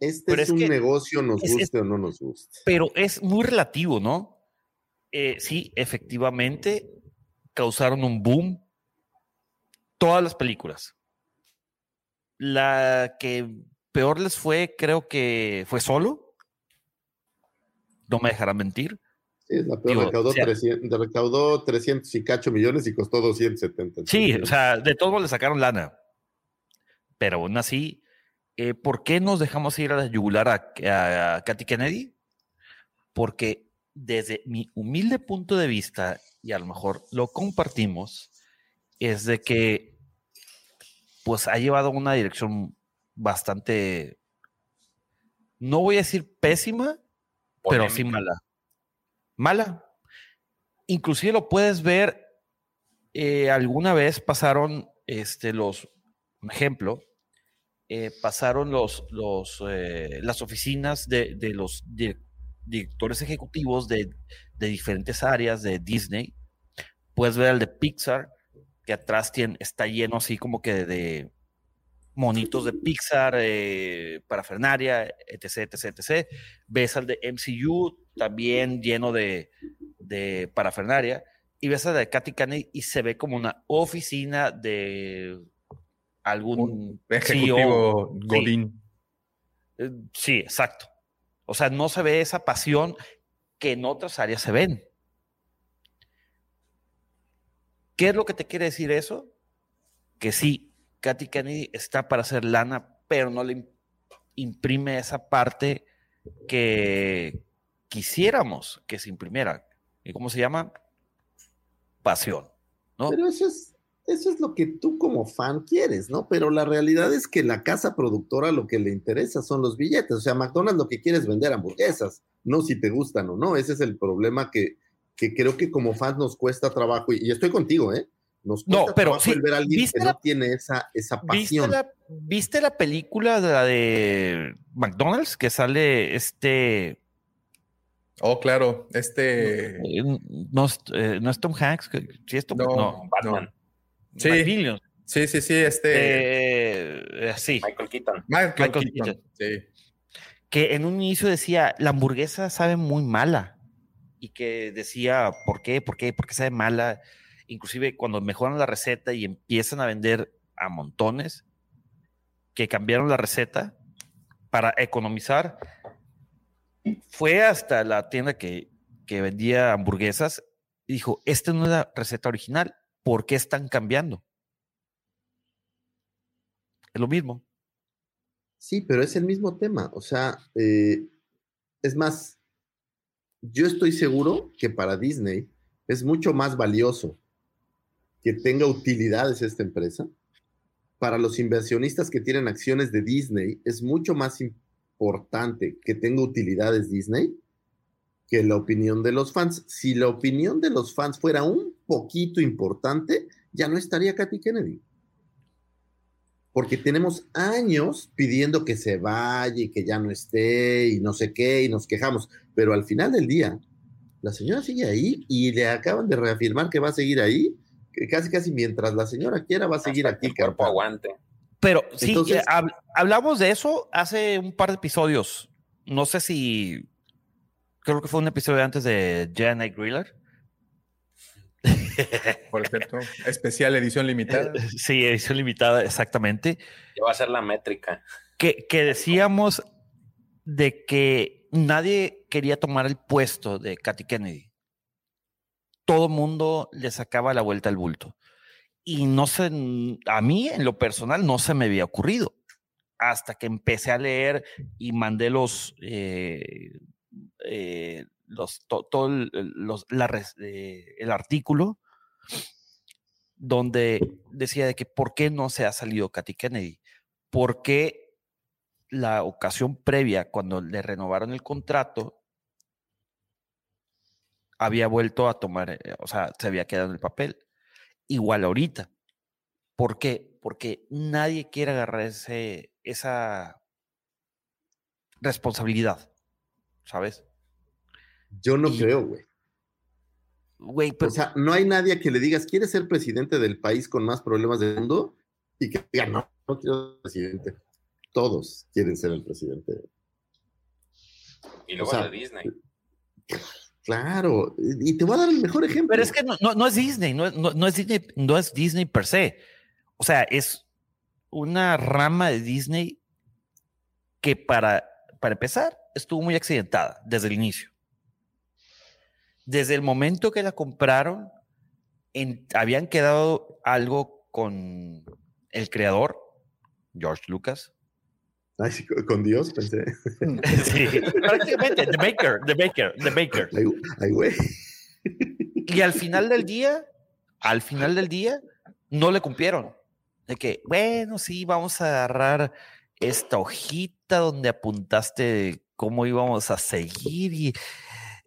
Este Pero es, es un que negocio, nos es- guste o no nos guste. Pero es muy relativo, ¿no? Eh, sí, efectivamente, causaron un boom todas las películas. La que peor les fue, creo que fue solo. No me dejarán mentir. Sí, es la peor. Digo, recaudó, o sea- 300, recaudó 300 y cacho millones y costó 270. Sí, o sea, de todos le sacaron lana. Pero aún así, eh, ¿por qué nos dejamos ir a la yugular a, a Katy Kennedy? Porque desde mi humilde punto de vista, y a lo mejor lo compartimos, es de que pues ha llevado una dirección bastante, no voy a decir pésima, pero sí mala. Mala. Inclusive lo puedes ver, eh, alguna vez pasaron este, los, un ejemplo, eh, pasaron los, los, eh, las oficinas de, de los di- directores ejecutivos de, de diferentes áreas de Disney. Puedes ver el de Pixar, que atrás tiene, está lleno así como que de, monitos de Pixar, eh, parafernaria, etc, etc, etc. Ves al de MCU, también lleno de, de parafernaria. Y ves al de Katy Kennedy y se ve como una oficina de algún Ejecutivo CEO. Sí. Godín. Eh, Sí, exacto. O sea, no se ve esa pasión que en otras áreas se ven. ¿Qué es lo que te quiere decir eso? Que sí, Katy Kennedy está para hacer lana, pero no le im- imprime esa parte que quisiéramos que se imprimiera. ¿Y cómo se llama? Pasión. ¿no? Pero eso es, eso es lo que tú como fan quieres, ¿no? Pero la realidad es que la casa productora lo que le interesa son los billetes. O sea, McDonald's lo que quiere es vender hamburguesas, no si te gustan o no. Ese es el problema que, que creo que como fans nos cuesta trabajo. Y, y estoy contigo, ¿eh? Nos No, cuesta pero trabajo sí, el ver a alguien ¿viste que la- no tiene esa, esa ¿Viste pasión. la, ¿Viste la película de la de McDonald's que sale este... Oh, claro, este... eh, No, es- eh, no es Tom Hanks, que- sí es Tom No, no, Batman. Sí. Sí, sí, sí, este... Eh, eh, sí, Michael Keaton. Michael, Michael Keaton, Sí. que en un inicio decía, la hamburguesa sabe muy mala. Y que decía, ¿por qué? ¿Por qué? ¿Por qué sabe mala? Inclusive cuando mejoran la receta y empiezan a vender a montones, que cambiaron la receta para economizar, fue hasta la tienda que, que vendía hamburguesas y dijo, esta no es la receta original, ¿por qué están cambiando? Es lo mismo. Sí, pero es el mismo tema. O sea, eh, es más, yo estoy seguro que para Disney es mucho más valioso que tenga utilidades esta empresa. Para los inversionistas que tienen acciones de Disney, es mucho más importante que tenga utilidades Disney que la opinión de los fans. Si la opinión de los fans fuera un poquito importante, ya no estaría Katy Kennedy porque tenemos años pidiendo que se vaya y que ya no esté y no sé qué y nos quejamos, pero al final del día la señora sigue ahí y le acaban de reafirmar que va a seguir ahí, que casi casi mientras la señora quiera va a seguir Hasta que aquí. el cuerpo aguante. Pero sí, Entonces- eh, hab- hablamos de eso hace un par de episodios. No sé si. Creo que fue un episodio antes de Janet Griller. Por cierto, especial edición limitada. [laughs] Sí, edición limitada, exactamente. Ya va a ser la métrica. Que, que decíamos de que nadie quería tomar el puesto de Katy Kennedy. Todo mundo le sacaba la vuelta al bulto. Y no sé, a mí en lo personal no se me había ocurrido. Hasta que empecé a leer y mandé los, eh, eh, los, to- todo el, los- la eh, el artículo donde decía de que por qué no se ha salido Katy Kennedy, por qué la ocasión previa, cuando le renovaron el contrato, había vuelto a tomar, eh, o sea, se había quedado en el papel. Igual ahorita. ¿Por qué? Porque nadie quiere agarrar ese, esa responsabilidad, ¿sabes? Yo no Y- creo, güey. Güey, pero O sea, no hay nadie que le digas, ¿quieres ser presidente del país con más problemas del mundo? Y que diga, no, no quiero ser presidente. Todos quieren ser el presidente. Y luego O sea, de Disney. Claro, y te voy a dar el mejor ejemplo. Pero es que no, no- no es Disney, no, es- no- no es Disney, no es Disney per se. O sea, es una rama de Disney que para, para empezar estuvo muy accidentada desde el inicio. Desde el momento que la compraron, en- habían quedado algo con el creador, George Lucas. Ay, sí, con- Dios pensé. [laughs] Sí, prácticamente, The Baker, The Baker, The Baker. Ay, ay, güey. Y al final del día, al final del día, no le cumplieron. De que, bueno, sí, vamos a agarrar esta hojita donde apuntaste cómo íbamos a seguir y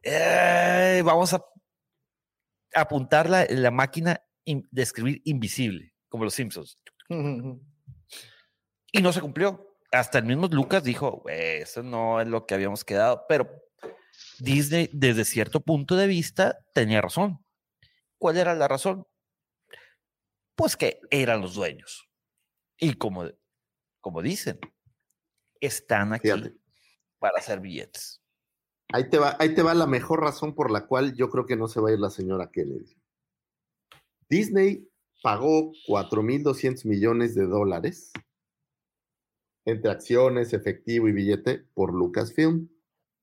eh, vamos a apuntar la, la máquina in- de escribir invisible, como los Simpsons. Y no se cumplió. Hasta el mismo Lucas dijo, "Güey, eso no es lo que habíamos quedado, pero Disney, desde cierto punto de vista, tenía razón. ¿Cuál era la razón? Pues que eran los dueños. Y como como dicen, están aquí para hacer billetes. Ahí te, va, ahí te va la mejor razón por la cual yo creo que no se va a ir la señora Kennedy. Disney pagó 4.200 millones de dólares entre acciones, efectivo y billete por Lucasfilm.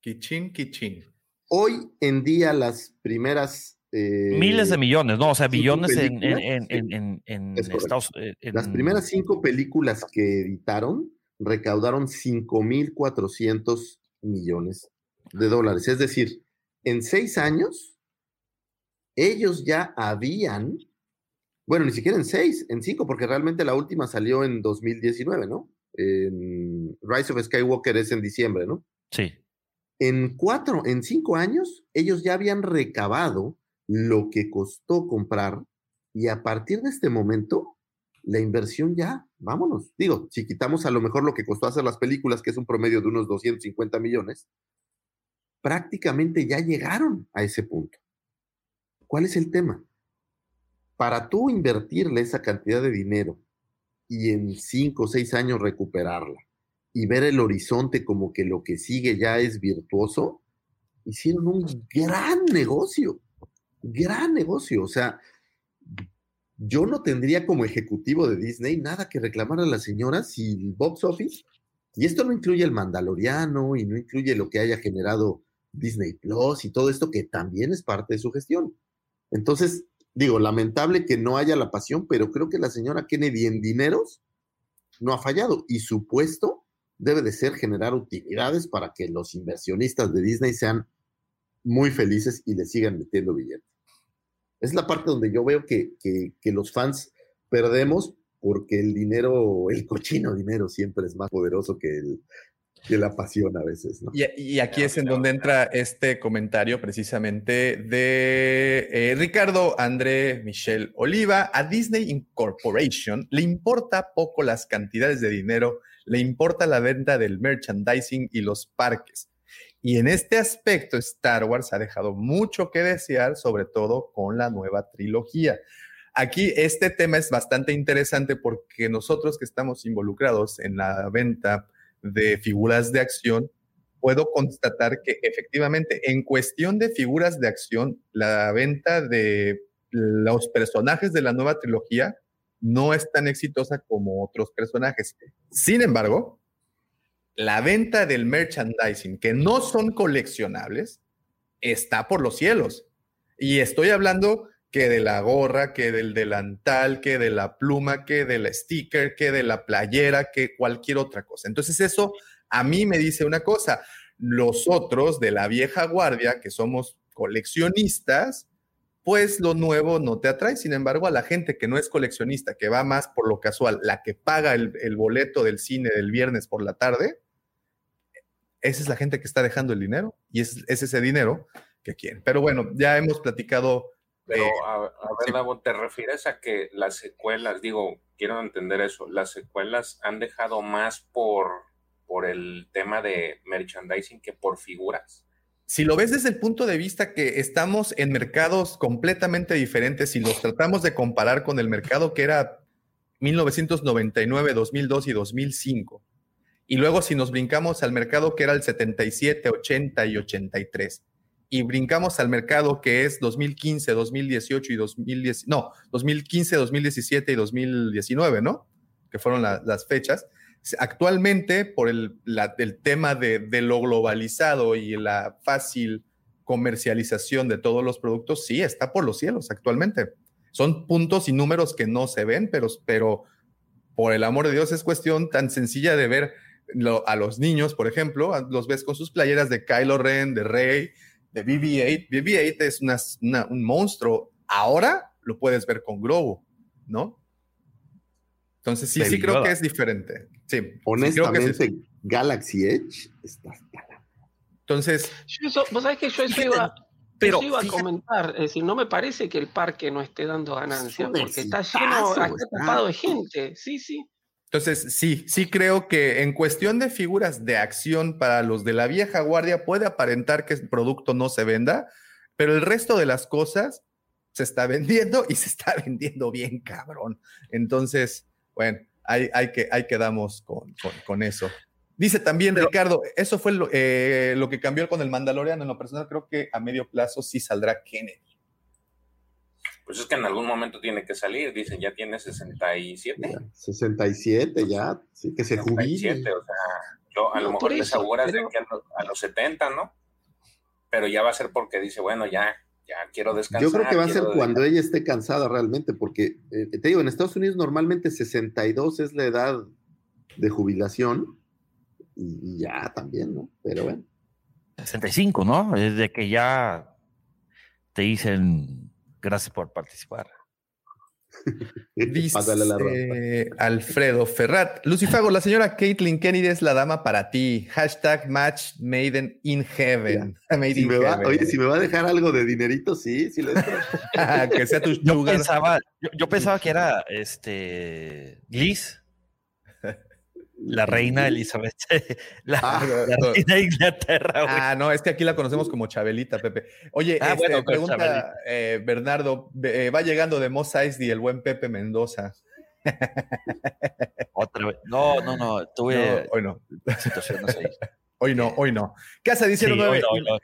Kichin, kichin. Hoy en día las primeras... eh, Miles de millones, ¿no? O sea, billones en, en, películas, en, en, en Es correcto. Estados eh, en- Las primeras cinco películas que editaron recaudaron 5.400 millones de dólares. Es decir, en seis años, ellos ya habían, bueno, ni siquiera en seis, en cinco, porque realmente la última salió en 2019, ¿no? En Rise of Skywalker es en diciembre, ¿no? Sí. En cuatro, en cinco años, ellos ya habían recabado lo que costó comprar y a partir de este momento, la inversión ya, vámonos. Digo, si quitamos a lo mejor lo que costó hacer las películas, que es un promedio de unos 250 millones, prácticamente ya llegaron a ese punto. ¿Cuál es el tema? Para tú invertirle esa cantidad de dinero y en cinco o seis años recuperarla y ver el horizonte como que lo que sigue ya es virtuoso, hicieron un gran negocio, gran negocio. O sea, yo no tendría como ejecutivo de Disney nada que reclamar a la señora si el box office, y esto no incluye el Mandaloriano y no incluye lo que haya generado Disney Plus y todo esto que también es parte de su gestión. Entonces, digo, lamentable que no haya la pasión, pero creo que la señora Kennedy en dineros no ha fallado y su puesto debe de ser generar utilidades para que los inversionistas de Disney sean muy felices y le sigan metiendo billetes. Es la parte donde yo veo que, que, que los fans perdemos porque el dinero, el cochino dinero siempre es más poderoso que, el, que la pasión a veces. ¿no? Y, y aquí es en donde entra este comentario precisamente de eh, Ricardo André Michel Oliva. A Disney Incorporation le importa poco las cantidades de dinero, le importa la venta del merchandising y los parques. Y en este aspecto, Star Wars ha dejado mucho que desear, sobre todo con la nueva trilogía. Aquí este tema es bastante interesante porque nosotros que estamos involucrados en la venta de figuras de acción, puedo constatar que efectivamente en cuestión de figuras de acción, la venta de los personajes de la nueva trilogía no es tan exitosa como otros personajes. Sin embargo, la venta del merchandising, que no son coleccionables, está por los cielos. Y estoy hablando que de la gorra, que del delantal, que de la pluma, que del sticker, que de la playera, que cualquier otra cosa. Entonces eso a mí me dice una cosa, los otros de la vieja guardia, que somos coleccionistas, pues lo nuevo no te atrae. Sin embargo, a la gente que no es coleccionista, que va más por lo casual, la que paga el, boleto del cine del viernes por la tarde, esa es la gente que está dejando el dinero y es, es ese dinero que quieren. Pero bueno, ya hemos platicado Pero, a, a ver, Davo, ¿te refieres a que las secuelas, digo, quiero entender eso, las secuelas han dejado más por, por el tema de merchandising que por figuras? si lo ves desde el punto de vista que estamos en mercados completamente diferentes y los tratamos de comparar con el mercado que era 1999, 2002 y 2005, y luego si nos brincamos al mercado que era el 77, 80 y 83, y brincamos al mercado que es 2015, 2018 y 2010, no, 2015, 2017 y 2019, ¿no? Que fueron la- las fechas. Actualmente, por el, la- el tema de, de lo globalizado y la fácil comercialización de todos los productos, sí, está por los cielos actualmente. Son puntos y números que no se ven, pero, pero por el amor de Dios es cuestión tan sencilla de ver lo- a los niños, por ejemplo, los ves con sus playeras de Kylo Ren, de Rey, de BB-8. BB-8 es una- una- un monstruo. Ahora lo puedes ver con Grogu, ¿no? Entonces sí, sí creo que es diferente. Sí, sí creo que Honestamente, sí. Galaxy Edge está Entonces, Yo vos sabés que yo eso iba, pero eso iba a comentar. Es decir, no me parece que el parque no esté dando ganancias, un porque está lleno, está está. tapado de gente. Sí, sí. Entonces, sí, sí creo que en cuestión de figuras de acción para los de la vieja guardia puede aparentar que el producto no se venda, pero el resto de las cosas se está [laughs] vendiendo y se está vendiendo bien cabrón. Entonces, bueno, Ahí, hay que, ahí quedamos con, con, con eso. Dice también Ricardo, eso fue lo, eh, lo, que cambió con el Mandaloriano. En lo personal, creo que a medio plazo sí saldrá Kennedy. Pues es que en algún momento tiene que salir. Dicen, ya tiene 67. Ya, 67 ya, sí, que se jubile. O sea, yo a no, lo mejor les auguro pero... de que a los, a los 70, ¿no? Pero ya va a ser porque dice, bueno, ya, ya quiero descansar. Yo creo que va a ser cuando dejar. ella esté cansada realmente, porque eh, te digo, en Estados Unidos normalmente 62 es la edad de jubilación y, y ya también, ¿no? Pero bueno. 65, ¿no? Es de que ya te dicen gracias por participar. Dice Alfredo Ferrat. Lucifago, la señora Caitlin Kennedy es la dama para ti. Hashtag match made in heaven. [laughs] Made si in me va, heaven. oye, si me va a dejar algo de dinerito, sí, sí le [laughs] que sea tu yo pensaba, yo, yo, pensaba que era este Liz. La reina Elizabeth. [laughs] La, ah, la no. reina de Inglaterra. Güey. Ah, no, es que aquí la conocemos como Chabelita, Pepe. Oye, Ah, este, bueno, pregunta eh, Bernardo, eh, va llegando de Moss Eisley el buen Pepe Mendoza. [laughs] Otra vez. No, no, no. Tuve No, hoy no. situaciones ahí. [laughs] Hoy no, hoy no. Casa dice Sí, nueve. hoy no, hoy no.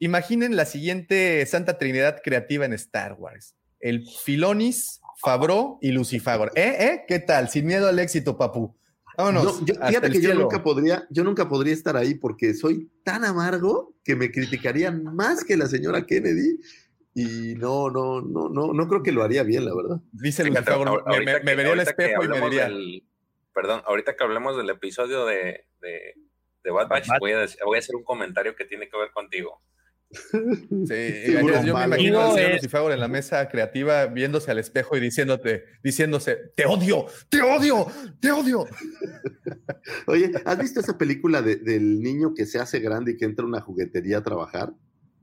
Imaginen la siguiente Santa Trinidad creativa en Star Wars. El Filonis, Fabro y Lucifagor. ¿Eh? ¿Eh? ¿Qué tal? Sin miedo al éxito, papu. Vámonos. No, yo, hasta fíjate el que yo cielo. nunca podría, yo nunca podría estar ahí porque soy tan amargo que me criticarían más que la señora Kennedy. Y no, no, no, no, no creo que lo haría bien, la verdad. Dice ahor- me, me- vería al que espejo y me diría, del- perdón, ahorita que hablemos del episodio de, de, de Bad Batch, Batch. voy a, voy a hacer un comentario que tiene que ver contigo. Sí, [laughs] yo, yo me imagino al señor eh, Lucifagor en la mesa creativa viéndose al espejo y diciéndote, diciéndose, te odio, te odio, te odio. [laughs] Oye, ¿has visto esa película de- del niño que se hace grande y que entra a una juguetería a trabajar?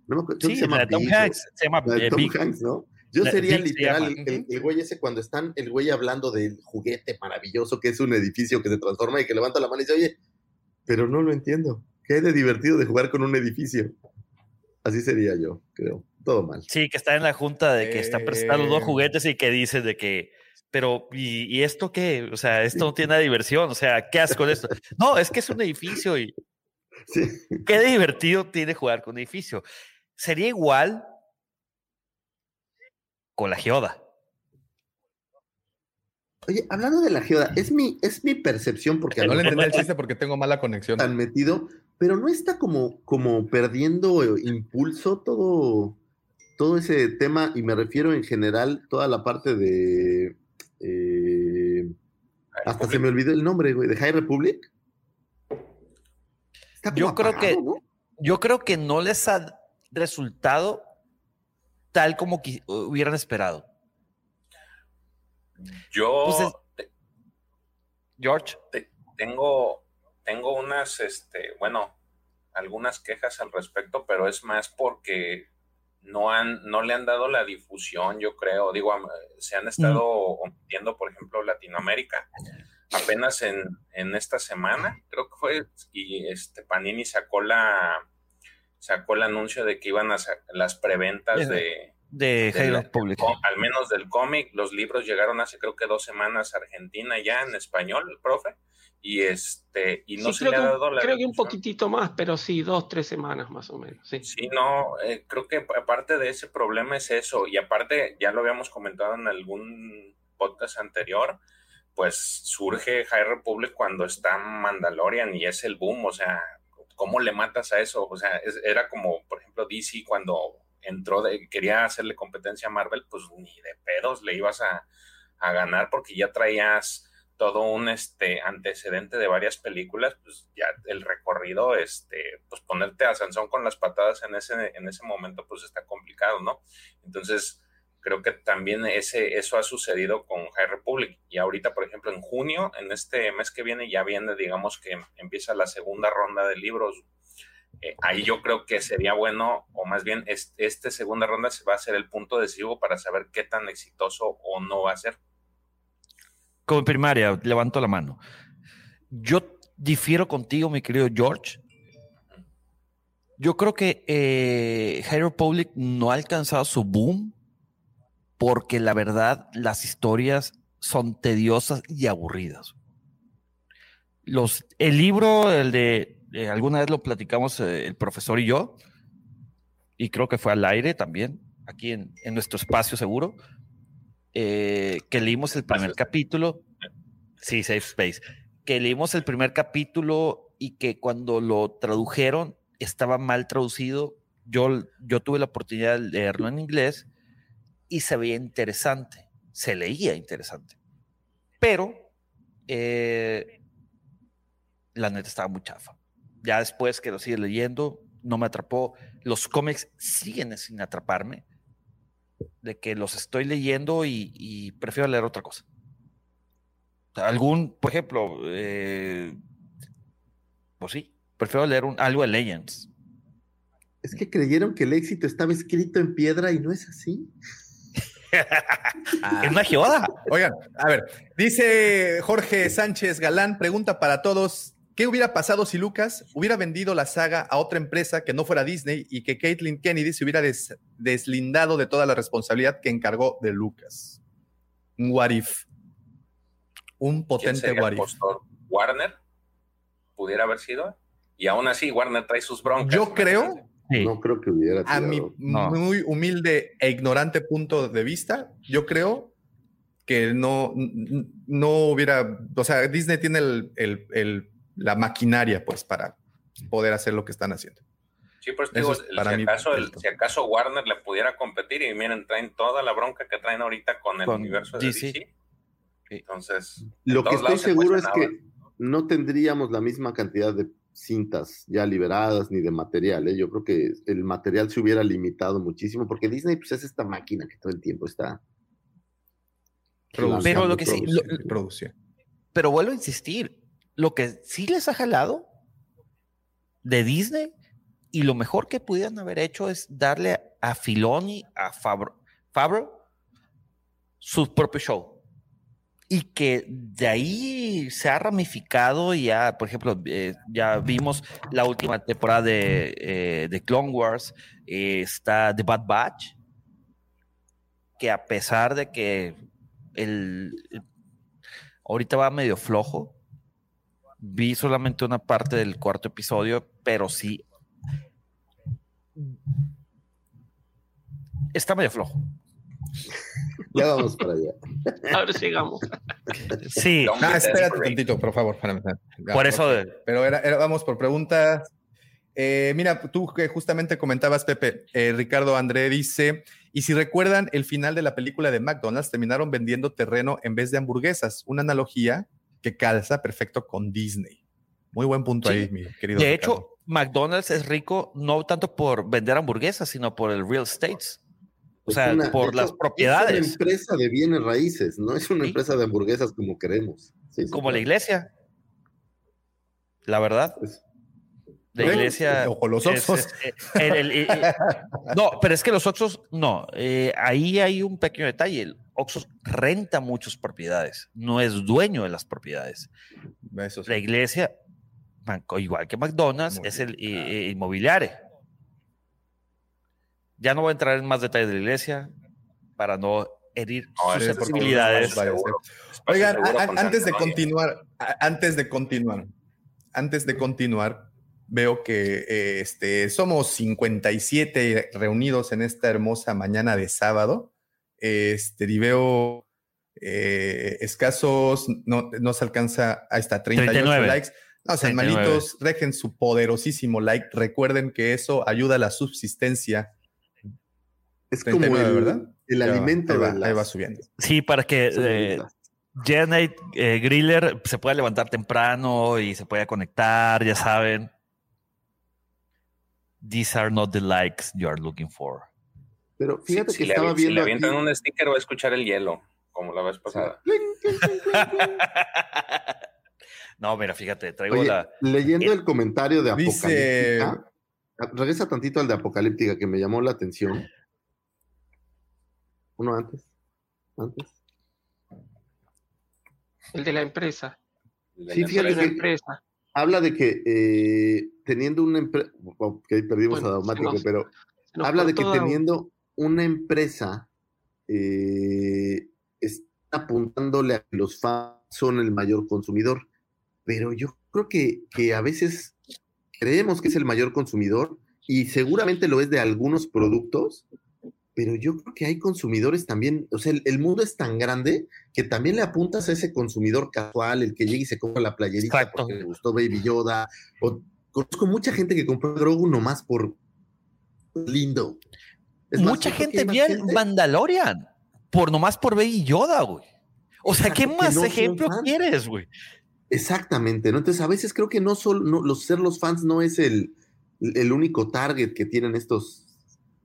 No me acuerdo, Sí, se llama la de Tom Big, o- Hanks. Se llama la de eh, Tom Big. Hanks, ¿no? Yo La- sería Big literal el güey ese cuando están el güey hablando del juguete maravilloso que es un edificio que se transforma y que levanta la mano y dice, oye, pero no lo entiendo. ¿Qué hay de divertido de jugar con un edificio? Así sería yo, creo. Todo mal. Sí, que está en la junta de que están presentando los dos Eh. juguetes y que dice de que, pero, ¿y, y esto qué? O sea, esto no tiene nada de diversión. O sea, ¿qué haces con esto? [laughs] No, es que es un edificio y Sí. qué divertido tiene jugar con un edificio. Sería igual con la geoda. Oye, hablando de la geoda, es mi, es mi percepción porque No lo le entendí el [laughs] chiste porque tengo mala conexión. tan metido, pero no está como, como perdiendo eh, impulso todo, todo ese tema, y me refiero en general toda la parte de eh, hasta se me olvidó el nombre, güey, de High Republic. Está como Yo creo que- ¿no? Yo creo que no les ha resultado tal como qui- hubieran esperado. Yo Pues George. te- tengo, tengo unas, este, bueno, algunas quejas al respecto, pero es más porque no han, no le han dado la difusión, yo creo. Digo, se han estado omitiendo, por ejemplo, Latinoamérica. Apenas en, en esta semana, creo que fue, y este Panini sacó la sacó el anuncio de que iban a las preventas de, De Halo có- al menos del cómic, los libros llegaron hace creo que dos semanas a Argentina ya en español, profe, y este, y no Sí, se creo le ha que dado la creo que un poquitito más, pero sí, dos, tres semanas más o menos. Sí. Sí, no, eh, creo que aparte de ese problema es eso, y aparte, ya lo habíamos comentado en algún podcast anterior, pues surge High Republic cuando está Mandalorian y es el boom, o sea, ¿cómo le matas a eso? O sea, es- era como, por ejemplo, DC cuando entró, de, quería hacerle competencia a Marvel, pues ni de pedos le ibas a, a ganar porque ya traías todo un este antecedente de varias películas, pues ya el recorrido, este, pues ponerte a Sansón con las patadas en ese, en ese momento, pues está complicado, ¿no? Entonces, creo que también ese, eso ha sucedido con High Republic. Y ahorita, por ejemplo, en junio, en este mes que viene, ya viene, digamos que empieza la segunda ronda de libros. Eh, ahí yo creo que sería bueno, o más bien, este, segunda ronda se va a ser el punto decisivo para saber qué tan exitoso o no va a ser. Como primaria, levanto la mano. Yo difiero contigo, mi querido George. Yo creo que eh, High no ha alcanzado su boom porque la verdad las historias son tediosas y aburridas. Los, el libro, el de, eh, alguna vez lo platicamos eh, el profesor y yo, y creo que fue al aire también, aquí en, en nuestro espacio seguro, eh, que leímos el primer capítulo. Sí, Safe Space. Que leímos el primer capítulo y que cuando lo tradujeron estaba mal traducido. Yo, yo tuve la oportunidad de leerlo en inglés y se veía interesante, se leía interesante. Pero eh, la neta estaba muy chafa. Ya después que lo sigue leyendo, no me atrapó. Los cómics siguen sin atraparme, de que los estoy leyendo y, y prefiero leer otra cosa. Algún, por ejemplo, eh, pues sí, prefiero leer un, algo de Legends. Es que creyeron que el éxito estaba escrito en piedra y no es así. [laughs] es una geoda. Oigan, a ver, dice Jorge Sánchez Galán, pregunta para todos. ¿Qué hubiera pasado si Lucas hubiera vendido la saga a otra empresa que no fuera Disney y que Caitlin Kennedy se hubiera des- deslindado de toda la responsabilidad que encargó de Lucas? Un what if. Un ¿Quién potente what if. ¿Warner? ¿Pudiera haber sido? Y aún así, Warner trae sus broncas. Yo creo, No creo que hubiera. a mi tirado. muy humilde e ignorante punto de vista, yo creo que no, no hubiera, o sea, Disney tiene el- el- el- la maquinaria pues para poder hacer lo que están haciendo. Sí, pues digo, es para si, mí acaso, el- si acaso Warner le pudiera competir y miren, traen toda la bronca que traen ahorita con el Con universo de DC. DC. Entonces, Lo en que estoy seguro es que no tendríamos la misma cantidad de cintas ya liberadas ni de material. ¿eh? Yo creo que el material se hubiera limitado muchísimo porque Disney pues, es esta máquina que todo el tiempo está. Pero lo que sí, lo- pero vuelvo a insistir, lo que sí les ha jalado de Disney y lo mejor que pudieran haber hecho es darle a Filoni, a Fabro, su propio show. Y que de ahí se ha ramificado y ya, por ejemplo, eh, ya vimos la última temporada de, eh, de Clone Wars, eh, está The Bad Batch, que a pesar de que el, el- ahorita va medio flojo, vi solamente una parte del cuarto episodio, pero sí está medio flojo. Ya vamos para allá. [laughs] Ahora llegamos. Sí. Ah, espérate tantito, por favor. Ya, Por eso de- Pero era, era- vamos por preguntas. Eh, mira, tú que justamente comentabas, Pepe, eh, Ricardo André dice, y si recuerdan el final de la película de McDonald's, terminaron vendiendo terreno en vez de hamburguesas, una analogía que calza perfecto con Disney. Muy buen punto Sí. ahí, mi querido. De Ricardo. hecho, McDonald's es rico no tanto por vender hamburguesas, sino por el real estate. O Es sea, una- por las hecho, Es propiedades, una empresa de bienes raíces, no es una Sí. empresa de hamburguesas como queremos. Sí, sí, como la claro. iglesia. La verdad. Pues, La Bueno, iglesia. o con los es- eh, el- el- el- [laughs] el- no, pero es que los Oxxos, no. eh, ahí hay un pequeño detalle. El Oxxos renta muchas propiedades, no es dueño de las propiedades. Eso sí. La iglesia, igual que McDonald's, es el eh, inmobiliario. Ya no voy a entrar en más detalles de la iglesia para no herir No, sus ese sí, sensibilidades. vaya a ser. seguro. Espacio Oigan, a- antes de continuar, a- antes de continuar, antes de continuar, veo que eh, este, somos 57 reunidos en esta hermosa mañana de sábado. Este, y veo eh, escasos, no, no se alcanza, está, 38 39. likes. No, sean 39. malitos, dejen su poderosísimo like. Recuerden que eso ayuda a la subsistencia. Es como 39, el, ¿verdad? el alimento ahí va, de las- ahí va subiendo. Sí, para que eh. Janet eh, Griller se pueda levantar temprano y se pueda conectar, ya saben. These are not the likes you are looking for. Pero Si, fíjate si que le, estaba si le viendo aquí. avientan un sticker, va a escuchar el hielo, como la vez pasada. [laughs] no, mira, fíjate, traigo Oye, la. leyendo el comentario de Dice- Apocalíptica, regresa tantito al de Apocalíptica que me llamó la atención. Uno antes. Antes. El de la empresa. Sí, El fíjate de la que empresa. Habla de que eh, teniendo una empresa. Ok, perdimos Bueno, a Daumático, nos- pero habla de que teniendo una empresa eh, es- apuntándole a que los fans son el mayor consumidor, pero yo creo que, que a veces creemos que es el mayor consumidor y seguramente lo es de algunos productos, pero yo creo que hay consumidores también, o sea, el, el mundo es tan grande que también le apuntas a ese consumidor casual, el que llega y se compra la playerita Exacto. porque le gustó Baby Yoda, o conozco mucha gente que compró Grogu nomás por lindo. Es Mucha gente vio Mandalorian por nomás por Baby Yoda, güey. O sea, ¿qué Exacto, más no ejemplo quieres, güey? Exactamente, ¿no? Entonces a veces creo que no solo no, los ser los fans no es el, el único target que tienen estos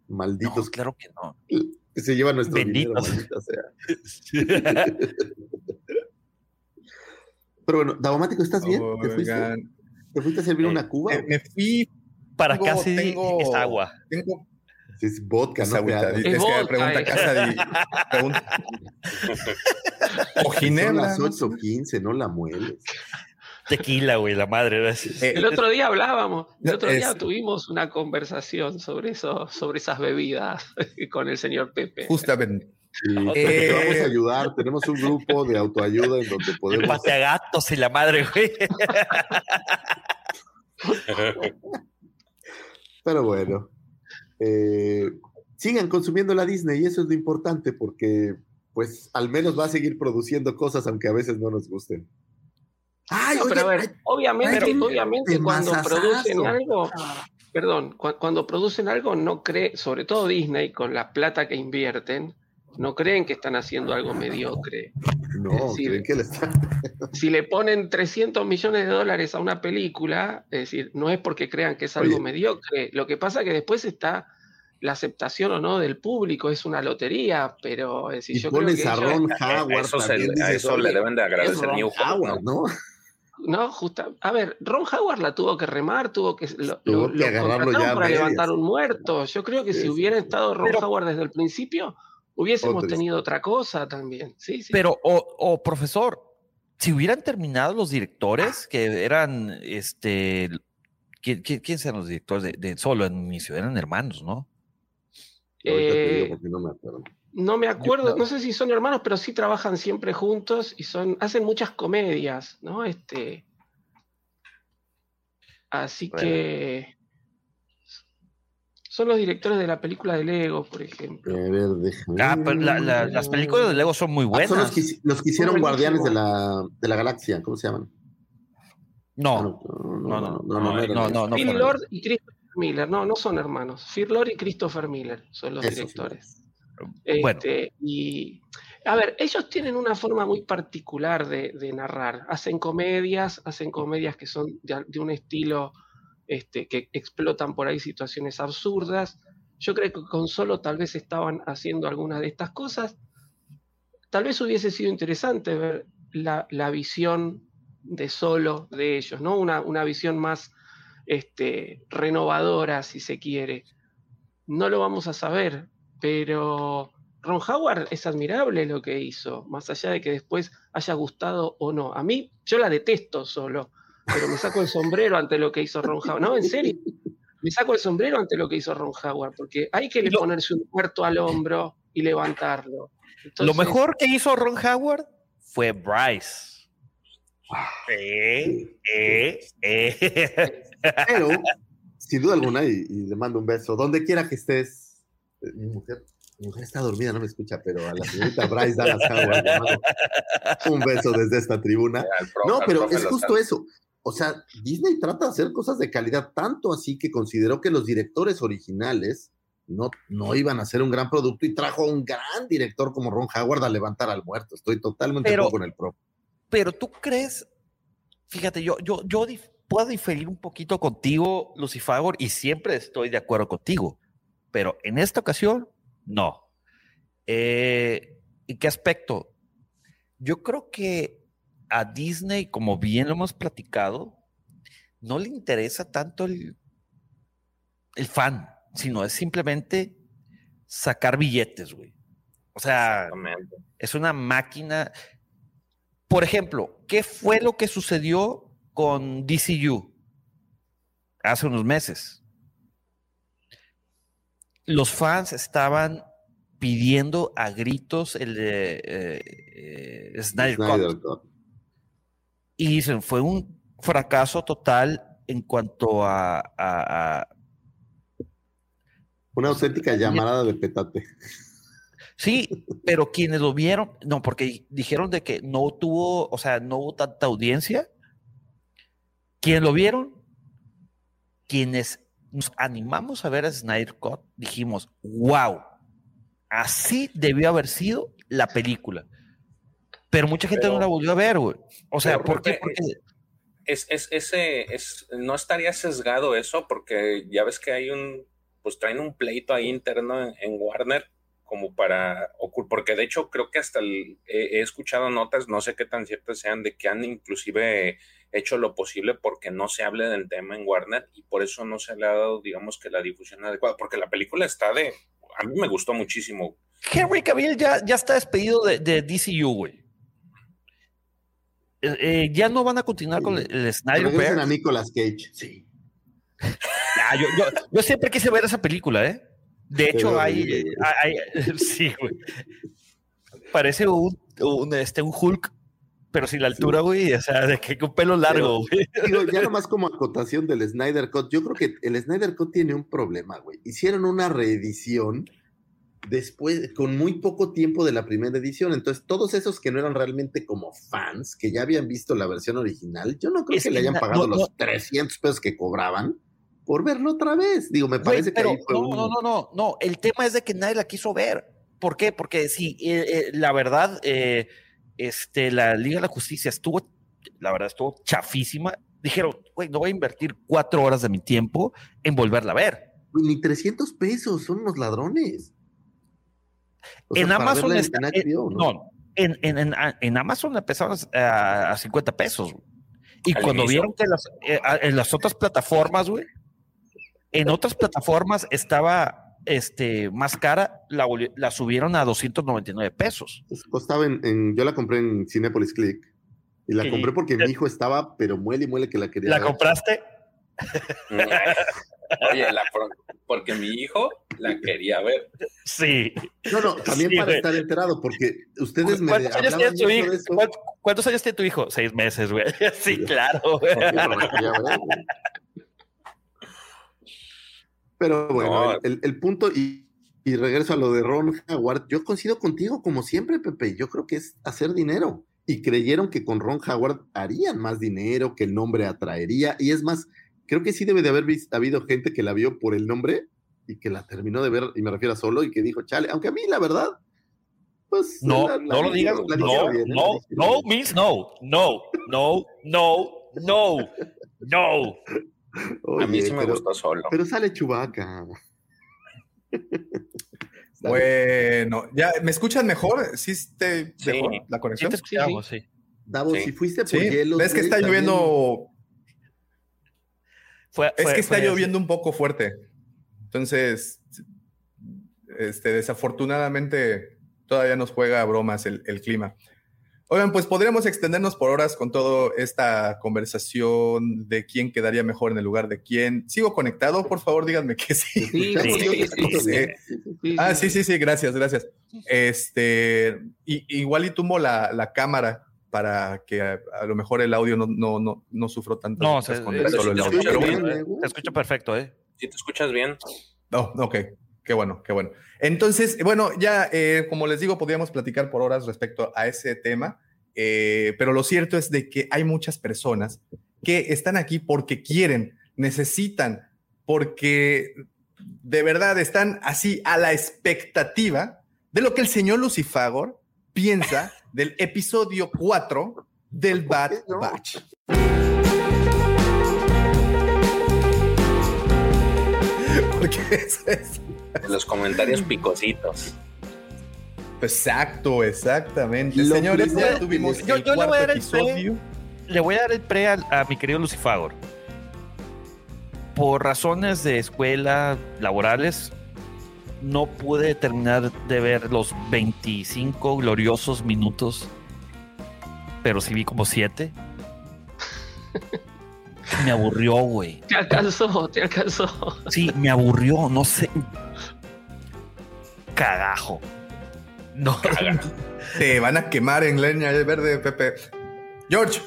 malditos claro que no. que se llevan nuestro Benditos. dinero, maldita sea. [laughs] [laughs] Pero bueno, Davomático, ¿estás bien? ¿Te fuiste? ¿Te fuiste a servir una cuba? eh, me fui. Para tengo- casi tengo- es agua. Tengo Es vodka, es no te agüita, hagas. es que pregunta eh. casa de [laughs] pregunta. o Son ginebra. las no sé. 8.15, no la mueles. Tequila, güey, la madre. era así. Eh, El otro día hablábamos, el otro día Es- tuvimos una conversación sobre eso, sobre esas bebidas [laughs] con el señor Pepe. Justamente. Sí, Eh, te vamos a ayudar. Tenemos un grupo de autoayuda en donde podemos. pateagatos y la madre, güey. Pero bueno, eh, sigan consumiendo la Disney y eso es lo importante porque, pues, al menos va a seguir produciendo cosas aunque a veces no nos gusten. Ay, No, oye, pero a ver, ay, obviamente, ay, obviamente cuando producen algo, perdón, cu- cuando producen algo no cree, sobre todo Disney, con la plata que invierten, no creen que están haciendo algo mediocre. no, es decir, creen que le está- [laughs] Si le ponen 300 millones de dólares a una película, es decir, no es porque crean que es algo Oye. mediocre. Lo que pasa que después está la aceptación o no del público, es una lotería, pero es decir, Y yo creo pones que a ellos- eso, se le- a dices, eso le oye, deben de es agradecer New Howard, ¿no? ¿No? Justa. A ver, Ron Howard la tuvo que remar, tuvo que. Lo, Tuvo lo- que lo agarrarlo contrataron ya para medias. levantar un muerto. Yo creo que Sí, si sí, hubiera sí. estado Ron Pero- Howard desde el principio, hubiésemos tenido otra cosa también. Sí, sí. Pero, o, o, profesor, si hubieran terminado los directores, que eran, este, ¿quién, quién, quién eran los directores de, de Solo en inicio? Eran hermanos, ¿no? Ahorita te digo Eh, porque no me acuerdo. No me acuerdo, no. no sé si son hermanos, pero sí trabajan siempre juntos y son, hacen muchas comedias, ¿no? Este. Así Bueno. que. Son los directores de la película de Lego, por ejemplo. A ver, déjame. Ah, pero la- la- las películas de Lego son muy Ah, buenas. son los que, hici- los que hicieron Guardianes de la, de la Galaxia, ¿cómo se llaman? No, no, no, no, no, no, no, no, eran no, ellos. no Phil. Lord y Christopher Miller, no, no son hermanos. Phil Lord y Christopher Miller son los Eso sí. directores. Bueno. Este, y a ver, ellos tienen una forma muy particular de, narrar. Hacen comedias, hacen comedias que son de, un estilo este, que explotan por ahí situaciones absurdas. Yo creo que con solo tal vez estaban haciendo algunas de estas cosas. Tal vez hubiese sido interesante ver la, visión de solo de ellos, ¿no? Una, una visión más este, renovadora, si se quiere. No lo vamos a saber, pero Ron Howard es admirable lo que hizo, más allá de que después haya gustado o no. A mí, yo la detesto solo, pero me saco el sombrero ante lo que hizo Ron Howard. No, en serio, me saco el sombrero ante lo que hizo Ron Howard, porque hay que Lo- ponerse un muerto al hombro y levantarlo. Lo mejor que hizo Ron Howard fue Bryce. Eh, eh, eh. Pero, sin duda alguna, y, y le mando un beso, donde quiera que estés, mi mujer, mi mujer está dormida, no me escucha, pero a la señorita Bryce Dallas Howard, le mando un beso desde esta tribuna. No, pero es justo eso. O sea, Disney trata de hacer cosas de calidad, tanto así que consideró que los directores originales no, no iban a hacer un gran producto y trajo a un gran director como Ron Howard a levantar al muerto. Estoy totalmente de Pero- acuerdo con el pro. Pero tú crees, fíjate, yo, yo, yo dif- puedo diferir un poquito contigo, Lucifer, y siempre estoy de acuerdo contigo, pero en esta ocasión, no. Eh, ¿En qué aspecto? Yo creo que a Disney, como bien lo hemos platicado, no le interesa tanto el, el fan, sino es simplemente sacar billetes, güey. O sea, es una máquina. Por ejemplo, ¿qué fue lo que sucedió con DCU hace unos meses? Los fans estaban pidiendo a gritos el de eh, eh, Snyder, Snyder Cut. Cut. Y dicen, fue un fracaso total en cuanto a, a- a- Una auténtica llamarada de petate. Sí, pero quienes lo vieron, no, porque dijeron de que no tuvo, o sea, no hubo tanta audiencia. Quienes lo vieron, quienes nos animamos a ver a Snyder Cut, dijimos, wow, así debió haber sido la película. Pero mucha gente Pero- no la volvió a ver, güey. O sea, ¿por qué? Porque es, es, ese, es, no estaría sesgado eso, porque ya ves que hay un, pues traen un pleito ahí interno en, en Warner como para porque de hecho creo que hasta el- he, he escuchado notas, no sé qué tan ciertas sean, de que han inclusive hecho lo posible porque no se hable del tema en Warner y por eso no se le ha dado, digamos que la difusión adecuada, porque la película está de, a mí me gustó muchísimo. Henry Cavill ya, ya está despedido de, de DCU, güey. Eh, eh, ya no van a continuar con el, el Snyder a Nicolas Cage. Sí. Ah, yo, yo- yo siempre quise ver esa película, ¿eh? De hecho, Pero hay, hay- hay- [laughs] Sí, güey. Parece un, un, este, un Hulk, pero sin la altura, güey. O sea, de que con pelo largo, güey. Digo, ya nomás como acotación del Snyder Cut, yo creo que el Snyder Cut tiene un problema, güey. Hicieron una reedición después, con muy poco tiempo de la primera edición. Entonces, todos esos que no eran realmente como fans, que ya habían visto la versión original, yo no creo Es que le que hayan pagado no, los no. 300 pesos que cobraban por verlo otra vez. Digo, me Güey, parece que pero ahí fue no, un- no, no, no, no. El tema es de que nadie la quiso ver. ¿Por qué? Porque sí, eh, eh, la verdad, eh, este, la Liga de la Justicia estuvo, la verdad, estuvo chafísima. Dijeron, güey, no voy a invertir cuatro horas de mi tiempo en volverla a ver. Ni 300 pesos, son unos ladrones. O en Amazon verla está, en HBO, eh, no, en, en, en, en Amazon empezaron a, a 50 pesos. güey. Y cuando inicio. vieron que las, eh, a- en las otras plataformas, güey, en otras plataformas estaba este, más cara, la, subieron a 299 pesos. Pues, Costaba en, en- yo la compré en Cinepolis Click. Y la Sí. compré porque mi hijo estaba, pero muele y muele que la quería. ¿La ver. compraste? [laughs] Oye, la porque mi hijo la quería ver. Sí. No, no, también Sí, para güey. estar enterado, porque ustedes me ¿Cuántos años tiene tu hijo? ¿Cuántos, cuántos años tiene tu hijo? Seis meses, güey. [laughs] Sí, claro. güey. Yo no la quería ver, güey. Pero bueno, No. el, el punto, y, y regreso a lo de Ron Howard, yo coincido contigo como siempre, Pepe. Yo creo que es hacer dinero. Y creyeron que con Ron Howard harían más dinero, que el nombre atraería. Y es más, creo que sí debe de haber habido gente que la vio por el nombre y que la terminó de ver, y me refiero a solo, y que dijo, chale, aunque a mí la verdad, pues... No, la- la no lo digas. No, no, no means no. No, no, no, no, no. [laughs] A mí sí me pero- gustó solo. Pero sale Chubaca. [laughs] Bueno, ya, ¿me escuchan mejor? ¿Sí te Sí. mejor la Sí conexión? te escuchamos, sí. Davo, Sí. si fuiste por Sí, hielo. ves que está lloviendo, Fue, es fue- que está fue- lloviendo un poco fuerte. Entonces, este, desafortunadamente todavía nos juega bromas el, el clima. Oigan, pues podríamos extendernos por horas con toda esta conversación de quién quedaría mejor en el lugar de quién. ¿Sigo conectado? Por favor, díganme que sí. Sí, Sí, sí, sí, sí, sí. sí, Ah, sí, sí, sí, gracias, gracias. Este, y, igual y tumbo la, la cámara para que a, a lo mejor el audio no, no, no, no sufro tanto No, se, solo el escucha audio. Bien, eh. escucha perfecto, ¿eh? Si te escuchas bien, Oh, ok, qué bueno, qué bueno. Entonces, bueno, ya eh, como les digo, podríamos platicar por horas respecto a ese tema, eh, pero lo cierto es de que hay muchas personas que están aquí porque quieren, necesitan, porque de verdad están así a la expectativa de lo que el señor Lucifagor piensa [laughs] del episodio 4 del Bad? Batch. [laughs] Porque eso es los comentarios picositos. Exacto, exactamente. Lo Señores, ya tuvimos Yo- el yo le voy a cuarto dar el episodio. Le voy a dar el pre a, a mi querido Lucifagor. Por razones de escuela, laborales, no pude terminar de ver los 25 gloriosos minutos, pero sí vi como 7. [laughs] Me aburrió, güey. Te alcanzó, te alcanzó. Sí, me aburrió, no sé. Cagajo. No. [laughs] Te van a quemar en leña verde, Pepe. George.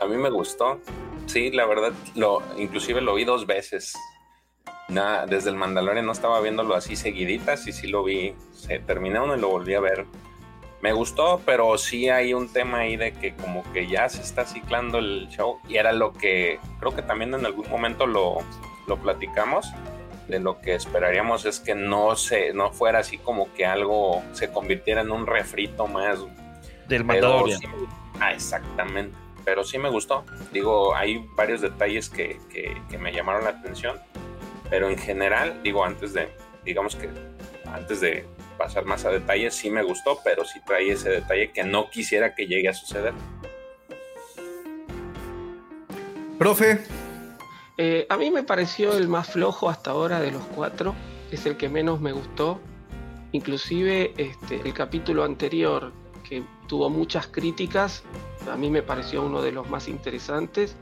A mí me gustó. Sí, la verdad, lo, inclusive lo vi dos veces. Nada, desde el Mandalorian no estaba viéndolo así seguiditas y sí lo vi. Se terminé uno y lo volví a ver. Me gustó, pero sí hay un tema ahí de que como que ya se está ciclando el show y era lo que creo que también en algún momento lo, lo platicamos de lo que esperaríamos es que no se no fuera así como que algo se convirtiera en un refrito más del Mandalorian. sí- ah, exactamente. Pero sí me gustó. Digo, hay varios detalles que, que- que me llamaron la atención. Pero en general, digo, antes de, digamos que antes de pasar más a detalles, sí me gustó, pero sí trae ese detalle que no quisiera que llegue a suceder. Profe. Eh, a mí me pareció el más flojo hasta ahora de los cuatro. Es el que menos me gustó. Inclusive este, el capítulo anterior, que tuvo muchas críticas, a mí me pareció uno de los más interesantes.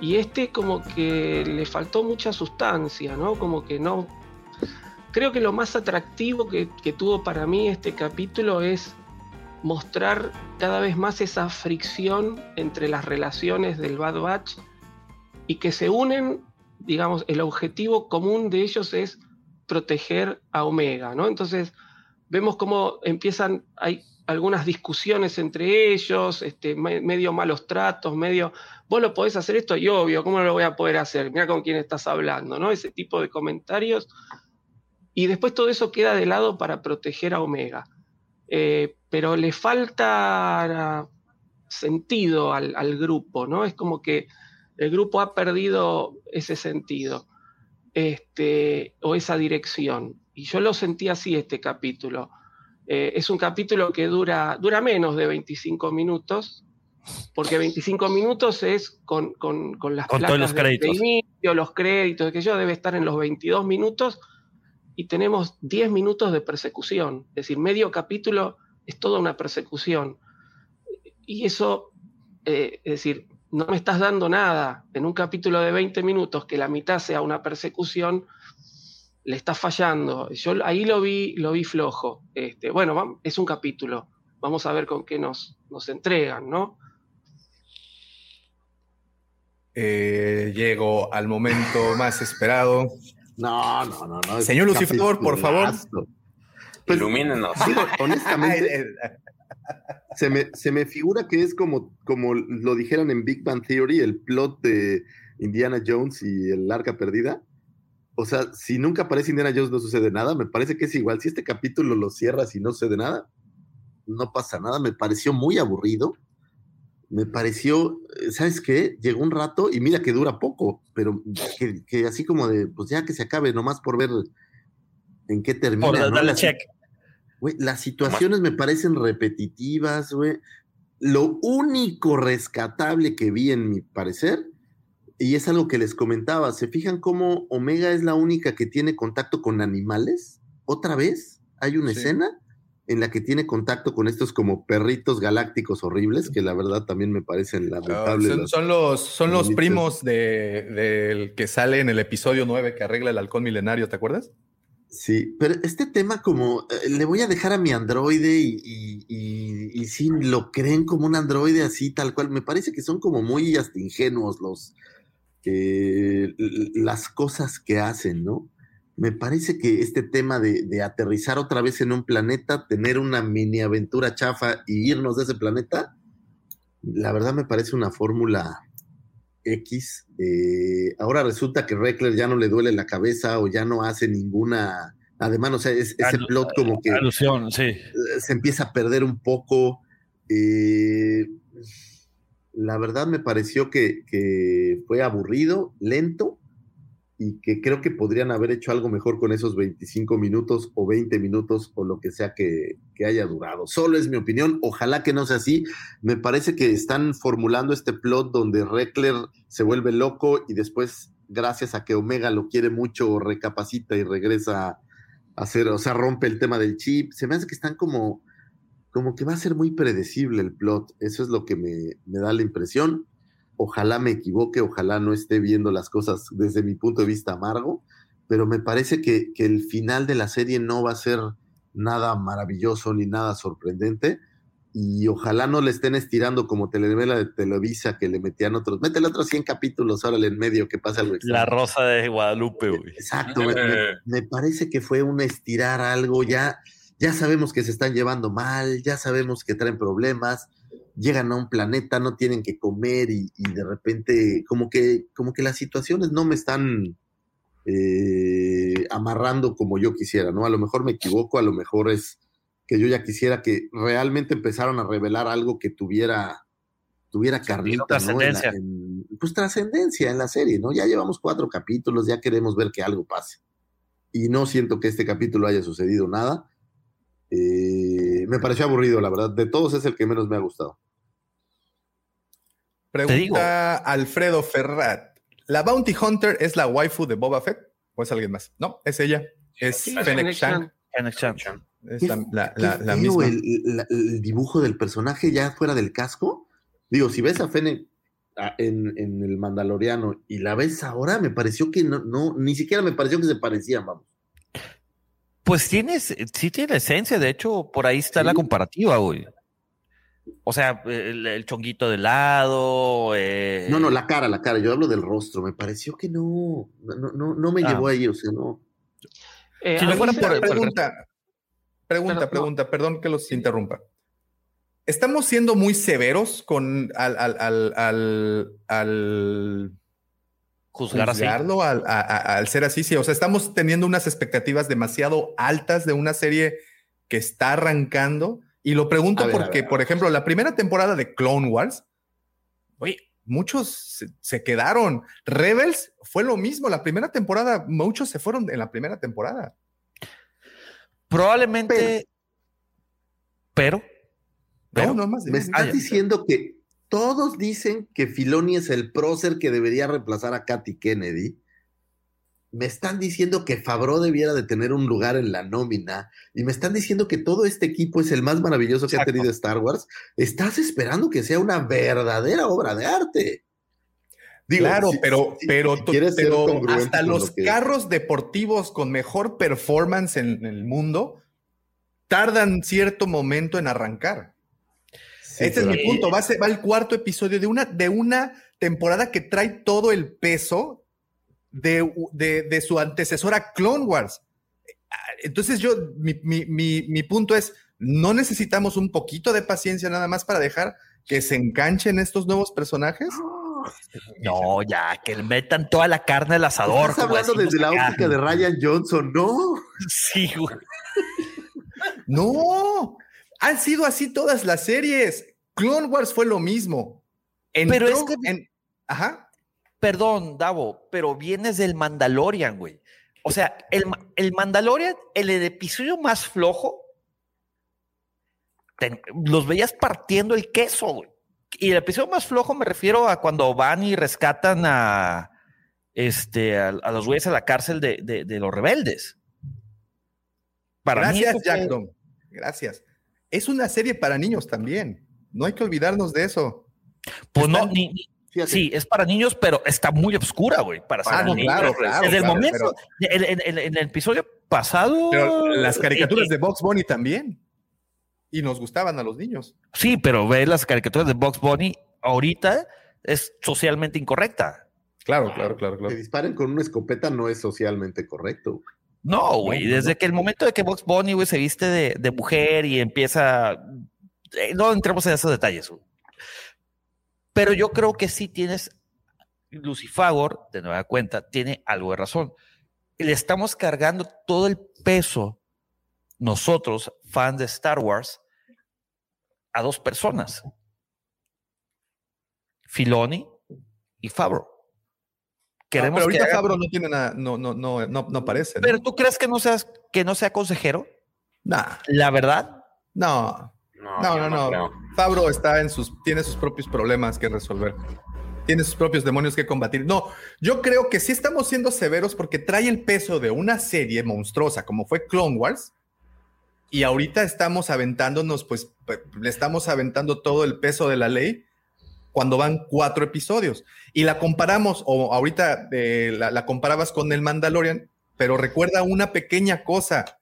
Y este como que le faltó mucha sustancia, ¿no? Como que no... Creo que lo más atractivo que, que tuvo para mí este capítulo es mostrar cada vez más esa fricción entre las relaciones del Bad Batch y que se unen, digamos, el objetivo común de ellos es proteger a Omega, ¿no? Entonces vemos cómo empiezan, hay algunas discusiones entre ellos, este, me- medio malos tratos, medio, vos lo podés hacer esto y obvio, ¿cómo lo voy a poder hacer? Mira con quién estás hablando, ¿no? Ese tipo de comentarios. Y después todo eso queda de lado para proteger a Omega. Eh, pero le falta sentido al grupo, ¿no? Es como que el grupo ha perdido ese sentido este, o esa dirección. Y yo lo sentí así este capítulo. Eh, es un capítulo que dura, dura menos de 25 minutos, porque 25 minutos es con, con- con las Con todos los de- de créditos. inicio, los créditos, que yo debe estar en los 22 minutos y tenemos 10 minutos de persecución. Es decir, medio capítulo es toda una persecución. Y eso, eh, es decir, no me estás dando nada en un capítulo de 20 minutos que la mitad sea una persecución, le está fallando. Yo ahí lo vi, lo vi flojo. Este, bueno, es un capítulo. Vamos a ver con qué nos, nos entregan, ¿no? Eh, llego al momento [laughs] más esperado. No, no, no, no. Señor Lucifer, por favor. Pues, Ilumínenos. honestamente, [laughs] se me, se me figura que es como, como lo dijeran en Big Bang Theory, el plot de Indiana Jones y el arca perdida. O sea, si nunca aparece Indiana Jones no sucede nada. Me parece que es igual. Si este capítulo lo cierras y no sucede nada, no pasa nada. Me pareció muy aburrido. Me pareció, ¿sabes qué? Llegó un rato y mira que dura poco, pero que, que así como de, pues ya que se acabe, nomás por ver en qué termina. Por ¿no? darle Las- check. Güey, las situaciones me parecen repetitivas, güey. Lo único rescatable que vi, en mi parecer, y es algo que les comentaba, ¿se fijan cómo Omega es la única que tiene contacto con animales? Otra vez hay una Sí. escena en la que tiene contacto con estos como perritos galácticos horribles, que la verdad también me parecen Ah, lamentables. son, los, son los primos de- del que sale en el episodio 9 que arregla el halcón milenario, ¿te acuerdas? Sí, pero este tema como eh, le voy a dejar a mi androide y, y, y, y sí lo creen como un androide así tal cual, me parece que son como muy hasta ingenuos los eh, las cosas que hacen, ¿no? Me parece que este tema de, de aterrizar otra vez en un planeta, tener una mini aventura chafa y irnos de ese planeta, la verdad me parece una fórmula X. eh, ahora resulta que Reckler ya no le duele la cabeza o ya no hace ninguna. Además, o sea, es, ese Alu- plot como que Alusión, sí. eh, se empieza a perder un poco. eh, la verdad me pareció que, que fue aburrido, lento, y que creo que podrían haber hecho algo mejor con esos 25 minutos o 20 minutos o lo que sea que, que haya durado. Solo es mi opinión, ojalá que no sea así. Me parece que están formulando este plot donde Reckler se vuelve loco y después, gracias a que Omega lo quiere mucho, recapacita y regresa a hacer, o sea, rompe el tema del chip. Se me hace que están como, como que va a ser muy predecible el plot. Eso es lo que me, me da la impresión. Ojalá me equivoque, ojalá no esté viendo las cosas desde mi punto de vista amargo, pero me parece que, que el final de la serie no va a ser nada maravilloso ni nada sorprendente. Y ojalá no le estén estirando como telenovela de Televisa que le metían otros. Métele otros 100 capítulos, órale en medio que pasa algo extraño. La rosa de Guadalupe, güey. Exacto, me, me- me parece que fue un estirar algo, ya, ya sabemos que se están llevando mal, ya sabemos que traen problemas, llegan a un planeta, no tienen que comer y, y de repente como que, como que las situaciones no me están eh, amarrando como yo quisiera, ¿no? A lo mejor me equivoco, a lo mejor es que yo ya quisiera que realmente empezaron a revelar algo que tuviera tuviera carnita, ¿no? En la- en- pues trascendencia en la serie, ¿no? Ya llevamos cuatro capítulos, ya queremos ver que algo pase. Y no siento que este capítulo haya sucedido nada. Eh, me pareció aburrido, la verdad. De todos es el que menos me ha gustado. Pregunta Alfredo Ferrat. ¿La Bounty Hunter es la waifu de Boba Fett? ¿O es alguien más? No, es ella. Es Sí, Fennec Shand. Es la, la- la- misma. El, la- el dibujo del personaje ya fuera del casco. Digo, si ves a Fennec en el Mandaloriano y la ves ahora, me pareció que no, no, ni siquiera me pareció que se parecían, vamos. Pues tienes, sí tiene esencia, de hecho, por ahí está la comparativa, güey. O sea, el, el chonguito de lado. eh, No, no, la cara, la cara. Yo hablo del rostro. Me pareció que no, no, no, no me Ah. llevó ahí, o sea, no. Eh, Si a no fuera por- por- Pregunta, pregunta, Pero, no. pregunta, perdón que los interrumpa. ¿Estamos siendo muy severos con al, al, al, al, al juzgar así. juzgarlo, al, a- a- al ser así? Sí, o sea, estamos teniendo unas expectativas demasiado altas de una serie que está arrancando. Y lo pregunto ver, porque, por ejemplo, la primera temporada de Clone Wars, oye, muchos se, se quedaron. Rebels fue lo mismo. La primera temporada, muchos se fueron en la primera temporada. Probablemente. Pero. pero, no, no más. Me estás diciendo que todos dicen que Filoni es el prócer que debería reemplazar a Katy Kennedy. Me están diciendo que Favreau debiera de tener un lugar en la nómina. Y me están diciendo que todo este equipo es el más maravilloso que ha tenido Star Wars. Estás esperando que sea una verdadera obra de arte. Digo, claro, si- pero, si- pero, si hasta los lo carros deportivos con mejor performance en el mundo tardan cierto momento en arrancar. Sí, este es mi punto. Va, a ser- va el cuarto episodio de una, de una temporada que trae todo el peso de, de- de su antecesora Clone Wars. Entonces yo, mi, mi- mi- mi punto es, no necesitamos un poquito de paciencia nada más para dejar que se enganchen estos nuevos personajes. No, ya, que le metan toda la carne al asador. Estás hablando desde la óptica de Ryan Johnson, ¿no? Sí, güey. No, han sido así todas las series. Clone Wars fue lo mismo. Pero es que- en- Ajá. Perdón, Davo, pero vienes del Mandalorian, güey. O sea, el, el Mandalorian, el, el episodio más flojo, te- los veías partiendo el queso, güey. Y el episodio más flojo me refiero a cuando van y rescatan a, este, a, a los güeyes a la cárcel de, de- de los rebeldes. Para Gracias, Jack. Gracias. Es una serie para niños también. No hay que olvidarnos de eso. Pues no, Están- ni- Fíjate. sí, es para niños, pero está muy oscura, güey, para ser Ah, no, niños. claro, claro, Desde el claro, momento, en, en- en- en el episodio pasado. Pero las caricaturas eh, de Box Bunny también. Y nos gustaban a los niños. Sí, pero ve las caricaturas de Box Bunny ahorita es socialmente incorrecta. Claro, claro, claro, Que claro. disparen con una escopeta no es socialmente correcto. No, güey, No, desde que el momento de que Box Bunny, güey, se viste de, de mujer y empieza... eh, no entremos en esos detalles, güey. Pero yo creo que sí tienes... Lucifagor, de nueva cuenta, tiene algo de razón. Le estamos cargando todo el peso, nosotros, fans de Star Wars, a dos personas. Filoni y Favreau. Ah, Queremos pero ahorita que haga- Fabro no tiene nada, no, no, no, no, no parece. ¿no? Pero tú crees que no seas que no sea consejero? Nah, La verdad, no, No, no, no, no. Fabro está en sus, tiene sus propios problemas que resolver. Tiene sus propios demonios que combatir. No, yo creo que sí estamos siendo severos porque trae el peso de una serie monstruosa como fue Clone Wars. Y ahorita estamos aventándonos, pues le estamos aventando todo el peso de la ley cuando van cuatro episodios. Y la comparamos, o ahorita eh, la, la comparabas con el Mandalorian, pero recuerda una pequeña cosa.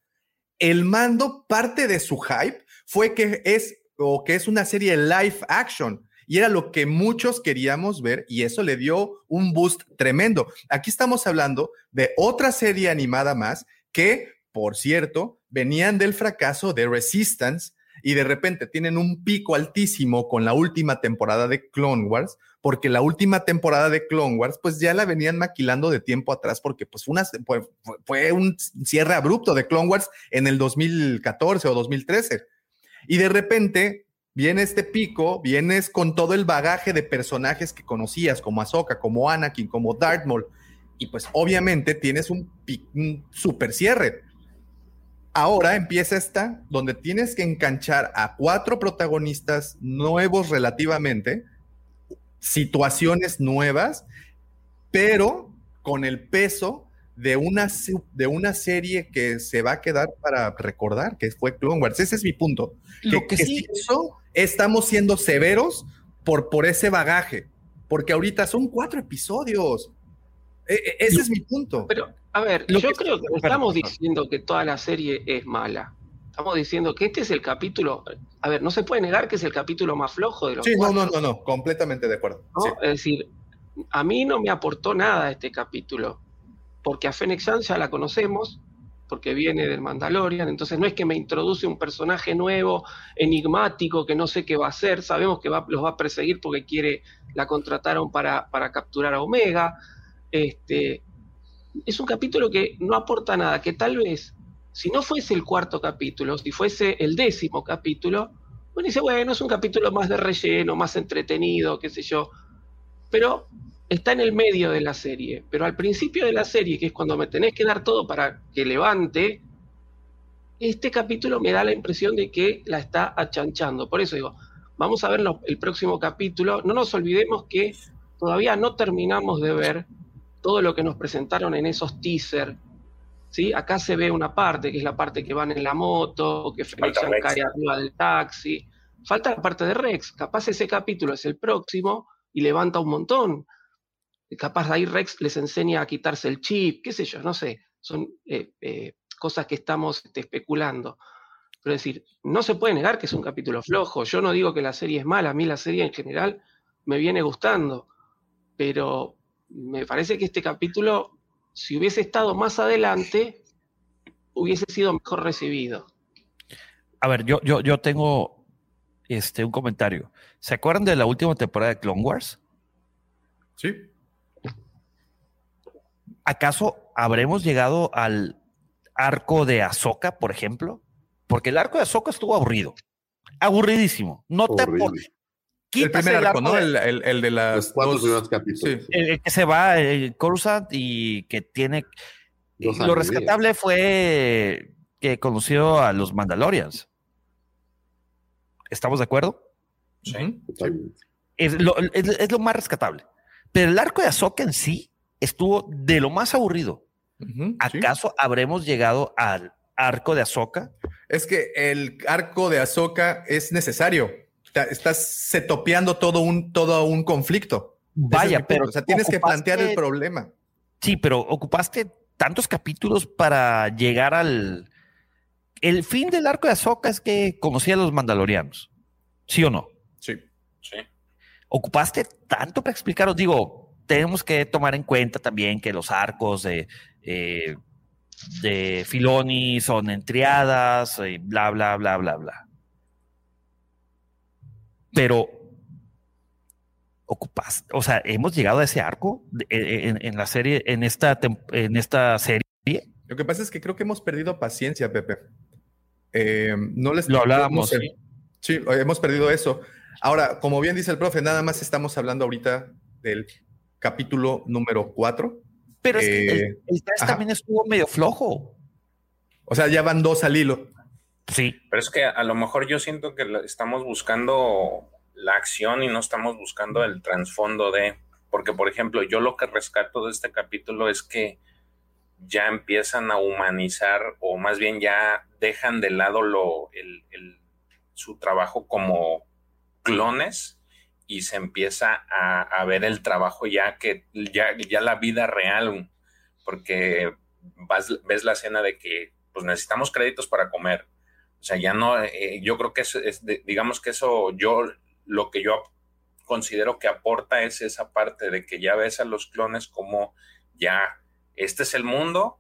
El mando, parte de su hype fue que es o que es una serie live action. Y era lo que muchos queríamos ver y eso le dio un boost tremendo. Aquí estamos hablando de otra serie animada más que, por cierto, venían del fracaso de Resistance y de repente tienen un pico altísimo con la última temporada de Clone Wars, porque la última temporada de Clone Wars, pues ya la venían maquilando de tiempo atrás, porque pues fue, fue un cierre abrupto de Clone Wars en el 2014 o 2013. Y de repente viene este pico, vienes con todo el bagaje de personajes que conocías, como Ahsoka, como Anakin, como Darth Maul, y pues obviamente tienes un, un super cierre. Ahora empieza esta, donde tienes que enganchar a cuatro protagonistas nuevos relativamente, situaciones nuevas, pero con el peso de una, de una serie que se va a quedar para recordar, que fue Clone Wars. Ese es mi punto. Lo que, que sí. Eso, estamos siendo severos por, por ese bagaje, porque ahorita son cuatro episodios. E, e, ese es mi punto. Pero, a ver, Lo yo que creo que no estamos diciendo que toda la serie es mala. Estamos diciendo que este es el capítulo. A ver, no se puede negar que es el capítulo más flojo de los. Sí, no, no, no, no, completamente de acuerdo. ¿no? Sí. Es decir, a mí no me aportó nada este capítulo, porque a Fennec Shand ya la conocemos, porque viene del Mandalorian, entonces no es que me introduce un personaje nuevo, enigmático, que no sé qué va a hacer, sabemos que los va a perseguir porque quiere, la contrataron para, para capturar a Omega. Este, es un capítulo que no aporta nada, que tal vez si no fuese el cuarto capítulo, si fuese el décimo capítulo, bueno, dice, bueno, es un capítulo más de relleno, más entretenido, qué sé yo, pero está en el medio de la serie. Pero al principio de la serie, que es cuando me tenés que dar todo para que levante, este capítulo me da la impresión de que la está achanchando. Por eso digo, vamos a ver el próximo capítulo. No nos olvidemos que todavía no terminamos de ver todo lo que nos presentaron en esos teasers ¿sí? Acá se ve una parte, que es la parte que van en la moto, o que Felixian cae arriba del taxi. Falta la parte de Rex. Capaz ese capítulo es el próximo y levanta un montón. Capaz ahí Rex les enseña a quitarse el chip, qué sé yo, no sé. Son eh, eh, cosas que estamos este, especulando. Pero es decir, no se puede negar que es un capítulo flojo. Yo no digo que la serie es mala, a mí la serie en general me viene gustando. Pero me parece que este capítulo si hubiese estado más adelante, hubiese sido mejor recibido. A ver, yo, yo, yo tengo este, un comentario. ¿Se acuerdan de la última temporada de Clone Wars? Sí. ¿Acaso habremos llegado al arco de Ahsoka, por ejemplo? Porque el arco de Ahsoka estuvo aburrido. Aburridísimo. No te el primer arco, ¿no? El, el, el, de las Los cuatro primeros capítulos. Sí. El, que se va, el Coruscant, y que tiene. Dos lo rescatable fue que conoció a los Mandalorians. ¿Estamos de acuerdo? Sí. Totalmente. Es lo, es, es lo más rescatable. Pero el arco de Ahsoka en sí estuvo de lo más aburrido. ¿Acaso habremos llegado al arco de Ahsoka? Es que el arco de Ahsoka es necesario. Estás setopeando todo un, todo un conflicto. Es Vaya, pero O sea, tienes que plantear el problema. Sí, pero ocupaste tantos capítulos para llegar al. El fin del arco de Ahsoka es que conocía a los Mandalorianos. ¿Sí o no? Sí. Sí. Ocupaste tanto para explicaros. Digo, tenemos que tomar en cuenta también que los arcos de, eh, de Filoni son en triadas, y bla, bla, bla, bla, bla. Pero ocupaste, o sea, hemos llegado a ese arco en, en la serie, en esta, en esta serie. Lo que pasa es que creo que hemos perdido paciencia, Pepe. Eh, no les Lo hablábamos. Sí, hemos perdido eso. Ahora, como bien dice el profe, nada más estamos hablando ahorita del capítulo número 4. Pero es que Eh, el, el tres ajá. también estuvo medio flojo. O sea, ya van dos al hilo. Sí. Pero es que a lo mejor yo siento que estamos buscando la acción y no estamos buscando el trasfondo de. Porque, por ejemplo, yo lo que rescato de este capítulo es que ya empiezan a humanizar, o más bien ya dejan de lado lo, el- el- su trabajo como clones y se empieza a, a ver el trabajo ya que ya, ya la vida real, porque vas- ves la escena de que pues necesitamos créditos para comer. O sea, ya no, eh, yo creo que es, de- digamos que eso, yo, lo que yo considero que aporta es esa parte de que ya ves a los clones como ya, este es el mundo,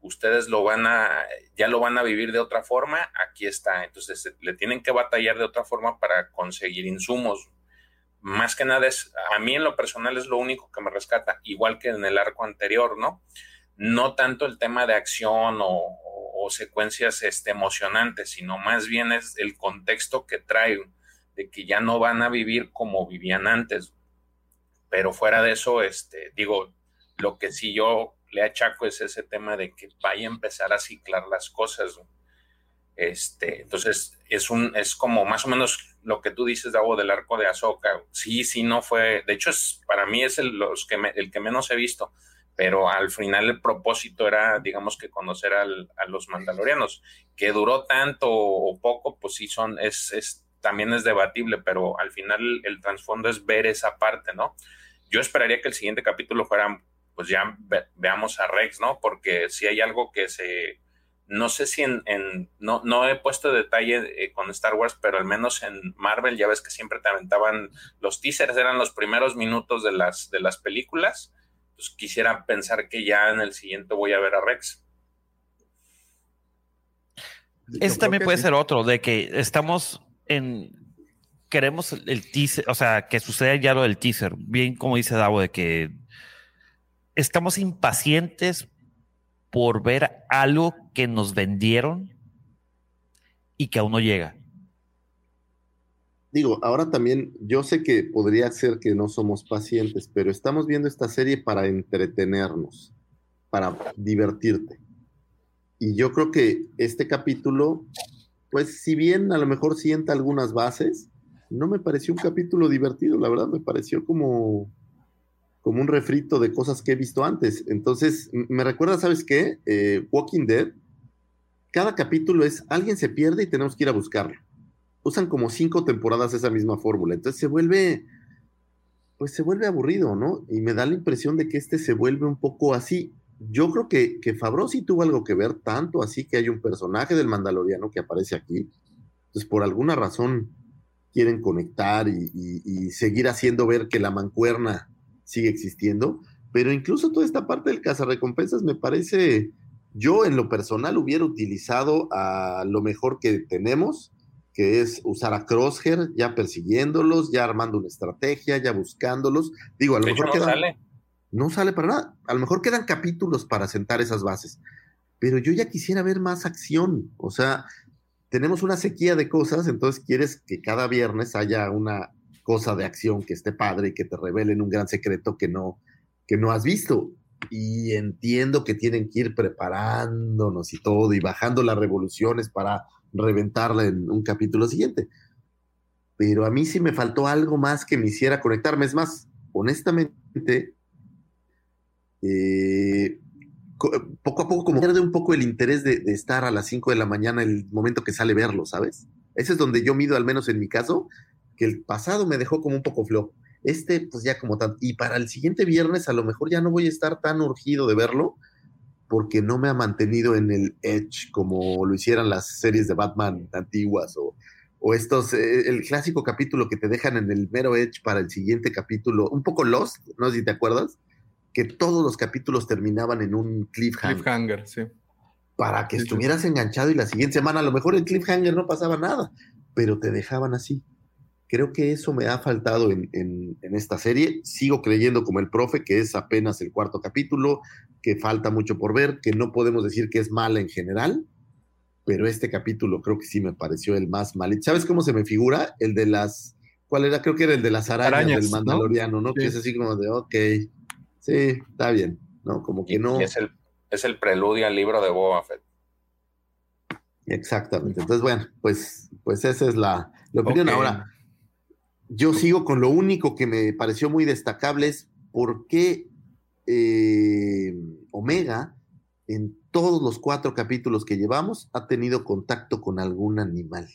ustedes lo van a, ya lo van a vivir de otra forma, aquí está. Entonces le tienen que batallar de otra forma para conseguir insumos. Más que nada es, a mí en lo personal es lo único que me rescata, igual que en el arco anterior, ¿no? No tanto el tema de acción o, o- secuencias este, emocionantes, sino más bien es el contexto que trae de que ya no van a vivir como vivían antes. Pero fuera de eso, este, digo, lo que sí yo le achaco es ese tema de que vaya a empezar a ciclar las cosas. ¿no? Este, entonces, es un, es como más o menos lo que tú dices, Davo, del arco de Ahsoka. Sí, sí, no fue. De hecho, es, para mí es el, los que me- el que menos he visto. Pero al final el propósito era, digamos que conocer al- a los mandalorianos. Que duró tanto o poco, pues sí son, es, es, también es debatible, pero al final el, trasfondo es ver esa parte, ¿no? Yo esperaría que el siguiente capítulo fuera, pues ya ve- veamos a Rex, ¿no? Porque si hay algo que se, no sé si en, en- no, no he puesto detalle eh, con Star Wars, pero al menos en Marvel ya ves que siempre te aventaban los teasers, eran los primeros minutos de las, de las películas. Pues quisiera pensar que ya en el siguiente voy a ver a Rex. Ese también puede ser otro, de que estamos en. Queremos el- el teaser, o sea, que suceda ya lo del teaser. Bien, como dice Davo, de que estamos impacientes por ver algo que nos vendieron y que aún no llega. Digo, ahora también, yo sé que podría ser que no somos pacientes, pero estamos viendo esta serie para entretenernos, para divertirte. Y yo creo que este capítulo, pues si bien a lo mejor sienta algunas bases, no me pareció un capítulo divertido, la verdad me pareció como, como un refrito de cosas que he visto antes. Entonces, me recuerda, ¿sabes qué? Eh, Walking Dead, cada capítulo es alguien se pierde y tenemos que ir a buscarlo usan como cinco temporadas esa misma fórmula. Entonces se vuelve, pues se vuelve aburrido, ¿no? Y me da la impresión de que este se vuelve un poco así. Yo creo que, que Favreau sí tuvo algo que ver, tanto así que hay un personaje del Mandaloriano que aparece aquí. Entonces, por alguna razón quieren conectar y seguir haciendo ver que la mancuerna sigue existiendo. Pero incluso toda esta parte del cazarrecompensas me parece, yo en lo personal hubiera utilizado a lo mejor que tenemos, que es usar a Crosshair ya persiguiéndolos, ya armando una estrategia, ya buscándolos. Digo, a lo mejor no quedan- sale. no sale para nada. A lo mejor quedan capítulos para sentar esas bases. Pero yo ya quisiera ver más acción. O sea, tenemos una sequía de cosas, entonces quieres que cada viernes haya una cosa de acción que esté padre y que te revelen un gran secreto que no, que no has visto. Y entiendo que tienen que ir preparándonos y todo y bajando las revoluciones para reventarla en un capítulo siguiente. Pero a mí sí me faltó algo más que me hiciera conectarme. Es más, honestamente, eh, co- poco a poco como pierde un poco el interés de, de estar a las 5 de la mañana el momento que sale verlo, ¿sabes? Ese es donde yo mido, al menos en mi caso, que el pasado me dejó como un poco flojo. Este, pues ya como tan... Y para el siguiente viernes a lo mejor ya no voy a estar tan urgido de verlo porque no me ha mantenido en el edge como lo hicieran las series de Batman antiguas o, o estos, eh, el clásico capítulo que te dejan en el mero edge para el siguiente capítulo, un poco Lost, no sé si te acuerdas, que todos los capítulos terminaban en un cliffhanger. Cliffhanger, sí. Para que estuvieras enganchado y la siguiente semana a lo mejor el cliffhanger no pasaba nada, pero te dejaban así. Creo que eso me ha faltado en, en- en esta serie. Sigo creyendo como el profe que es apenas el cuarto capítulo, que falta mucho por ver, que no podemos decir que es mala en general, pero este capítulo creo que sí me pareció el más mal. ¿Sabes cómo se me figura? El de las, ¿cuál era? Creo que era el de las arañas, Arañas, del ¿no? Mandaloriano, ¿no? Que Sí. es así como de, ok, sí, está bien, ¿no? Como que no. Es el, es el preludio al libro de Boba Fett. Exactamente. Entonces, bueno, pues, pues esa es la, la opinión. Ahora, yo sigo con lo único que me pareció muy destacable es por qué eh, Omega, en todos los cuatro capítulos que llevamos, ha tenido contacto con algún animal.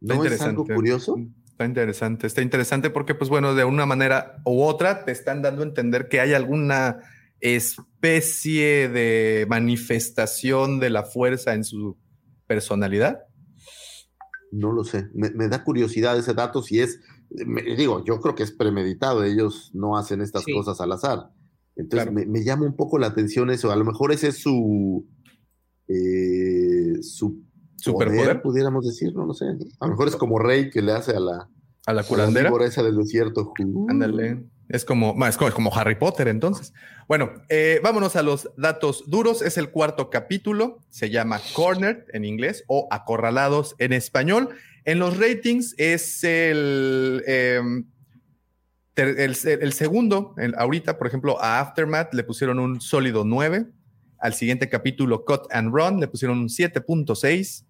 ¿No es algo interesante. curioso? Está interesante, está interesante porque, pues bueno, de una manera u otra te están dando a entender que hay alguna especie de manifestación de la fuerza en su personalidad? No lo sé. Me, me da curiosidad ese dato si es, me- digo, yo creo que es premeditado. Ellos no hacen estas Sí. cosas al azar. Entonces Claro. me, me llama un poco la atención eso. A lo mejor ese es su, eh, su ¿Superpoder? poder, pudiéramos decir, no lo sé. A lo mejor es como Rey que le hace a la, ¿A la a la curandera? esa del desierto. Ándale. Es como, es como Harry Potter, entonces. Bueno, eh, vámonos a los datos duros. Es el cuarto capítulo. Se llama Cornered en inglés o Acorralados en español. En los ratings es el, em, el, segundo. Ahorita, por ejemplo, a Aftermath le pusieron un sólido 9. Al siguiente capítulo, Cut and Run, le pusieron un 7.6.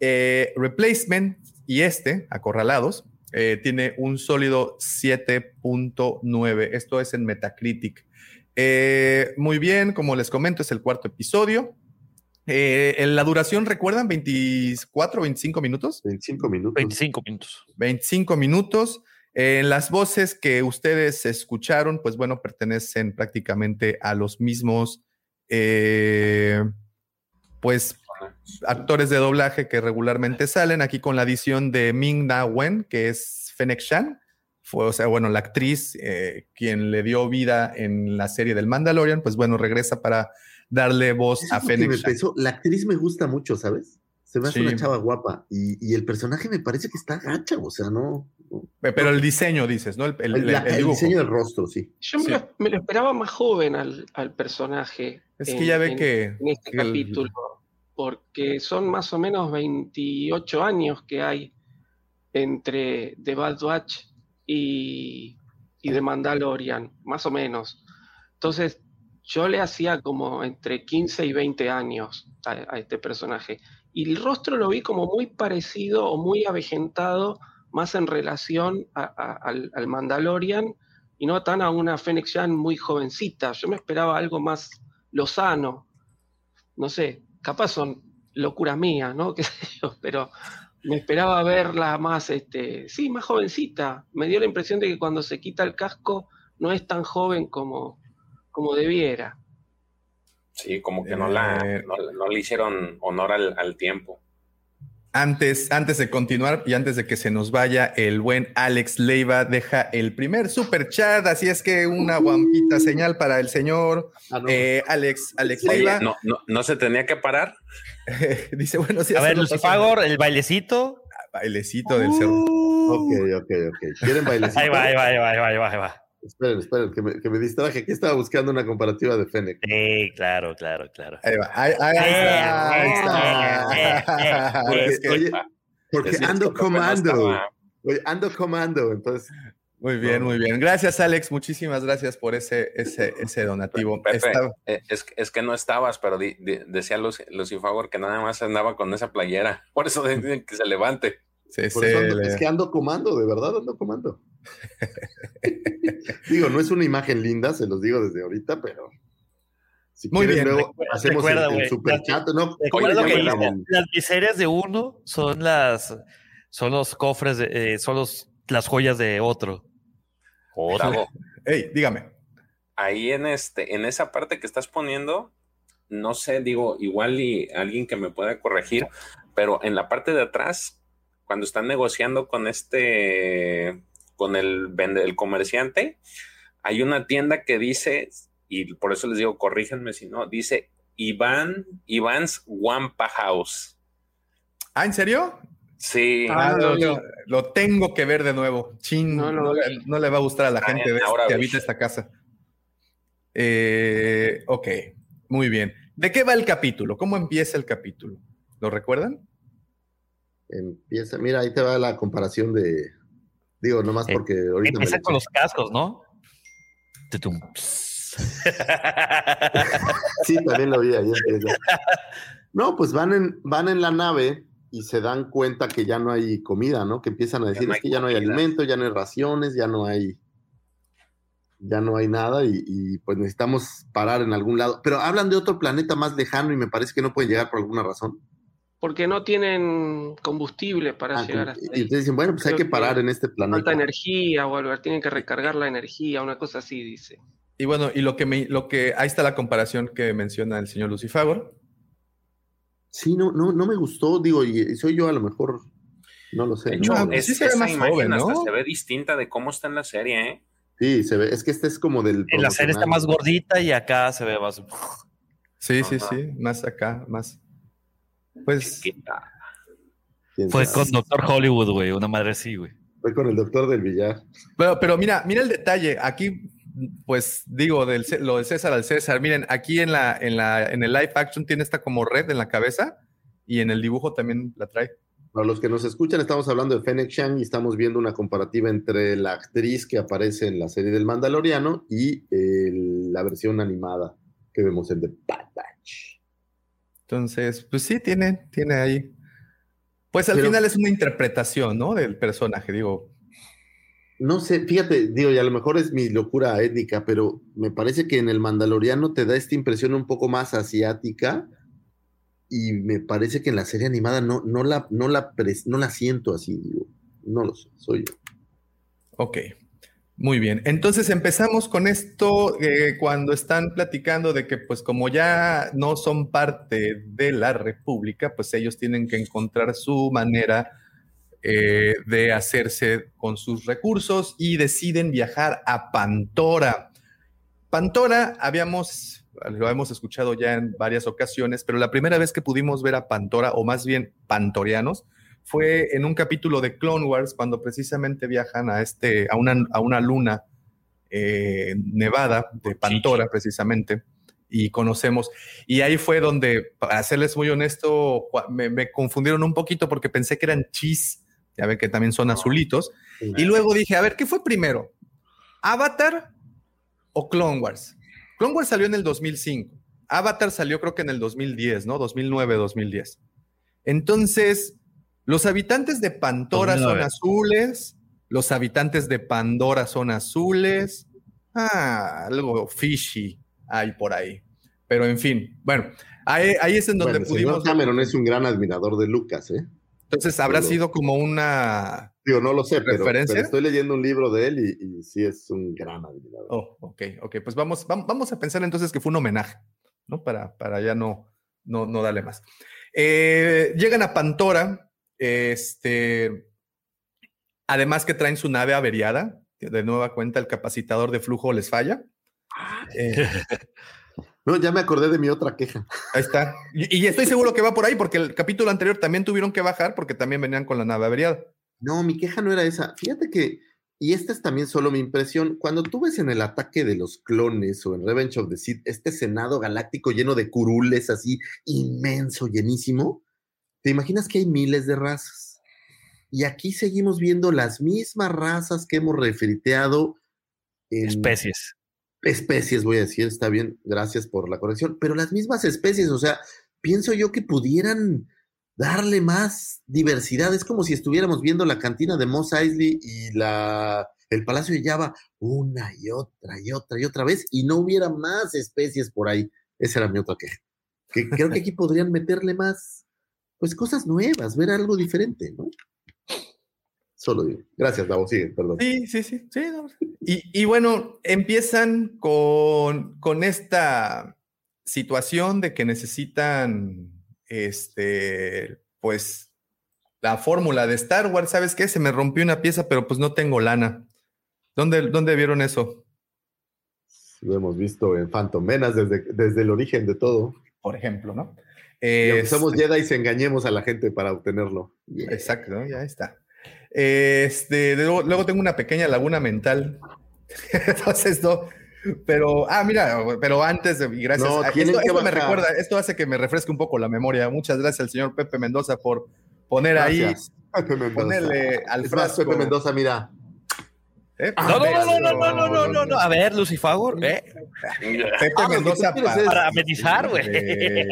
Eh, Replacement y este, Acorralados, eh, tiene un sólido 7.9. Esto es en Metacritic. Eh, muy bien, como les comento, es el cuarto episodio. Eh, en la duración, ¿recuerdan? ¿24 25 minutos? 25 minutos. 25 minutos. 25 minutos. Eh, las voces que ustedes escucharon, pues bueno, pertenecen prácticamente a los mismos, eh, pues, actores de doblaje que regularmente salen aquí con la adición de Ming Na Wen, que es Fennec Shan. Fue, o sea, bueno, la actriz eh, quien le dio vida en la serie del Mandalorian, pues bueno, regresa para darle voz Eso a Fennec Shan. La actriz me gusta mucho, ¿sabes? Se me hace Sí. una chava guapa. Y, y el personaje me parece que está gacha, o sea, no. no- Pero el diseño, dices, ¿no? El, el- el, la- diseño del rostro, sí. Yo me, Sí. lo, me lo esperaba más joven al, al personaje. Es en- que ya ve en- que, en este que el- capítulo, porque son más o menos 28 años que hay entre The Bad Batch y, y The Mandalorian, más o menos. Entonces, yo le hacía como entre 15 y 20 años a, a este personaje. Y el rostro lo vi como muy parecido o muy avejentado, más en relación a- a- al, al Mandalorian y no tan a una Fennec Shan muy jovencita. Yo me esperaba algo más lozano. No sé, capaz son locuras mías, ¿no? [laughs] ¿Qué sé yo? Pero me esperaba verla más, este, sí, más jovencita. Me dio la impresión de que cuando se quita el casco no es tan joven como, como debiera. Sí, como que no, la, Eh. no, no le hicieron honor al, al tiempo. Antes, antes de continuar y antes de que se nos vaya, el buen Alex Leiva deja el primer super chat, así es que una guampita señal para el señor Ah, no. eh, Alex, Alex Oye, Leiva. no, no, no se tenía que parar. [laughs] Dice, bueno, sí, A ver, Lucifagor, el bailecito. Bailecito del cerro. Ok, ok, ok. ¿Quieren [laughs] bailecito? Ahí va, ahí va, ahí va, ahí va, ahí va, ahí va. Esperen, esperen, que me, que me distraje. Aquí estaba buscando una comparativa de Fennec. Sí, claro, claro, claro. Ahí va, ahí, ahí- ahí está, ahí está. [laughs] Porque, Es que- oye, porque Decías ando comando. Oye, ando comando. Entonces, Muy bien, muy bien. Gracias, Alex. Muchísimas gracias por ese, ese, ese donativo. Pepe, eh, es, es que no estabas, pero di- di- decía Lucy, Lucifagor que nada más andaba con esa playera. Por eso dicen que se levante. sí, por sí, eso ando- le- es que ando comando, de verdad ando comando. [laughs] digo, no es una imagen linda, se los digo desde ahorita, pero. Si Muy quieren, bien. luego Recuerda- hacemos recuerda, el, el superchat, ¿no? Las miserias de uno son las son los cofres, de, eh, son los, las joyas de otro. Otro. [laughs] Ey, dígame. ahí en este, en esa parte que estás poniendo, no sé, digo, igual y alguien que me pueda corregir, pero en la parte de atrás, cuando están negociando con este, con el vende, el comerciante, hay una tienda que dice, y por eso les digo, corríjanme si no, dice Iván, Iván's Wampa House. Ah, ¿en serio? Sí. Ah, no lo vi. lo, lo tengo que ver de nuevo. Chin, No no, no le va a gustar a la Ah, gente Ahora que habita esta casa. Eh, ok, muy bien. ¿De qué va el capítulo? ¿Cómo empieza el capítulo? ¿Lo recuerdan? Empieza, mira, ahí te va la comparación de. Digo, nomás Eh, porque ahorita Empieza con los cascos, ¿no? Tutum. [laughs] Sí, también lo vi. No, pues van en, van en la nave y se dan cuenta que ya no hay comida, ¿no? Que empiezan a decir, no es que ya no hay comida". alimento, ya no hay raciones, ya no hay. Ya no hay nada y, y, pues necesitamos parar en algún lado. Pero hablan de otro planeta más lejano y me parece que no pueden llegar por alguna razón. Porque no tienen combustible para Ah, llegar hasta y ahí. entonces dicen, bueno, pues hay Creo que que parar en este Falta planeta. energía o algo, tienen que recargar la energía, una cosa así, dice. Y bueno, y lo que me, lo que, ahí está la comparación que menciona el señor Lucifagor. Sí, no, no, no me gustó, digo, y soy yo a lo mejor, no lo sé. De hecho, No, es- sí se ve esa más imagen joven, hasta se ve distinta de cómo está en la serie, ¿eh? Sí, se ve, es que este es como del. En la serie está más gordita y acá se ve más. Sí, sí, sí, más acá, más. Pues Que- ah, ¿Quién Fue con Doctor Hollywood, güey. Una madre así, güey. Fue con el doctor del billar. Pero, pero mira, mira el detalle. Aquí, pues digo, del, lo de César al César. Miren, aquí en la, en la, en el live action tiene esta como red en la cabeza y en el dibujo también la trae. Para los que nos escuchan, estamos hablando de Fennec Shang y estamos viendo una comparativa entre la actriz que aparece en la serie del Mandaloriano y el- la versión animada que vemos en The Bad Batch. Entonces, pues sí, tiene, tiene ahí. Pues al Pero- final es una interpretación, ¿no? Del personaje, digo. No sé, fíjate, digo, y a lo mejor es mi locura étnica, pero me parece que en el Mandaloriano te da esta impresión un poco más asiática y me parece que en la serie animada no, no, la, no, la, no la siento así, digo. No lo sé, soy yo. Ok, muy bien. Entonces empezamos con esto eh, cuando están platicando de que pues como ya no son parte de la República, pues ellos tienen que encontrar su manera eh, de hacerse con sus recursos y deciden viajar a Pantora. Pantora habíamos, lo hemos escuchado ya en varias ocasiones, pero la primera vez que pudimos ver a Pantora, o más bien pantorianos, fue en un capítulo de Clone Wars cuando precisamente viajan a, este, a, una, a una luna eh, nevada de Pantora precisamente y conocemos. Y ahí fue donde, para serles muy honesto, me, me confundieron un poquito porque pensé que eran chis, ya ven que también son azulitos. Y luego dije, a ver, ¿qué fue primero? ¿Avatar o Clone Wars? Clone Wars salió en el 2005. Avatar salió creo que en el 2010, ¿no? 2009, 2010. Entonces, los habitantes de Pandora son 2009. azules, los habitantes de Pandora son azules. Ah, algo fishy hay por ahí. Pero en fin, bueno, ahí, ahí es en donde Bueno, el señor pudimos. Cameron es un gran admirador de Lucas, ¿eh? Entonces, habrá Pero- sido como una. Digo, no lo sé, pero, ¿Referencia? pero estoy leyendo un libro de él y, y sí es un gran admirador. Oh, ok, ok. Pues vamos, vam- vamos a pensar entonces que fue un homenaje, ¿no? Para, para ya no, no, no darle más. Eh, llegan a Pantora, este, además que traen su nave averiada, que de nueva cuenta el capacitador de flujo les falla. Eh, [laughs] No, ya me acordé de mi otra queja. ahí está. Y, y estoy seguro que va por ahí, porque el capítulo anterior también tuvieron que bajar porque también venían con la nave averiada. No, mi queja no era esa. Fíjate que, y esta es también solo mi impresión, cuando tú ves en el ataque de los clones o en Revenge of the Sith este senado galáctico lleno de curules así, inmenso, llenísimo, te imaginas que hay miles de razas. Y aquí seguimos viendo las mismas razas que hemos refriteado en Especies. especies, voy a decir, está bien, gracias por la corrección, pero las mismas especies, o sea, pienso yo que pudieran darle más diversidad. Es como si estuviéramos viendo la cantina de Moss Eisley y la, el Palacio de Java una y otra y otra y otra vez y no hubiera más especies por ahí. Esa era mi otra queja. Que creo que aquí [laughs] podrían meterle más, pues cosas nuevas, ver algo diferente, ¿no? Solo digo. Gracias, Davo, sigue, perdón. Sí, sí, sí. sí, no. y, y bueno, empiezan con, con esta situación de que necesitan, este, pues, la fórmula de Star Wars. ¿Sabes qué? Se me rompió una pieza, pero pues no tengo lana. ¿Dónde, dónde vieron eso? Lo hemos visto en Phantom Menace desde, desde el origen de todo. Por ejemplo, ¿no? Y aunque Es- somos Jedi y engañemos a la gente para obtenerlo. Exacto, ¿no? ya está. Este, luego, luego tengo una pequeña laguna mental. [laughs] Entonces, no. Pero, ah, mira, pero antes de, y gracias. No, a- tienen esto, esto me recuerda, esto hace que me refresque un poco la memoria. Muchas gracias al señor Pepe Mendoza por poner Gracias, ahí, Pepe Mendoza. ponerle al Es más, frasco. Pepe Mendoza, mira. ¿Eh? No, no, no, no, no, no, no, no, no, no. A ver, Lucifagor, ¿eh? Pepe Ah, Mendoza es- Para amenizar, güey. Eh,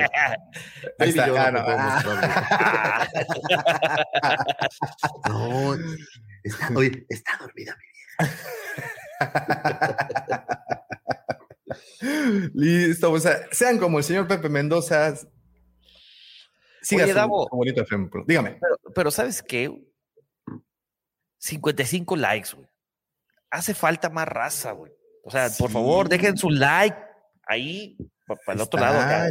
[laughs] ahí está, ah, no, ah. [laughs] [laughs] No, está, oye, está dormida mi Listo, o sea, sean como el señor Pepe Mendoza. Siga Oye, Davo. su bonito ejemplo. Dígame. Pero, pero ¿sabes qué? 55 likes, güey. Hace falta más raza, güey. O sea, por favor, dejen su like ahí, para el otro lado. Está, acá.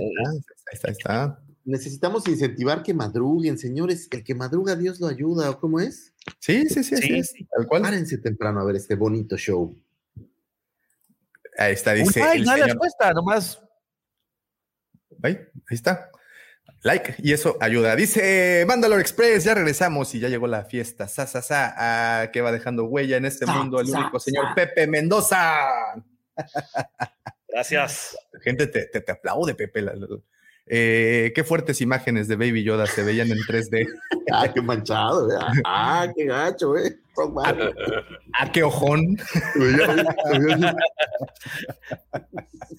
está, está, está. Necesitamos incentivar que madruguen, señores. El que madruga, Dios lo ayuda, ¿o cómo es? Sí, sí, sí, Sí, tal cual. Párense temprano a ver este bonito show. Ahí está, dice like, el no señor. cuesta, nomás. Ahí, ahí está. Like, y eso ayuda. Dice Mandalore Express, ya regresamos y ya llegó la fiesta. Sa, sa, sa, ah, que va dejando huella en este Sa, mundo el sa, único señor. Pepe Mendoza. Gracias. La gente te, te, te aplaude, Pepe. La- la- eh, qué fuertes imágenes de Baby Yoda se veían en 3D. [laughs] Ah, qué manchado, ¿eh? Ah, qué gacho, ¿eh? Ah, qué ojón.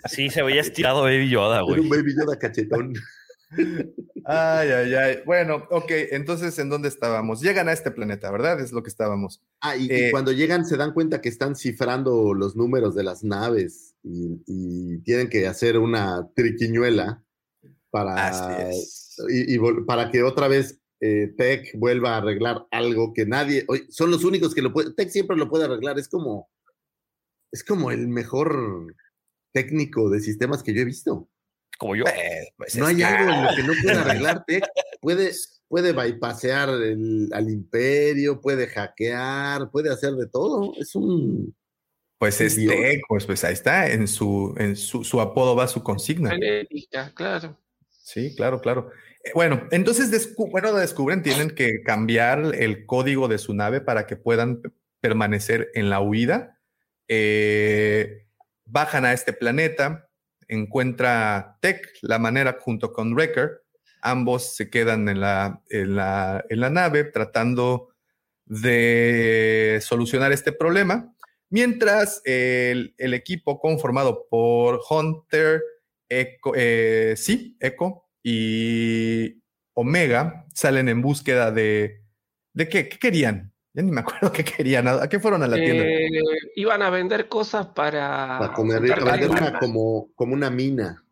Sí, se veía estirado Baby Yoda, Era güey. un baby Yoda cachetón. Ay, ay, ay. Bueno, ok, entonces, ¿en dónde estábamos? Llegan a este planeta, ¿verdad? Es lo que estábamos. Ah, y, y Eh, cuando llegan se dan cuenta que están cifrando los números de las naves y, y tienen que hacer una triquiñuela para, Así es. y, para que otra vez eh, Tech vuelva a arreglar algo que nadie, son los únicos que lo pueden, Tech siempre lo puede arreglar, es como, es como el mejor técnico de sistemas que yo he visto. Como yo. Eh, pues No hay que- algo en lo [laughs] que no pueda arreglar Tech. Puede, puede bypassear el- al imperio, puede hackear, puede hacer de todo. Es un... Pues un es dios. Tech, pues, pues ahí está, en su, en su, su apodo va su consigna. Genética, claro. Sí, claro, claro. Eh, Bueno, entonces, descu- bueno, descubren, tienen que cambiar el código de su nave para que puedan permanecer en la huida. Eh, bajan a este planeta, encuentra Tech la manera junto con Wrecker. Ambos se quedan en la, en la, en la nave tratando de solucionar este problema. Mientras el, equipo conformado por Hunter, Echo, eh, sí, Echo y Omega salen en búsqueda de. ¿De? ¿Qué querían? Ya ni me acuerdo [laughs] qué querían. ¿A a qué fueron a la tienda? Eh, iban a vender cosas para. Para comer, a vender una, como, como una mina.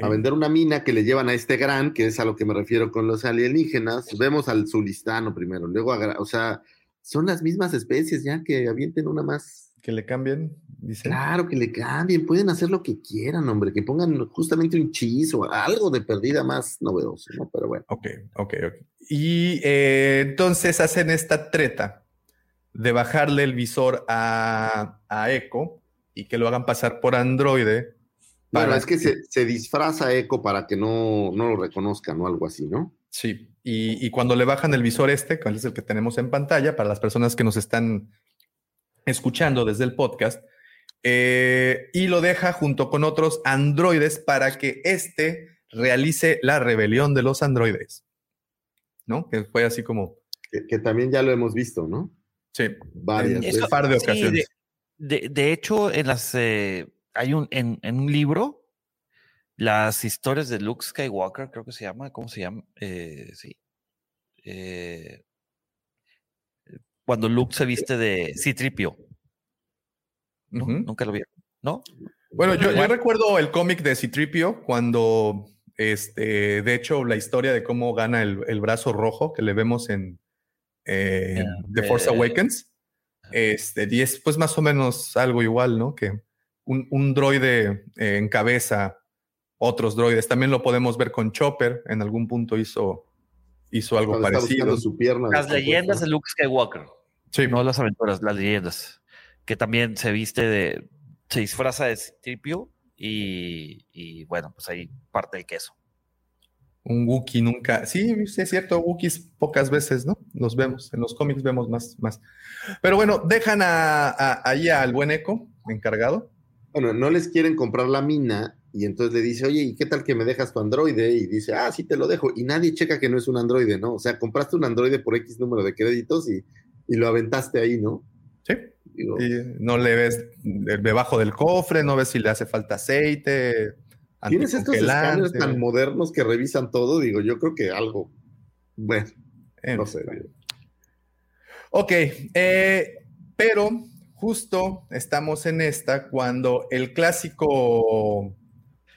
A vender una mina que le llevan a este gran, que es a lo que me refiero con los alienígenas. Vemos al zulistano primero, luego, a o sea, son las mismas especies ya que avienten una más. Que le cambien, dicen. Claro que le cambien, pueden hacer lo que quieran, hombre, que pongan justamente un hechizo, algo de perdida más novedoso, ¿no? Pero bueno. Ok, ok, ok. Y eh, entonces hacen esta treta de bajarle el visor a, a Echo y que lo hagan pasar por androide. Bueno, para es que se, se disfraza Echo para que no, no lo reconozcan o algo así, ¿no? Sí, y, y cuando le bajan el visor este, que es el que tenemos en pantalla, para las personas que nos están escuchando desde el podcast, eh, y lo deja junto con otros androides para que éste realice la rebelión de los androides. ¿No? Que fue así como, Que, que también ya lo hemos visto, ¿no? sí, Varias un par de Sí, ocasiones. de, de- de hecho, en las eh, hay un en, en un libro las historias de Luke Skywalker, creo que se llama, ¿cómo se llama? Eh, sí. Eh, cuando Luke se viste de Citripio. ¿no? Ujú. Nunca lo vieron, ¿no? Bueno, yo, recuerdo el cómic de Citripio cuando, este, de hecho, la historia de cómo gana el, el brazo rojo que le vemos en eh, The Force eh, Awakens. Este, y es pues más o menos algo igual, ¿no? Que un, un droide eh, encabeza otros droides. También lo podemos ver con Chopper. En algún punto hizo, hizo algo Cuando parecido. su pierna. Las leyendas de Luke Skywalker. Sí. No las aventuras, las leyendas. Que también se viste de. Se disfraza de Citripio y, y bueno, pues ahí parte de queso. Un Wookiee nunca. Sí, sí, es cierto. Wookiees pocas veces, ¿no? Los vemos. En los cómics vemos más. más. Pero bueno, dejan a, a- ahí al buen Eco encargado. Bueno, no les quieren comprar la mina y entonces le dice, oye, ¿y qué tal que me dejas tu androide? Y dice, ah, sí te lo dejo. Y nadie checa que no es un androide, ¿no? O sea, compraste un androide por X número de créditos y, y lo aventaste ahí, ¿no? Sí. Digo, Y no le ves de- debajo del cofre, no ves si le hace falta aceite. Tienes estos escáneres tan modernos que revisan todo, digo, yo creo que algo. Bueno, En no sé. digo. Ok, eh, pero justo estamos en esta cuando el clásico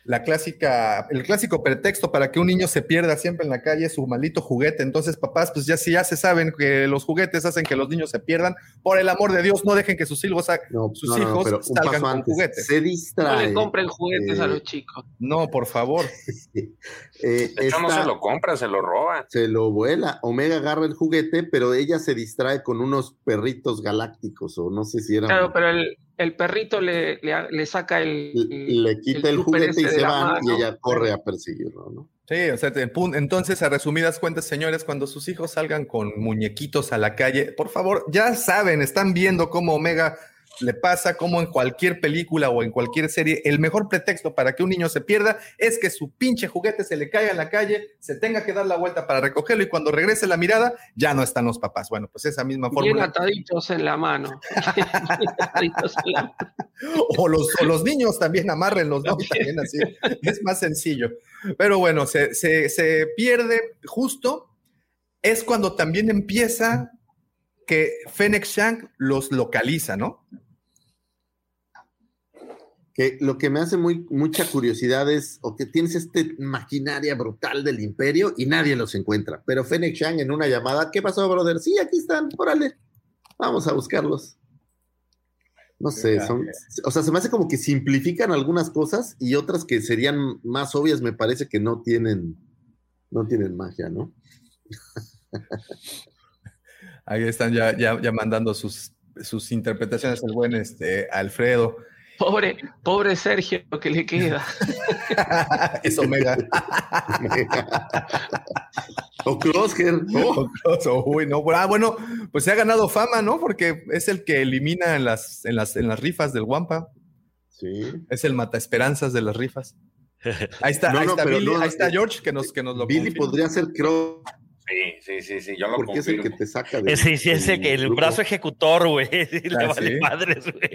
la clásica, el clásico pretexto para que un niño se pierda siempre en la calle es su maldito juguete. Entonces, papás, pues ya si ya se saben que los juguetes hacen que los niños se pierdan, por el amor de Dios, no dejen que sus hijos, sus no, no, hijos salgan con antes. juguetes. Se No distrae. le compren juguetes a eh, los chicos. No, por favor. [laughs] eh, De hecho, no se lo compra, se lo roba. se lo vuela. Omega agarra el juguete, pero ella se distrae con unos perritos galácticos, o no sé si eran. Claro, pero el, el perrito le, le, le saca el. le quita el, juguete y se van y ella corre a perseguirlo, ¿no? Sí, o sea, entonces, a resumidas cuentas, señores, cuando sus hijos salgan con muñequitos a la calle, por favor, ya saben, están viendo cómo Omega le pasa, como en cualquier película o en cualquier serie, el mejor pretexto para que un niño se pierda es que su pinche juguete se le caiga en la calle, se tenga que dar la vuelta para recogerlo y cuando regrese la mirada, ya no están los papás. Bueno, pues esa misma mano. Bien [laughs] ataditos en la mano. O los, o los niños también amárrenlos, ¿no? También así. Es más sencillo. Pero bueno, se, se- se pierde justo. Es cuando también empieza que Fennec Shank los localiza, ¿no? Que lo que me hace muy, mucha curiosidad es, o que tienes este maquinaria brutal del imperio y nadie los encuentra. Pero Fennec Shang en una llamada, ¿qué pasó, brother? Sí, aquí están, órale, vamos a buscarlos. No sé, son, o sea, se me hace como que simplifican algunas cosas y otras que serían más obvias me parece que no tienen, no tienen magia, ¿no? Ahí están ya, ya, ya mandando sus, sus interpretaciones el buen este, Alfredo. Pobre, pobre Sergio, lo que le queda. [laughs] es Omega. [laughs] o Crosshair. O Cross- o- uy, no. Ah, bueno, pues se ha ganado fama, ¿no? Porque es el que elimina en las, en las, en las rifas del Wampa. Sí. Es el mata esperanzas de las rifas. Ahí está, [laughs] No, ahí no, está Billy, no, ahí está eh, George que nos, que nos lo Billy confirma. podría ser Cross Sí, sí, sí, sí, yo lo porque es el que te saca de. Sí, sí, ese que el brazo ejecutor, güey. Le Ah, vale sí. madres, güey.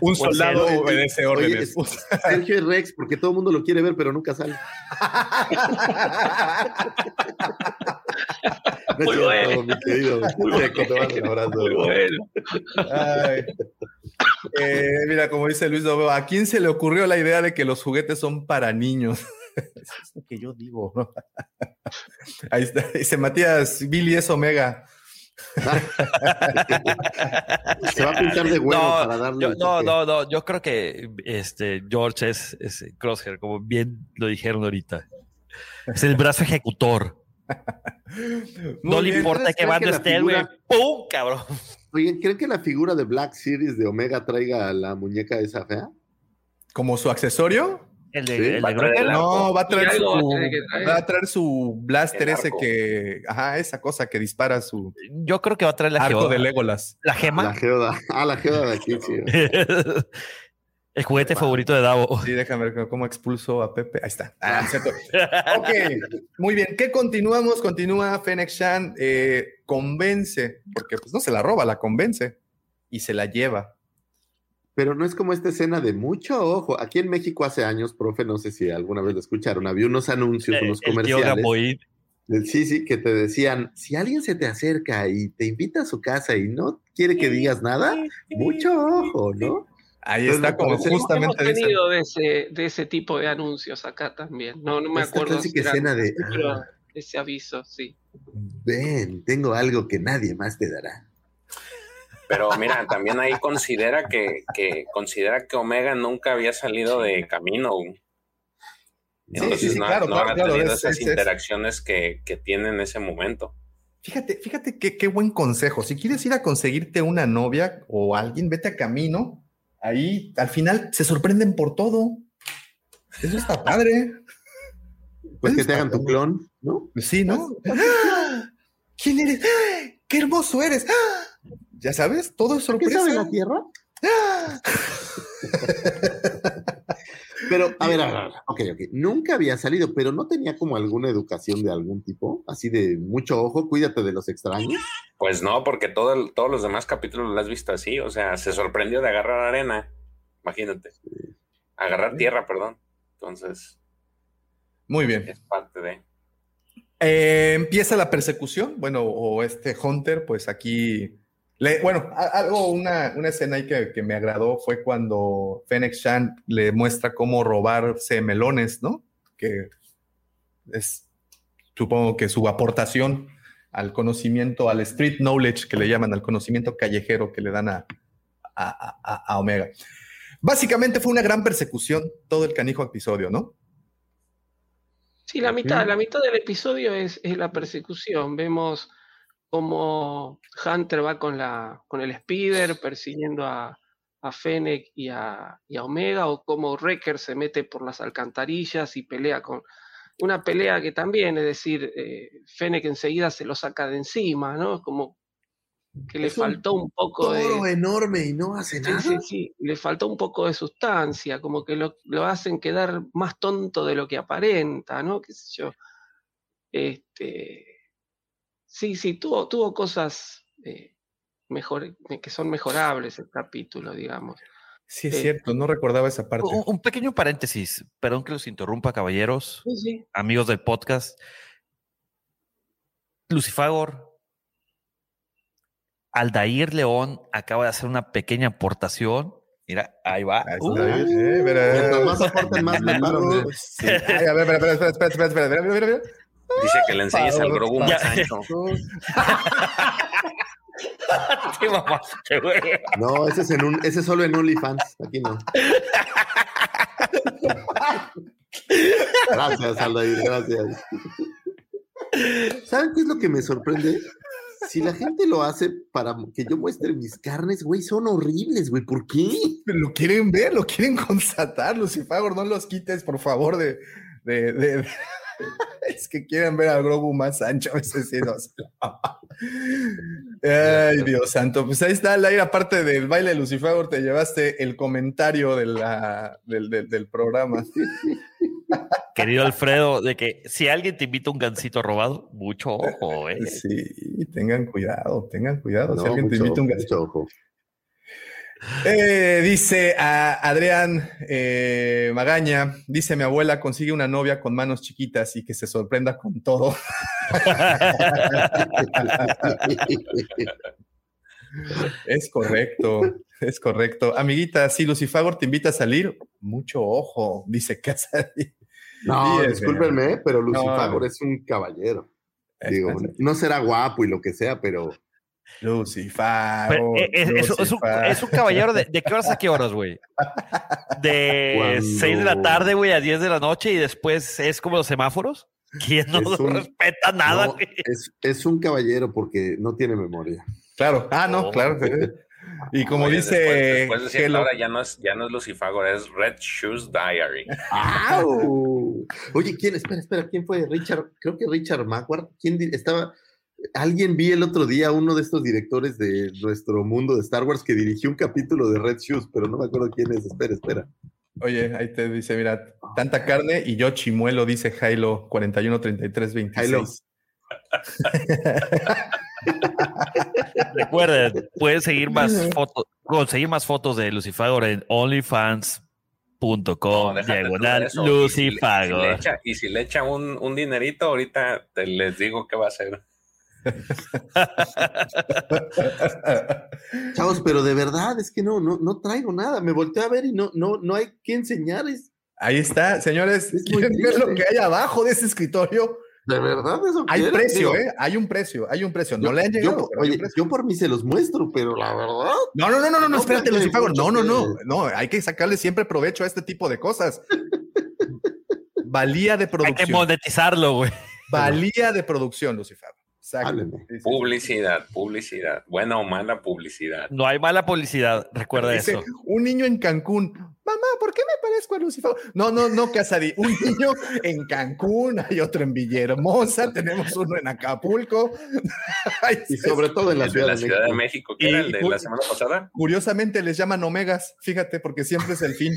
Un soldado obedece Oye, órdenes. es- Sergio y Rex, porque todo el mundo lo quiere ver, pero nunca sale. [laughs] Es Muy bueno. mi querido Checo, te mando un abrazo. Muy bueno. Ay. Eh, mira, como dice Luis Dobeo, ¿a quién se le ocurrió la idea de que los juguetes son para niños? Eso [laughs] es lo que yo digo. ¿no? [laughs] Ahí está. Dice Matías, Billy es Omega. Se va a pintar de huevo No, para darle. yo- no, no, no, yo creo que este George es, es Crosshair, como bien lo dijeron ahorita. Es el brazo ejecutor. no le importa ¿Ustedes que la esté, güey. ¡Pum! Cabrón. Oigan, ¿creen que la figura de Black Series de Omega traiga a la muñeca esa fea? ¿Como su accesorio? El de, Sí, el va de traer No, va a traer algo su, traer. va a traer su blaster ese que, ajá, esa cosa que dispara su Yo creo que va a traer la arco geoda. de Legolas. La La gema. geoda. Ah, la geoda de aquí, sí. [laughs] el juguete favorito de Davo. Sí, déjame ver cómo expulso a Pepe. Ahí está. Ah, cierto. [laughs] Ok, muy bien. ¿Qué continuamos? Continúa Fennec Shan, eh, convence, porque pues no se la roba, la convence y se la lleva. Pero no es como esta escena de mucho ojo. Aquí en México hace años, profe, no sé si alguna vez lo escucharon, había unos anuncios, unos el comerciales. Del sí, sí, que te decían, si alguien se te acerca y te invita a su casa y no quiere que digas nada, mucho ojo, ¿no? Ahí Entonces, está como Hemos justamente esa- tenido de ese, de ese tipo de anuncios acá también. No, no me Esta acuerdo. era- escena de, "Ah, ese aviso, sí. ven, tengo algo que nadie más te dará. Pero mira, también ahí considera que, que considera que Omega nunca había salido de camino. Entonces sí, sí, no, claro, no claro, ha claro, tenido es- esas es- es- interacciones que, que tiene en ese momento. Fíjate, fíjate qué, qué buen consejo. Si quieres ir a conseguirte una novia o alguien, vete a camino. Ahí al final se sorprenden por todo. Eso está padre. Pues Eso que te hagan tu clon, ¿no? Sí, ¿no? ¡Ah! ¿Quién eres? ¡Ah! ¡Qué hermoso eres! ¡Ah! Ya sabes, todo es ¿Qué sorpresa. sabe la Tierra? [laughs] Pero, a ver, a ver, a ver, ok, ok. Nunca había salido, pero no tenía como alguna educación de algún tipo, así de mucho ojo, cuídate de los extraños. Pues no, porque todo el- todos los demás capítulos lo has visto así. O sea, se sorprendió de agarrar arena. Imagínate. Agarrar tierra, perdón. Entonces, Muy bien. es parte de. Eh, empieza la persecución. Bueno, o este Hunter, pues aquí Le- bueno, algo, una, una escena ahí que, que me agradó fue cuando Fennec Shan le muestra cómo robarse melones, ¿no? Que es, supongo que su aportación al conocimiento, al street knowledge que le llaman, al conocimiento callejero que le dan a, a- a- a Omega. Básicamente fue una gran persecución todo el canijo episodio, ¿no? Sí, la mitad, la mitad del episodio es, es la persecución. Vemos cómo Hunter va con la, con el speeder persiguiendo a, a Fennec y a, y a Omega, o cómo Wrecker se mete por las alcantarillas y pelea con una pelea que también, es decir, eh, Fennec enseguida se lo saca de encima, ¿no? Como que le un faltó un poco de. Enorme y no hace Sí, nada. sí, sí, le faltó un poco de sustancia, como que lo, lo hacen quedar más tonto de lo que aparenta, ¿no? Qué sé yo. Este, Sí, sí, tuvo, tuvo cosas eh, eh, que son mejorables el capítulo, digamos. Sí, es eh, cierto, no recordaba esa parte. Un, pequeño paréntesis, perdón que los interrumpa, caballeros, amigos del podcast. Lucifagor, Aldair León acaba de hacer una pequeña aportación. Mira, ahí va. Ahí uh. eh, más aporten, más le paro. Sí. Ay, a ver, espera, espera, espera, espera, espera, mira, mira. Dice que le enseñes al Grogu [laughs] [laughs] más ancho. No, ese es, en un, ese es solo en OnlyFans. Aquí no. Gracias, Aldair, gracias. ¿Saben qué es lo que me sorprende? Si la gente lo hace para que yo muestre mis carnes, güey, son horribles, güey. ¿Por qué? Lo quieren ver, lo quieren constatar, Lucifagor, no los quites, por favor, de... de- de- de- [laughs] Es que quieren ver al Grogu más ancho, [laughs] ese sí no sé. [laughs] Ay, Dios santo. Pues ahí está, Lair, aparte del baile de Lucifagor, te llevaste el comentario de la- del, del- del programa. Querido Alfredo, de que si alguien te invita a un gancito robado, mucho ojo, eh. Sí, tengan cuidado, tengan cuidado. si alguien te invita un ojo, gancito. Eh, dice a Adrián eh, Magaña, dice mi abuela consigue una novia con manos chiquitas y que se sorprenda con todo. [laughs] es correcto, es correcto. Amiguita, si Lucifagor te invita a salir, mucho ojo, dice Casari. No, Sí, discúlpenme, pero No, Lucifagor es un caballero. Digo, no será guapo y lo que sea, pero Lucifagor. Pero, eh, es, es- es un, es un caballero de, ¿de qué horas a qué horas, güey? De Cuando- 6 de la tarde, güey, a 10 de la noche y después es como los semáforos. [laughs] ¿Quién no Es un- respeta nada, no, güey? es, es un caballero porque no tiene memoria. Claro, ah, no, Oh. claro. Y como Oye, dice Después, después de cierta Hello- hora ya no es, ya no es Lucifagor, es Red Shoes Diary. ¡Au! Oye, ¿quién? Espera, espera, ¿quién fue? Richard, creo que Richard Maguire. ¿Quién estaba? Alguien vi el otro día uno de estos directores de nuestro mundo de Star Wars que dirigió un capítulo de Red Shoes, pero no me acuerdo quién es. Espera, espera. Oye, ahí te dice, mira, tanta carne y yo chimuelo, dice Jailo 41 33 26. Recuerden, pueden seguir más fotos, conseguir más fotos de Lucifagor en onlyfans.com, de diagonal si le echa- y si le echa un, un dinerito, ahorita te les digo qué va a hacer. [laughs] Chavos, pero de verdad es que no, no, no traigo nada. Me volteé a ver y no, no, no hay que enseñar. Es, Ahí está, señores. Es muy ¿Quieren ver lo que hay abajo de ese escritorio? de verdad eso Hay quieren? precio, Digo, ¿eh? Hay un precio, hay un precio. No yo- le han yo llegado. un oye, yo por mí se los muestro, pero la verdad. No, no, no, no, no, no espérate, Lucifagor. No, no, no. No, hay que sacarle siempre provecho a este tipo de cosas. Valía de Hay que producción. monetizarlo, güey. Valía de producción, Lucifagor. Exacto. Sí. Publicidad, publicidad. Buena o mala publicidad. No hay mala publicidad, recuerda Dice, eso. un niño en Cancún. Mamá, ¿por qué me parezco a Lucifagor? No, no, no, Casari. Un [laughs] niño en Cancún, hay otro en Villahermosa, tenemos uno en Acapulco. [laughs] Y sobre todo en la de Ciudad la de Ciudad de México. México, que era Y- el de la semana pasada. Curiosamente les llaman omegas, fíjate, porque siempre es el fin.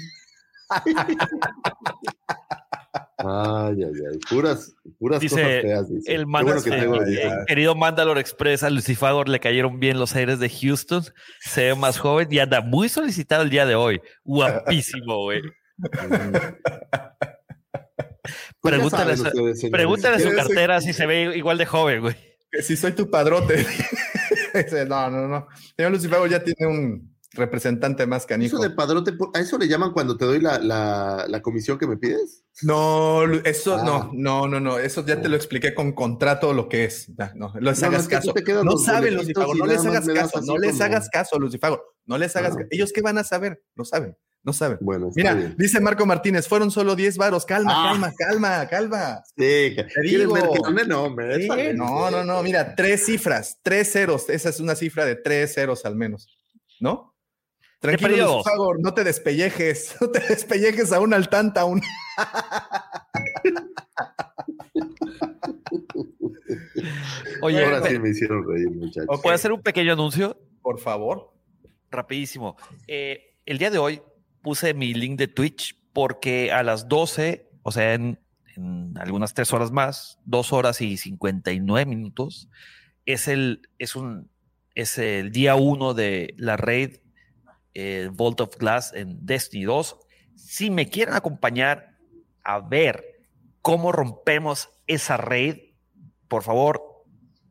[laughs] Ay, ay, ay. Puras, puras Dice, cosas feas. dice. El bueno que tengo audífonos. querido Mandalore Express, a Lucifagor le cayeron bien los aires de Houston, se ve más joven y anda muy solicitado el día de hoy. Guapísimo, güey. [laughs] Pues Pregúntale, ustedes, pregúntale a su cartera si se ve igual de joven, güey. Que si soy tu padrote. [laughs] no, no, no. Señor Lucifago ya tiene un representante más canijo. Eso de padrote, ¿a eso le llaman cuando te doy la, la- la comisión que me pides? No, eso Ah. no, no, no, no. Eso ya te lo expliqué con contrato lo que es. No, no les No, no, hagas que caso. No saben, Lucifago, no les hagas caso, no les como- hagas caso, Lucifago. No les hagas Ah. caso. ¿Ellos qué van a saber? No saben, no saben. Bueno, Mira, bien. dice Marco Martínez, fueron solo 10 varos. Calma, Ah. calma, calma, calma. Sí, Te ¿quieres digo. ver que no, no, Sí, no, no, no. Mira, tres cifras, tres ceros. Esa es una cifra de tres ceros al menos, ¿no? Tranquilo? Lucifago, no te despellejes, [laughs] no te despellejes aún al tanta aún. Oye, Ahora sí me hicieron reír, muchachos. ¿puedo hacer un pequeño anuncio? Por favor. Rapidísimo. Eh, el día de hoy puse mi link de Twitch porque a las 12, o sea, en, en algunas tres horas más, dos horas y 59 minutos, es el, es un, es el día uno de la raid eh, Vault of Glass en Destiny 2. Si me quieren acompañar a ver cómo rompemos esa raid, por favor,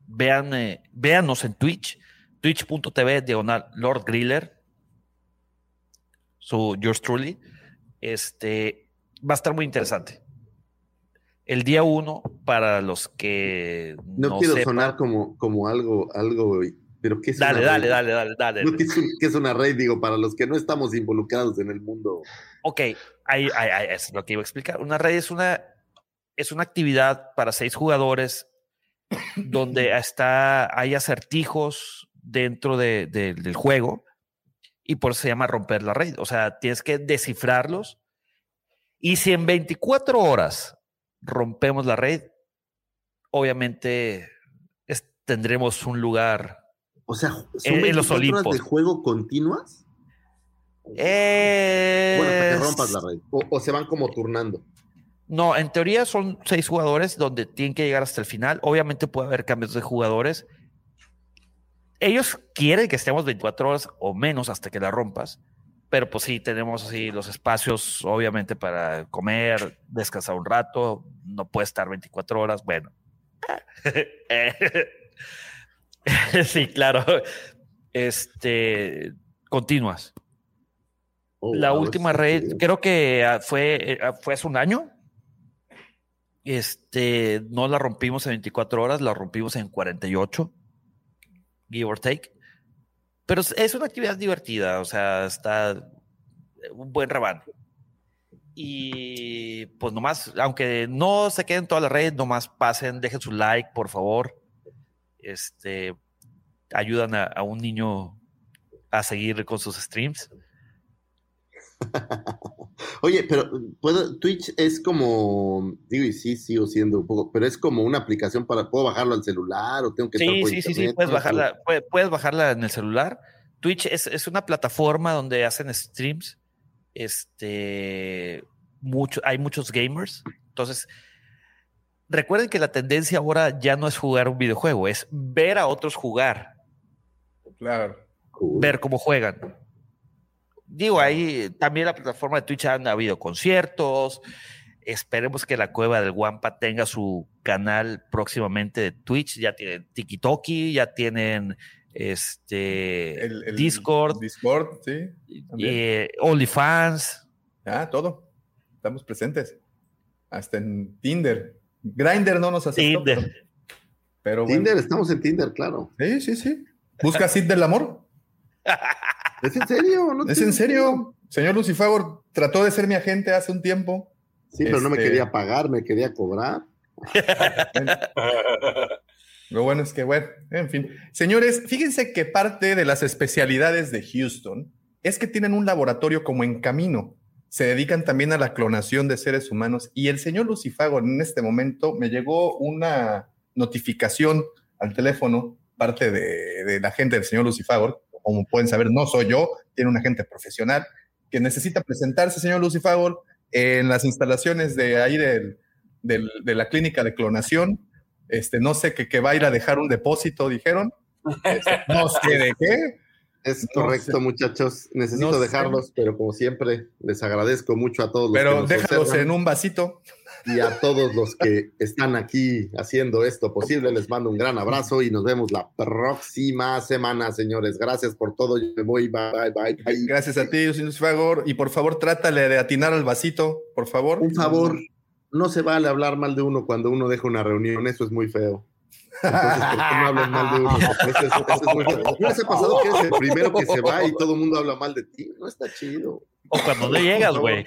vean, eh, véanos en Twitch, twitch.tv diagonal Lord Griller, su yours truly. Este va a estar muy interesante. El día uno, para los que No, no, quiero sepan- sonar como, como algo, algo, pero ¿qué es Dale, una dale, dale, dale, dale. No, ¿qué, es un- qué es una raid? Digo, para los que no estamos involucrados en el mundo. Ok, ahí, ahí- es lo que iba a explicar. Una red es una, es una actividad para seis jugadores [coughs] donde está, hay acertijos dentro de- de- del juego y por eso se llama romper la red. O sea, tienes que descifrarlos y si en 24 horas rompemos la red, obviamente es- tendremos un lugar. O sea, ¿son En- en los 24 horas Olimpos. de juego continuas? Eh, Bueno, hasta que rompas la raid. O, o se van como turnando. No, en teoría son seis jugadores donde tienen que llegar hasta el final. Obviamente puede haber cambios de jugadores. Ellos quieren que estemos 24 horas o menos hasta que la rompas. Pero pues sí, tenemos así los espacios, obviamente, para comer, descansar un rato. No puede estar 24 horas. Bueno. [laughs] [laughs] sí, claro. Este, continúas. Oh, La wow, última red, sí. creo que ah, fue, ah, fue hace un año. Este, no la rompimos en 24 horas, la rompimos en 48, give or take. Pero es- una actividad divertida, o sea, está un buen rabán. Y pues nomás, aunque no se queden toda la red, nomás pasen, dejen su like, por favor. Este, ayudan a, a un niño a seguir con sus streams. [laughs] Oye, pero ¿puedo, Twitch es como, digo, y sí, sigo siendo un poco, pero es como una aplicación para, ¿puedo bajarlo al celular o tengo que estar Sí, por sí, sí, sí, puedes bajarla, puede- puedes bajarla en el celular. Twitch es, es una plataforma donde hacen streams. Este, mucho, hay muchos gamers. Entonces, recuerden que la tendencia ahora ya no es jugar un videojuego, es ver a otros jugar, Claro. ver cómo juegan. Digo, ahí también la plataforma de Twitch han habido conciertos. Esperemos que la cueva del Wampa tenga su canal próximamente de Twitch. Ya tienen TikToki, ya tienen este El- el Discord, Discord, sí. eh, OnlyFans. Ah, todo. Estamos presentes. Hasta en Tinder. Grinder no nos aceptó. Tinder. Pero, pero bueno. Tinder, estamos en Tinder, claro. Sí, sí, sí. ¿Busca Sid del amor? ¿Es en serio? No ¿Es en serio? Señor Lucifagor trató de ser mi agente hace un tiempo. Sí, pero no me Este- quería pagar, me quería cobrar. [laughs] Lo bueno es que, bueno, en fin. Señores, fíjense que parte de las especialidades de Houston es que tienen un laboratorio como en camino. Se dedican también a la clonación de seres humanos. Y el señor Lucifago, en este momento, me llegó una notificación al teléfono, parte de, de la gente del señor Lucifagor. Como pueden saber, no soy yo, tiene un agente profesional que necesita presentarse, señor Lucifagor, en las instalaciones de ahí del- del- de la clínica de clonación. Este, no sé que, que va a ir a dejar un depósito, dijeron. [laughs] Este, no sé de qué. Es No correcto, sé. muchachos. Necesito No sé. dejarlos, pero como siempre, les agradezco mucho a todos los que Pero nos déjalos en un vasito. y a todos los que están aquí haciendo esto posible. Les mando un gran abrazo y nos vemos la próxima semana, señores. Gracias por todo. Yo me voy. Bye, bye, bye. Gracias a ti, sin favor. Y por favor, trátale de atinar al vasito, por favor. Un favor, no se vale hablar mal de uno cuando uno deja una reunión. Eso es muy feo. Entonces, ¿por qué no hablan mal de uno? [laughs] Eso es, eso es muy. ¿No les ha pasado que eres el primero que se va y [laughs] todo el mundo habla mal de ti? No está chido. O cuando no llegas, güey.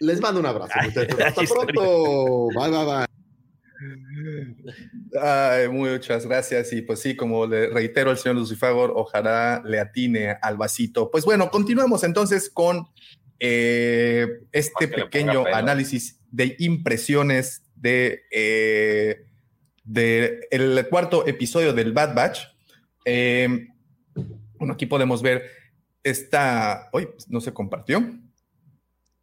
Les mando un abrazo, muchachos. Hasta pronto. Bye, bye, bye. Ay, muchas gracias. Y pues sí, como le reitero al señor Lucifagor, ojalá le atine al vasito. Pues bueno, continuemos entonces con eh, este pequeño análisis de impresiones de, eh, de el cuarto episodio del Bad Batch. Eh, bueno, aquí podemos ver esta. Uy, no se compartió.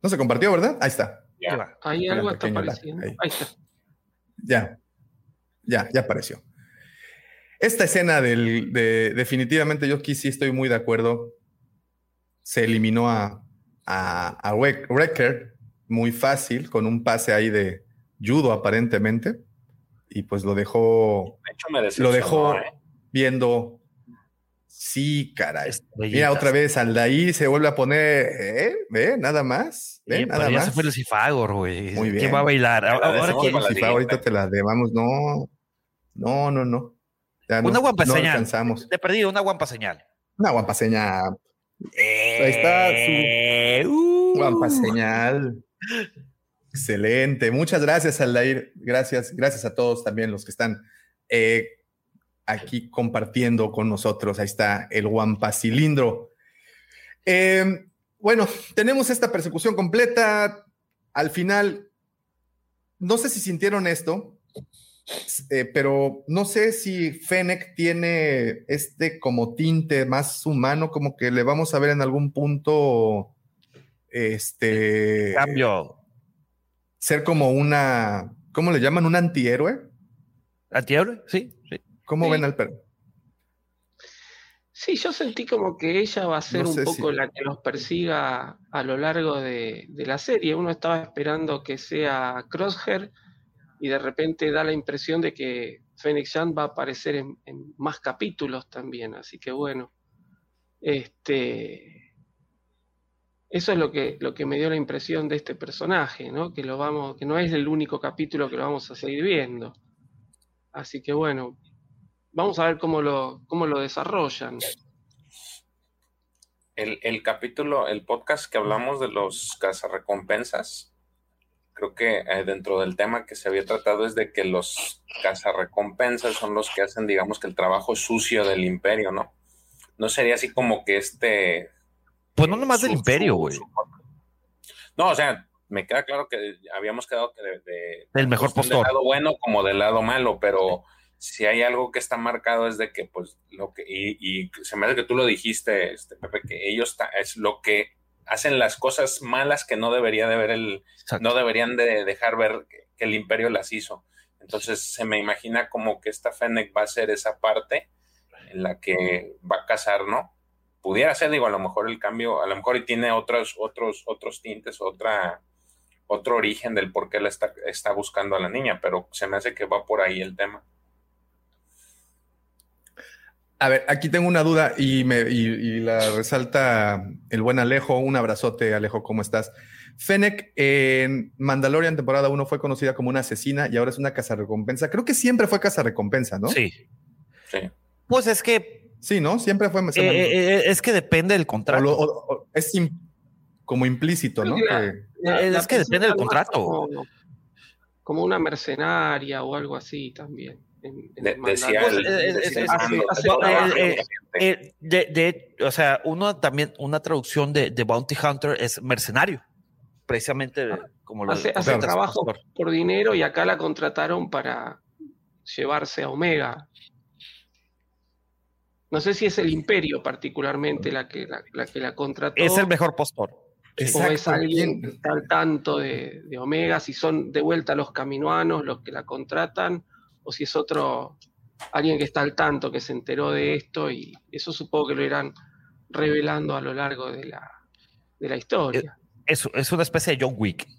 No se compartió, ¿verdad? Ahí está. Ya. Ahí algo está apareciendo. ahí. Ahí está. Ya, ya, ya apareció. Esta escena del, de, definitivamente yo aquí sí estoy muy de acuerdo. Se eliminó a, a, a muy fácil, con un pase ahí de judo aparentemente. Y pues lo dejó, De hecho, me lo dejó ¿eh? viendo. Sí, caray. Mira, otra vez Aldair se vuelve a poner, ¿eh? ¿Ve? Nada más. ¿Ve? Sí, Nada ya más. se fue Lucifagor, güey. Muy bien. ¿Quién va a bailar? Ahora, ahora pa, ahorita te la debamos. No, no, no, no. Ya no, Una guampa no señal. alcanzamos. Te perdí una guampa señal. Una guampa señal. Ahí está Eh, su uh. guampa señal. Excelente. Muchas gracias, Aldair. Gracias, gracias a todos también los que están eh, aquí compartiendo con nosotros. Ahí está el guampa cilindro. Eh, bueno, tenemos esta persecución completa. Al final, no sé si sintieron esto, eh, pero no sé si Fennec tiene este como tinte más humano, como que le vamos a ver en algún punto este Cambio. Ser como una, ¿cómo le llaman? Un antihéroe. ¿Antihéroe? Sí, sí. ¿Cómo Sí. ven al perro? Sí, yo sentí como que ella va a ser No un poco si- la que los persiga a lo largo de, de la serie. Uno estaba esperando que sea Crosshair y de repente da la impresión de que Fennec Shand va a aparecer en, en más capítulos también. Así que bueno, este, eso es lo que, lo que me dio la impresión de este personaje, ¿no? Que lo vamos, que no es el único capítulo que lo vamos a seguir viendo. Así que bueno, vamos a ver cómo lo, cómo lo desarrollan. El, el capítulo, el podcast que hablamos de los cazarrecompensas, creo que eh, dentro del tema que se había tratado es de que los cazarrecompensas son los que hacen, digamos, que el trabajo sucio del imperio, ¿no? No sería así como que este... Pues no nomás del imperio, güey. No, o sea, me queda claro que habíamos quedado que de, de- Del mejor del postor. lado bueno como del lado malo, pero si hay algo que está marcado es de que, pues, lo que, y, y se me hace que tú lo dijiste, este, Pepe, que ellos ta- es lo que hacen las cosas malas que no debería de ver el, Exacto. no deberían de dejar ver que, que el imperio las hizo. Entonces se me imagina como que esta Fennec va a ser esa parte en la que va a casar, ¿no? Pudiera ser, digo, a lo mejor el cambio, a lo mejor y tiene otros, otros, otros tintes, otra, otro origen del por qué la está, está buscando a la niña, pero se me hace que va por ahí el tema. A ver, aquí tengo una duda y, me, y, y la resalta el buen Alejo. Un abrazote, Alejo, ¿cómo estás? Fennec en Mandalorian temporada 1 fue conocida como una asesina y ahora es una cazarrecompensa. Creo que siempre fue cazarrecompensa, ¿no? Sí. Sí. Pues es que Sí, ¿no? Siempre fue. eh, manejó. eh, es que depende del O contrato. lo- o- o- es como implícito, ¿no? Que La- Eh, la es que depende del contrato. Como, como una mercenaria o algo así también. De- eh, eh, eh. Eh, o sea, uno también, una traducción de, de Bounty Hunter es mercenario. Precisamente como lo hace, hace trabajo por dinero y acá la contrataron para llevarse a Omega. No sé si es el imperio particularmente la que la, la que la contrató. Es el mejor postor. o es alguien que está al tanto de, de Omega, si son de vuelta los caminoanos los que la contratan, o si es otro, alguien que está al tanto, que se enteró de esto y eso supongo que lo irán revelando a lo largo de la, de la historia. Es, es una especie de John Wick,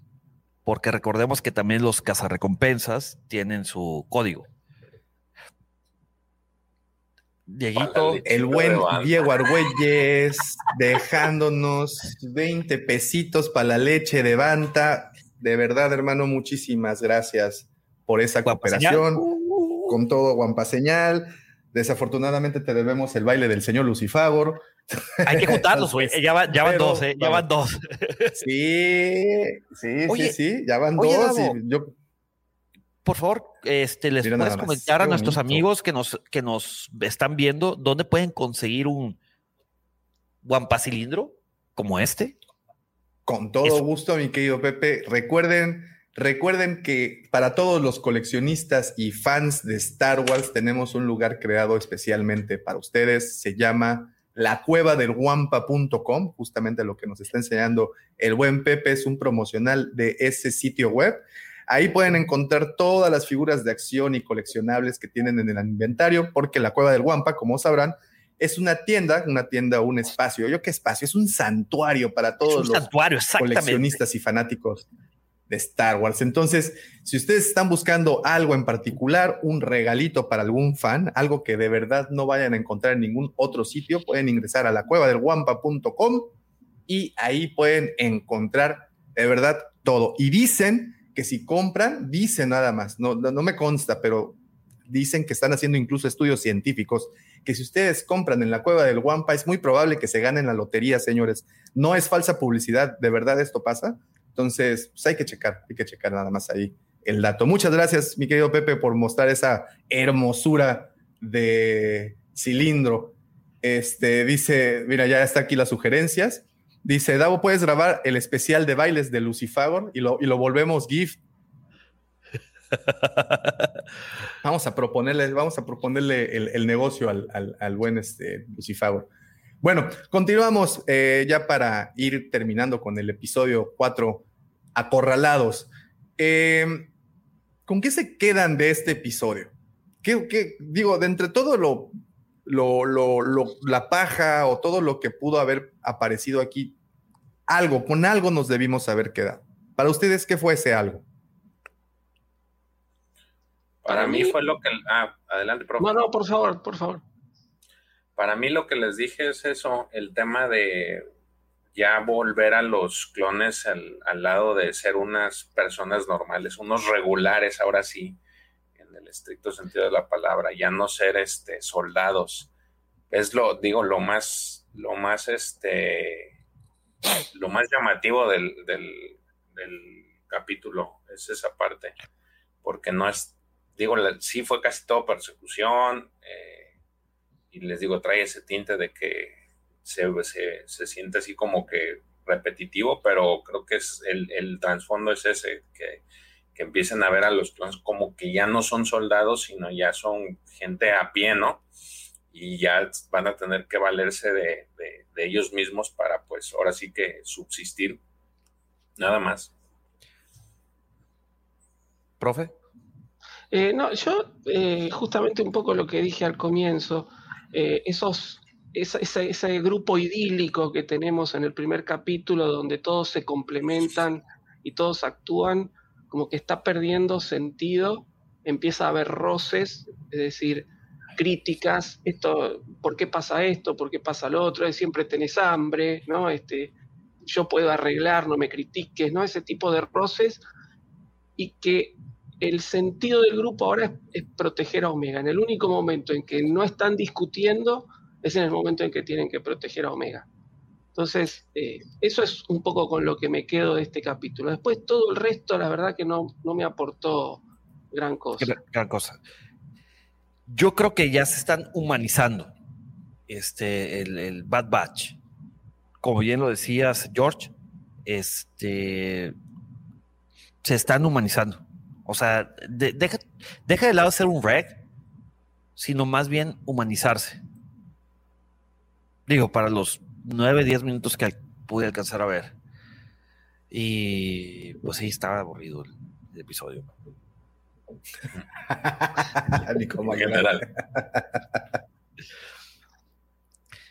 porque recordemos que también los cazarrecompensas tienen su código. Dieguito, el buen Diego Argüelles, dejándonos 20 pesitos para la leche de Banta. De verdad, hermano, muchísimas gracias por esa cooperación. Con todo, Guampa Señal. Desafortunadamente te debemos el baile del señor Lucifagor. Hay que juntarlos, [laughs] güey. Ya, van, ya van dos, ¿eh? Ya van dos. Sí, sí, sí, sí. Ya van dos. Y yo, por favor, este, les puedes comentar a nuestros amigos que nos, que nos están viendo dónde pueden conseguir un guampa cilindro como este. Con todo gusto, mi querido Pepe. Recuerden, recuerden que para todos los coleccionistas y fans de Star Wars tenemos un lugar creado especialmente para ustedes. Se llama la cueva del guampa.com, justamente lo que nos está enseñando el buen Pepe es un promocional de ese sitio web. Ahí pueden encontrar todas las figuras de acción y coleccionables que tienen en el inventario, porque la Cueva del Guampa, como sabrán, es una tienda, una tienda, un espacio. ¿Yo qué espacio? Es un santuario para todos los coleccionistas y fanáticos de Star Wars. Entonces, si ustedes están buscando algo en particular, un regalito para algún fan, algo que de verdad no vayan a encontrar en ningún otro sitio, pueden ingresar a la cueva del guampa.com y ahí pueden encontrar de verdad todo. Y dicen que si compran, dicen nada más, no, no, me consta, pero dicen que están haciendo incluso estudios científicos, que si ustedes compran en la cueva del Wampa, es muy probable que se ganen la lotería, señores. No es falsa publicidad, de verdad esto pasa. Entonces, pues hay que checar, hay que checar nada más ahí el dato. Muchas gracias, mi querido Pepe, por mostrar esa hermosura de cilindro. Este dice, mira, ya está aquí las sugerencias. Dice, Davo, ¿puedes grabar el especial de bailes de Lucifagor y lo, y lo volvemos gift? [laughs] vamos a proponerle, vamos a proponerle el, negocio al, buen este, Lucifagor. Bueno, continuamos eh, ya para ir terminando con el episodio 4, Acorralados. Em, ¿Con qué se quedan de este episodio? ¿Qué, digo, de entre todo lo, la paja o todo lo que pudo haber aparecido aquí, algo, con algo nos debimos haber quedado. Para ustedes, ¿qué fue ese algo? Para mí fue lo que... Ah, adelante, profe. No, no, por favor, por favor. Para mí lo que les dije es eso, el tema de ya volver a los clones al, al lado de ser unas personas normales, unos regulares, ahora sí, estricto sentido de la palabra, ya no ser este soldados. Es lo, digo, lo más, lo más este lo más llamativo del, capítulo es esa parte, porque no es, digo, sí fue casi todo persecución, eh, y les digo, trae ese tinte de que se, se, siente así como que repetitivo, pero creo que es el, el trasfondo es ese, que, que empiecen a ver a los clones como que ya no son soldados, sino ya son gente a pie, ¿no? y ya van a tener que valerse de, ellos mismos para, pues, ahora sí que subsistir. Nada más. ¿Profe? Eh, no, yo eh, justamente un poco lo que dije al comienzo, eh, esos, ese, grupo idílico que tenemos en el primer capítulo donde todos se complementan y todos actúan, como que está perdiendo sentido, empieza a haber roces, es decir, críticas, esto, ¿por qué pasa esto? ¿Por qué pasa lo otro? Siempre tenés hambre, ¿no? Este, yo puedo arreglar, no me critiques, ¿no? Ese tipo de roces y que el sentido del grupo ahora es, proteger a Omega. En el único momento en que no están discutiendo es en el momento en que tienen que proteger a Omega. Entonces, eh, eso es un poco con lo que me quedo de este capítulo. Después todo el resto, la verdad que no, no me aportó gran cosa. Gran cosa yo creo que ya se están humanizando este, el, Bad Batch. Como bien lo decías, George, este, se están humanizando. O sea, deja, deja de lado ser un reg, sino más bien humanizarse. Digo, para los 9, 10 minutos que pude alcanzar a ver. Y pues sí, estaba aburrido el episodio. [laughs] Ni como En general.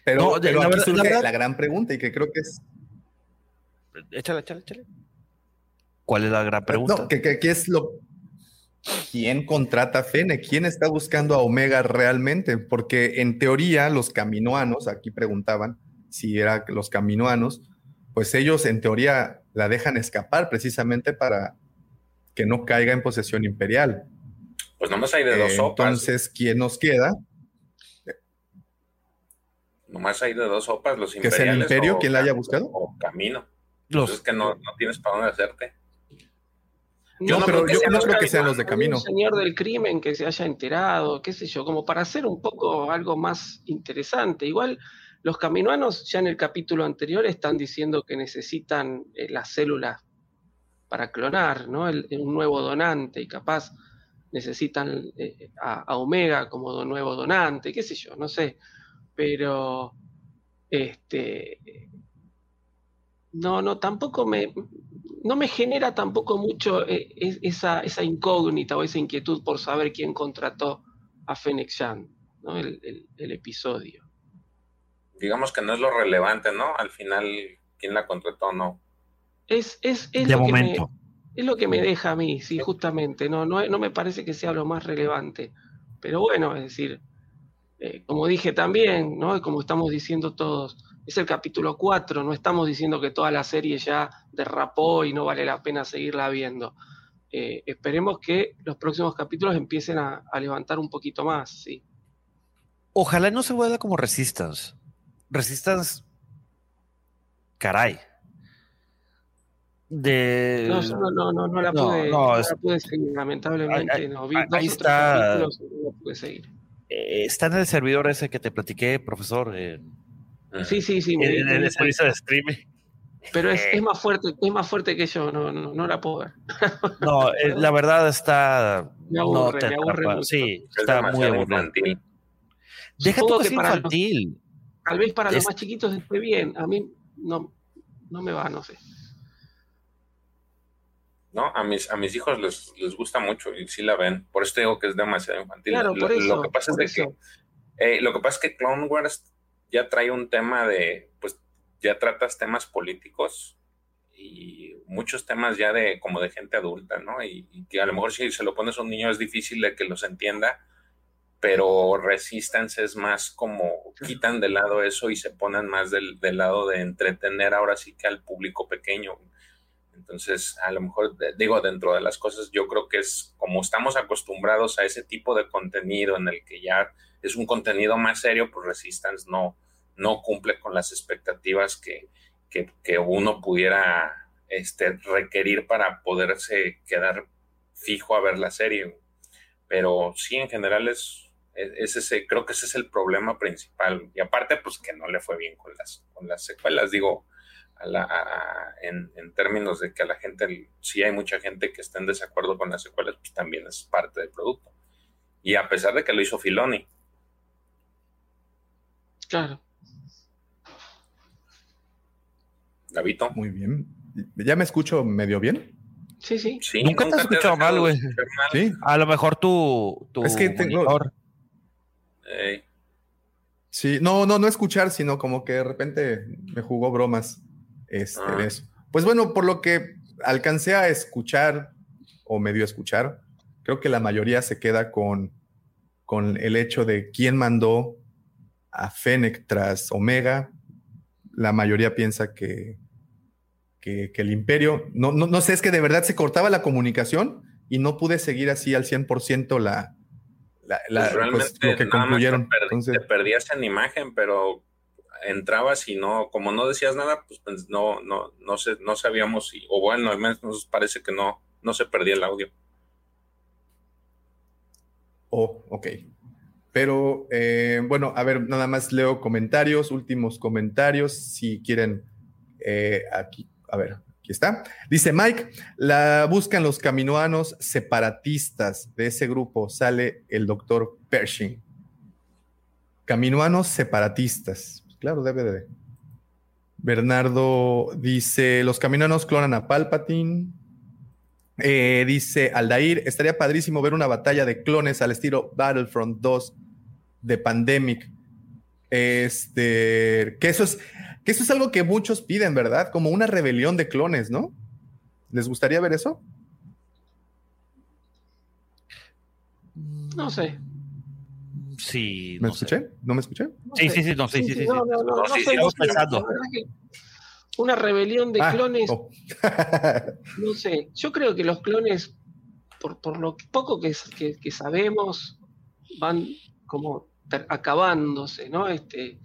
Pero, No, pero la aquí verdad- la surge verdad- la gran pregunta y que creo que es Échale, échale, échale. ¿Cuál es la gran pregunta? No, que, que- que es lo. ¿Quién contrata a Fene? ¿Quién está buscando a Omega realmente? Porque en teoría los caminoanos, aquí preguntaban si eran los caminoanos, pues ellos en teoría la dejan escapar precisamente para que no caiga en posesión imperial. Pues nomás hay de dos Eh, sopas. Entonces, ¿quién nos queda? Nomás hay de dos sopas, los ¿Que sea el imperiales. imperio quien la haya buscado? O camino. Los- Pues es que no, no tienes para dónde hacerte. Yo no, pero yo no creo que sean los de camino. señor del crimen que se haya enterado, qué sé yo, como para hacer un poco algo más interesante. Igual los caminoanos ya en el capítulo anterior están diciendo que necesitan eh, las células para clonar, ¿no? El- un nuevo donante y capaz necesitan eh, a, Omega como nuevo donante, qué sé yo, no sé. Pero este no, no, tampoco me, no me genera tampoco mucho eh, es- esa, incógnita o esa inquietud por saber quién contrató a Fennec Shan, ¿no? El episodio. Digamos que no es lo relevante, ¿no? Al final, quién la contrató o no. Es, es, es De lo que me- momento. es lo que me deja a mí, sí, justamente. No, no, no me parece que sea lo más relevante. Pero bueno, es decir, eh, como dije también, ¿no? Y como estamos diciendo todos, es el capítulo 4, no estamos diciendo que toda la serie ya derrapó y no vale la pena seguirla viendo. Eh, esperemos que los próximos capítulos empiecen a, a levantar un poquito más, sí. Ojalá no se vuelva como Resistance. Resistance. Caray. De. No, no, no, no, no la pude, no, no es- la pude seguir, lamentablemente. Ahí- no, vi ahí dos está. no pude seguir. eh, está en el servidor ese que te platiqué, profesor. en- Sí, sí, sí. me- en, me el di servicio de streaming. Pero es, es más fuerte, es más fuerte que yo, no, no, no la puedo ver. No, eh, la verdad está. Me aburre, no te me aburre. Sí, Es está muy aburrido. infantil. Deja tu que los- infantil. Tal vez para los más chiquitos esté bien, a mí no, no me va, no sé. ¿no? A mis, a mis hijos les, les gusta mucho y sí la ven. Por eso te digo que es demasiado infantil. Claro, lo, por eso, lo que pasa es de que eh, lo que pasa es que Clone Wars ya trae un tema de, pues, ya tratas temas políticos y muchos temas ya de como de gente adulta, ¿no? Y, y que a lo mejor si se lo pones a un niño es difícil de que los entienda, pero Resistance es más como quitan de lado eso y se ponen más del, del lado de entretener ahora sí que al público pequeño. Entonces, a lo mejor, digo, dentro de las cosas, yo creo que es como estamos acostumbrados a ese tipo de contenido en el que ya es un contenido más serio, pues Resistance no, no cumple con las expectativas que, que, que uno pudiera este, requerir para poderse quedar fijo a ver la serie. Pero sí, en general es, es, es ese, creo que ese es el problema principal. Y aparte, pues que no le fue bien con las, con las secuelas, digo, a la, a- en, en términos de que a la gente, sí hay mucha gente que está en desacuerdo con las secuelas, pues también es parte del producto. Y a pesar de que lo hizo Filoni, Claro. Davito. Muy bien. ¿Ya me escucho medio bien? Sí, sí. Sí, Nunca te has escuchado mal, güey. Sí. A lo mejor tu, tu Es que tengo- monitor. Sí, no, no, no escuchar, sino como que de repente me jugó bromas este, Ah. de eso. Pues bueno, por lo que alcancé a escuchar o medio escuchar, creo que la mayoría se queda con, con el hecho de quién mandó a Fennec tras Omega. La mayoría piensa que, que, que el imperio, no, no, no sé, es que de verdad se cortaba la comunicación y no pude seguir así al 100% la, la, la- pues realmente pues, lo que nada más concluyeron. te, perdi- Entonces, te perdías en imagen, pero entrabas y no, como no decías nada, pues, pues, no, no, no sé, no sabíamos si, o bueno, al menos nos parece que no, no se perdía el audio. Oh, ok. Pero eh, bueno, a ver, nada más leo comentarios, últimos comentarios, si quieren, eh, aquí, a ver, aquí está. Dice Mike, la buscan los caminoanos separatistas de ese grupo, sale el doctor Pershing. Caminoanos separatistas, claro, debe de. Bernardo dice, los caminoanos clonan a Palpatine. Eh, dice Aldair, estaría padrísimo ver una batalla de clones al estilo Battlefront 2 de Pandemic. Este, que eso es, que eso es algo que muchos piden, ¿verdad? Como una rebelión de clones, ¿no? ¿Les gustaría ver eso? No sé. Sí. ¿Me no sé. escuché? ¿No me escuché? Sí, sí, sí, no, sí, sí, sí. sí. No, no, no, No, no sí, sé, sigamos no sé, pensando. la verdad que Una rebelión de Ah, clones, oh. [laughs] no sé. Yo creo que los clones, por, por lo poco que, que- que sabemos, van como acabándose, ¿no? Este,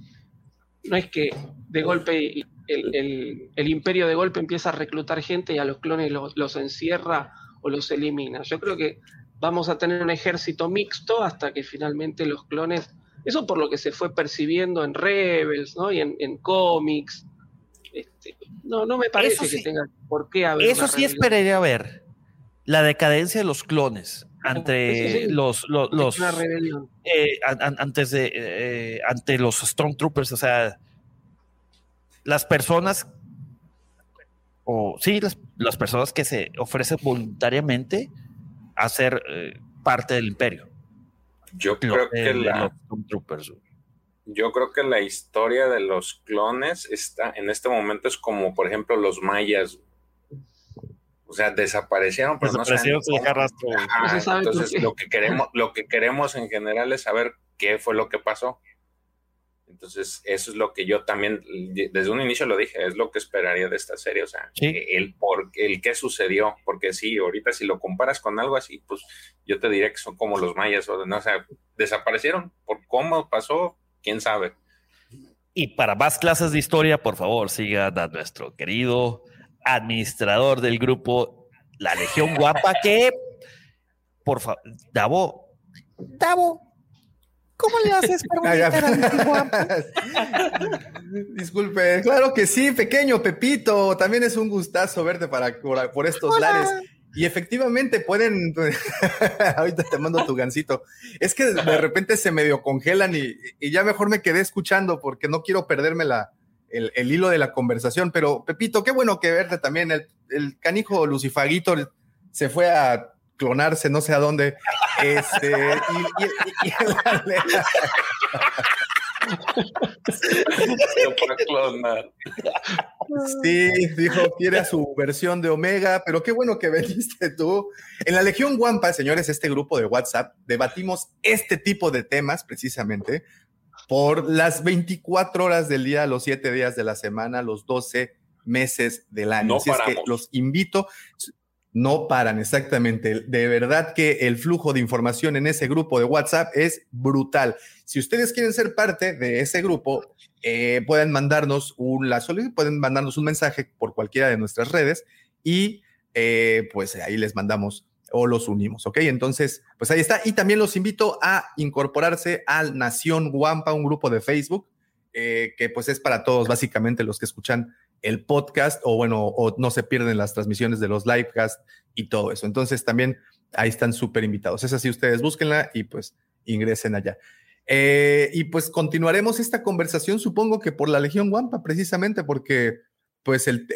no es que de golpe el, el- el imperio de golpe empieza a reclutar gente y a los clones los, los encierra o los elimina. Yo creo que vamos a tener un ejército mixto hasta que finalmente los clones, eso por lo que se fue percibiendo en Rebels, ¿no? Y en, en cómics. Este, no, no me parece que tenga por qué haber. Eso sí esperaría ver. La decadencia de los clones ante los, los, los- Una rebelión. eh, an- an- antes de eh, ante los Stormtroopers, o sea, las personas o sí, las, las personas que se ofrecen voluntariamente a ser eh, parte del imperio. Yo creo que la, los Stormtroopers. yo creo que la historia de los clones está en este momento es como, por ejemplo, los mayas. O sea, desaparecieron, pero Desaparecieron no rastro. Ajá, se sabe por entonces lo que queremos, lo que queremos en general es saber qué fue lo que pasó. Entonces, eso es lo que yo también, desde un inicio lo dije, es lo que esperaría de esta serie, o sea, Sí. el por el qué sucedió, porque sí, ahorita si lo comparas con algo así, pues yo te diría que son como los mayas, o no, o sea, desaparecieron, por cómo pasó, quién sabe. Y para más clases de historia, por favor, sigan a nuestro querido administrador del grupo La Legión Guapa, que, por favor, Davo, Davo, ¿cómo le haces para? [laughs] Disculpe, claro que sí, pequeño Pepito, también es un gustazo verte para, por, por estos lares. Y efectivamente pueden, [laughs] ahorita te mando tu gancito, es que de repente se medio congelan y, y ya mejor me quedé escuchando porque no quiero perderme la, el, el hilo de la conversación, pero Pepito, qué bueno que verte también, el, el canijo Lucifaguito se fue a clonarse no sé a dónde, este, y, y- y-. Sí, dijo, quiere a su versión de Omega, pero qué bueno que veniste tú. En la Legión Guampa, señores, este grupo de WhatsApp, debatimos este tipo de temas precisamente por las 24 horas del día, los 7 días de la semana, los 12 meses del año. No Así es que los invito, no paran exactamente. De verdad que el flujo de información en ese grupo de WhatsApp es brutal. Si ustedes quieren ser parte de ese grupo, eh, pueden mandarnos un la solicitud, pueden mandarnos un mensaje por cualquiera de nuestras redes y eh, pues ahí les mandamos o los unimos, ¿ok? Entonces, pues ahí está. Y también los invito a incorporarse al Nación Guampa, un grupo de Facebook, eh, que pues es para todos, básicamente los que escuchan el podcast o bueno, o no se pierden las transmisiones de los livecasts y todo eso. Entonces también ahí están súper invitados. Es así, ustedes búsquenla y pues ingresen allá. Eh, y pues continuaremos esta conversación, supongo que por la Legión Guampa, precisamente porque pues el,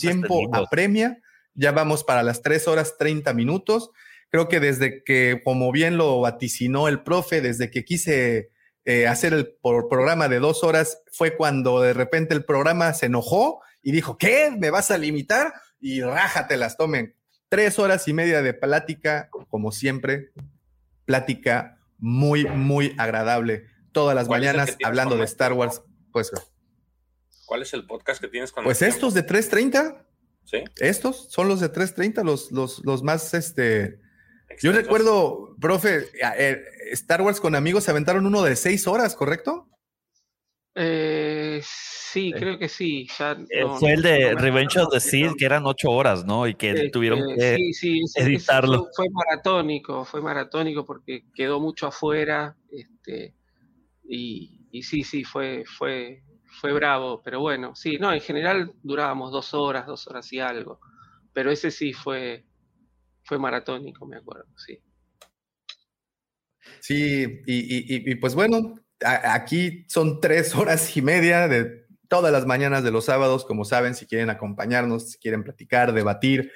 tiempo apremia. Ya vamos para las 3 horas 30 minutos. Creo que desde que, como bien lo vaticinó el profe, desde que quise eh, hacer el por- programa de dos horas, fue cuando de repente el programa se enojó y dijo, ¿qué? ¿Me vas a limitar? Y rájatelas, tomen. Tres horas y media de plática, como siempre, plática muy, muy agradable. Todas las ¿Cuál es el que mañanas hablando de? Star Wars. Pues, ¿Cuál es el podcast que tienes con pues estos de 330, ¿Sí? estos son los de 330, los, los, los más, este... Yo recuerdo, profe, eh, Star Wars con amigos se aventaron uno de seis horas, ¿correcto? Eh, sí, creo que sí. Ya Eh, no- fue el de no Revenge of the Sith, que eran ocho horas, ¿no? Y que Este, tuvieron que sí, sí, editarlo. fue, fue maratónico, fue maratónico porque quedó mucho afuera. Este, y, y sí, sí, fue, fue, fue bravo. Pero bueno, sí, no, en general durábamos dos horas, dos horas y algo. Pero ese sí fue, fue maratónico, me acuerdo, sí. Sí, y, y- pues bueno, aquí son tres horas y media de todas las mañanas de los sábados, como saben, si quieren acompañarnos, si quieren platicar, debatir,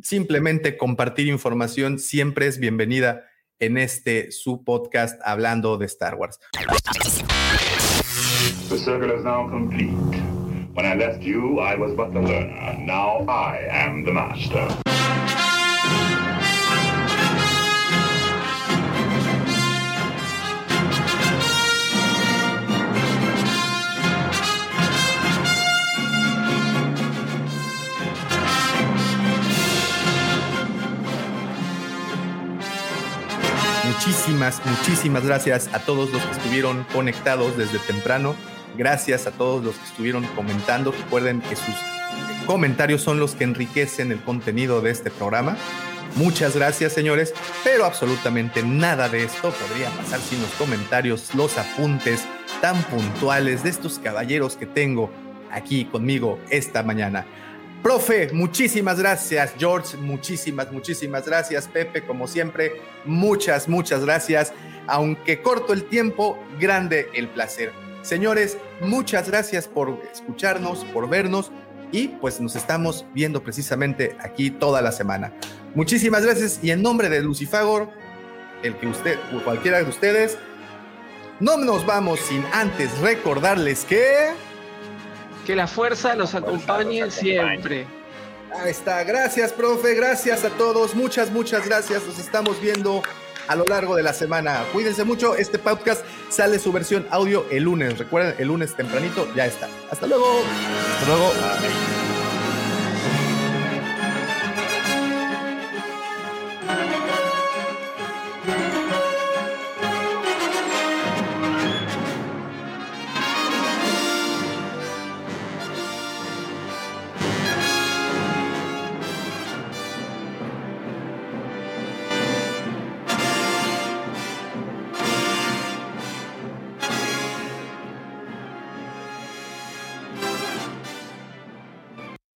simplemente compartir información siempre es bienvenida en este su podcast hablando de Star Wars. The circle is now complete. When I left you, I was but the learner. Now I am the master. Muchísimas, muchísimas gracias a todos los que estuvieron conectados desde temprano. Gracias a todos los que estuvieron comentando. Recuerden que sus comentarios son los que enriquecen el contenido de este programa. Muchas gracias, señores, pero absolutamente nada de esto podría pasar sin los comentarios, los apuntes tan puntuales de estos caballeros que tengo aquí conmigo esta mañana. Profe, muchísimas gracias. George, muchísimas, muchísimas gracias. Pepe, como siempre, muchas, muchas gracias. Aunque corto el tiempo, grande el placer. Señores, muchas gracias por escucharnos, por vernos y pues nos estamos viendo precisamente aquí toda la semana. Muchísimas gracias y en nombre de Lucifagor, el que usted o cualquiera de ustedes, no nos vamos sin antes recordarles que... Que la fuerza los acompañe siempre. Ahí está, gracias profe, gracias a todos, muchas, muchas gracias, nos estamos viendo a lo largo de la semana. Cuídense mucho, este podcast sale su versión audio el lunes, recuerden, el lunes tempranito ya está. Hasta luego. Hasta luego.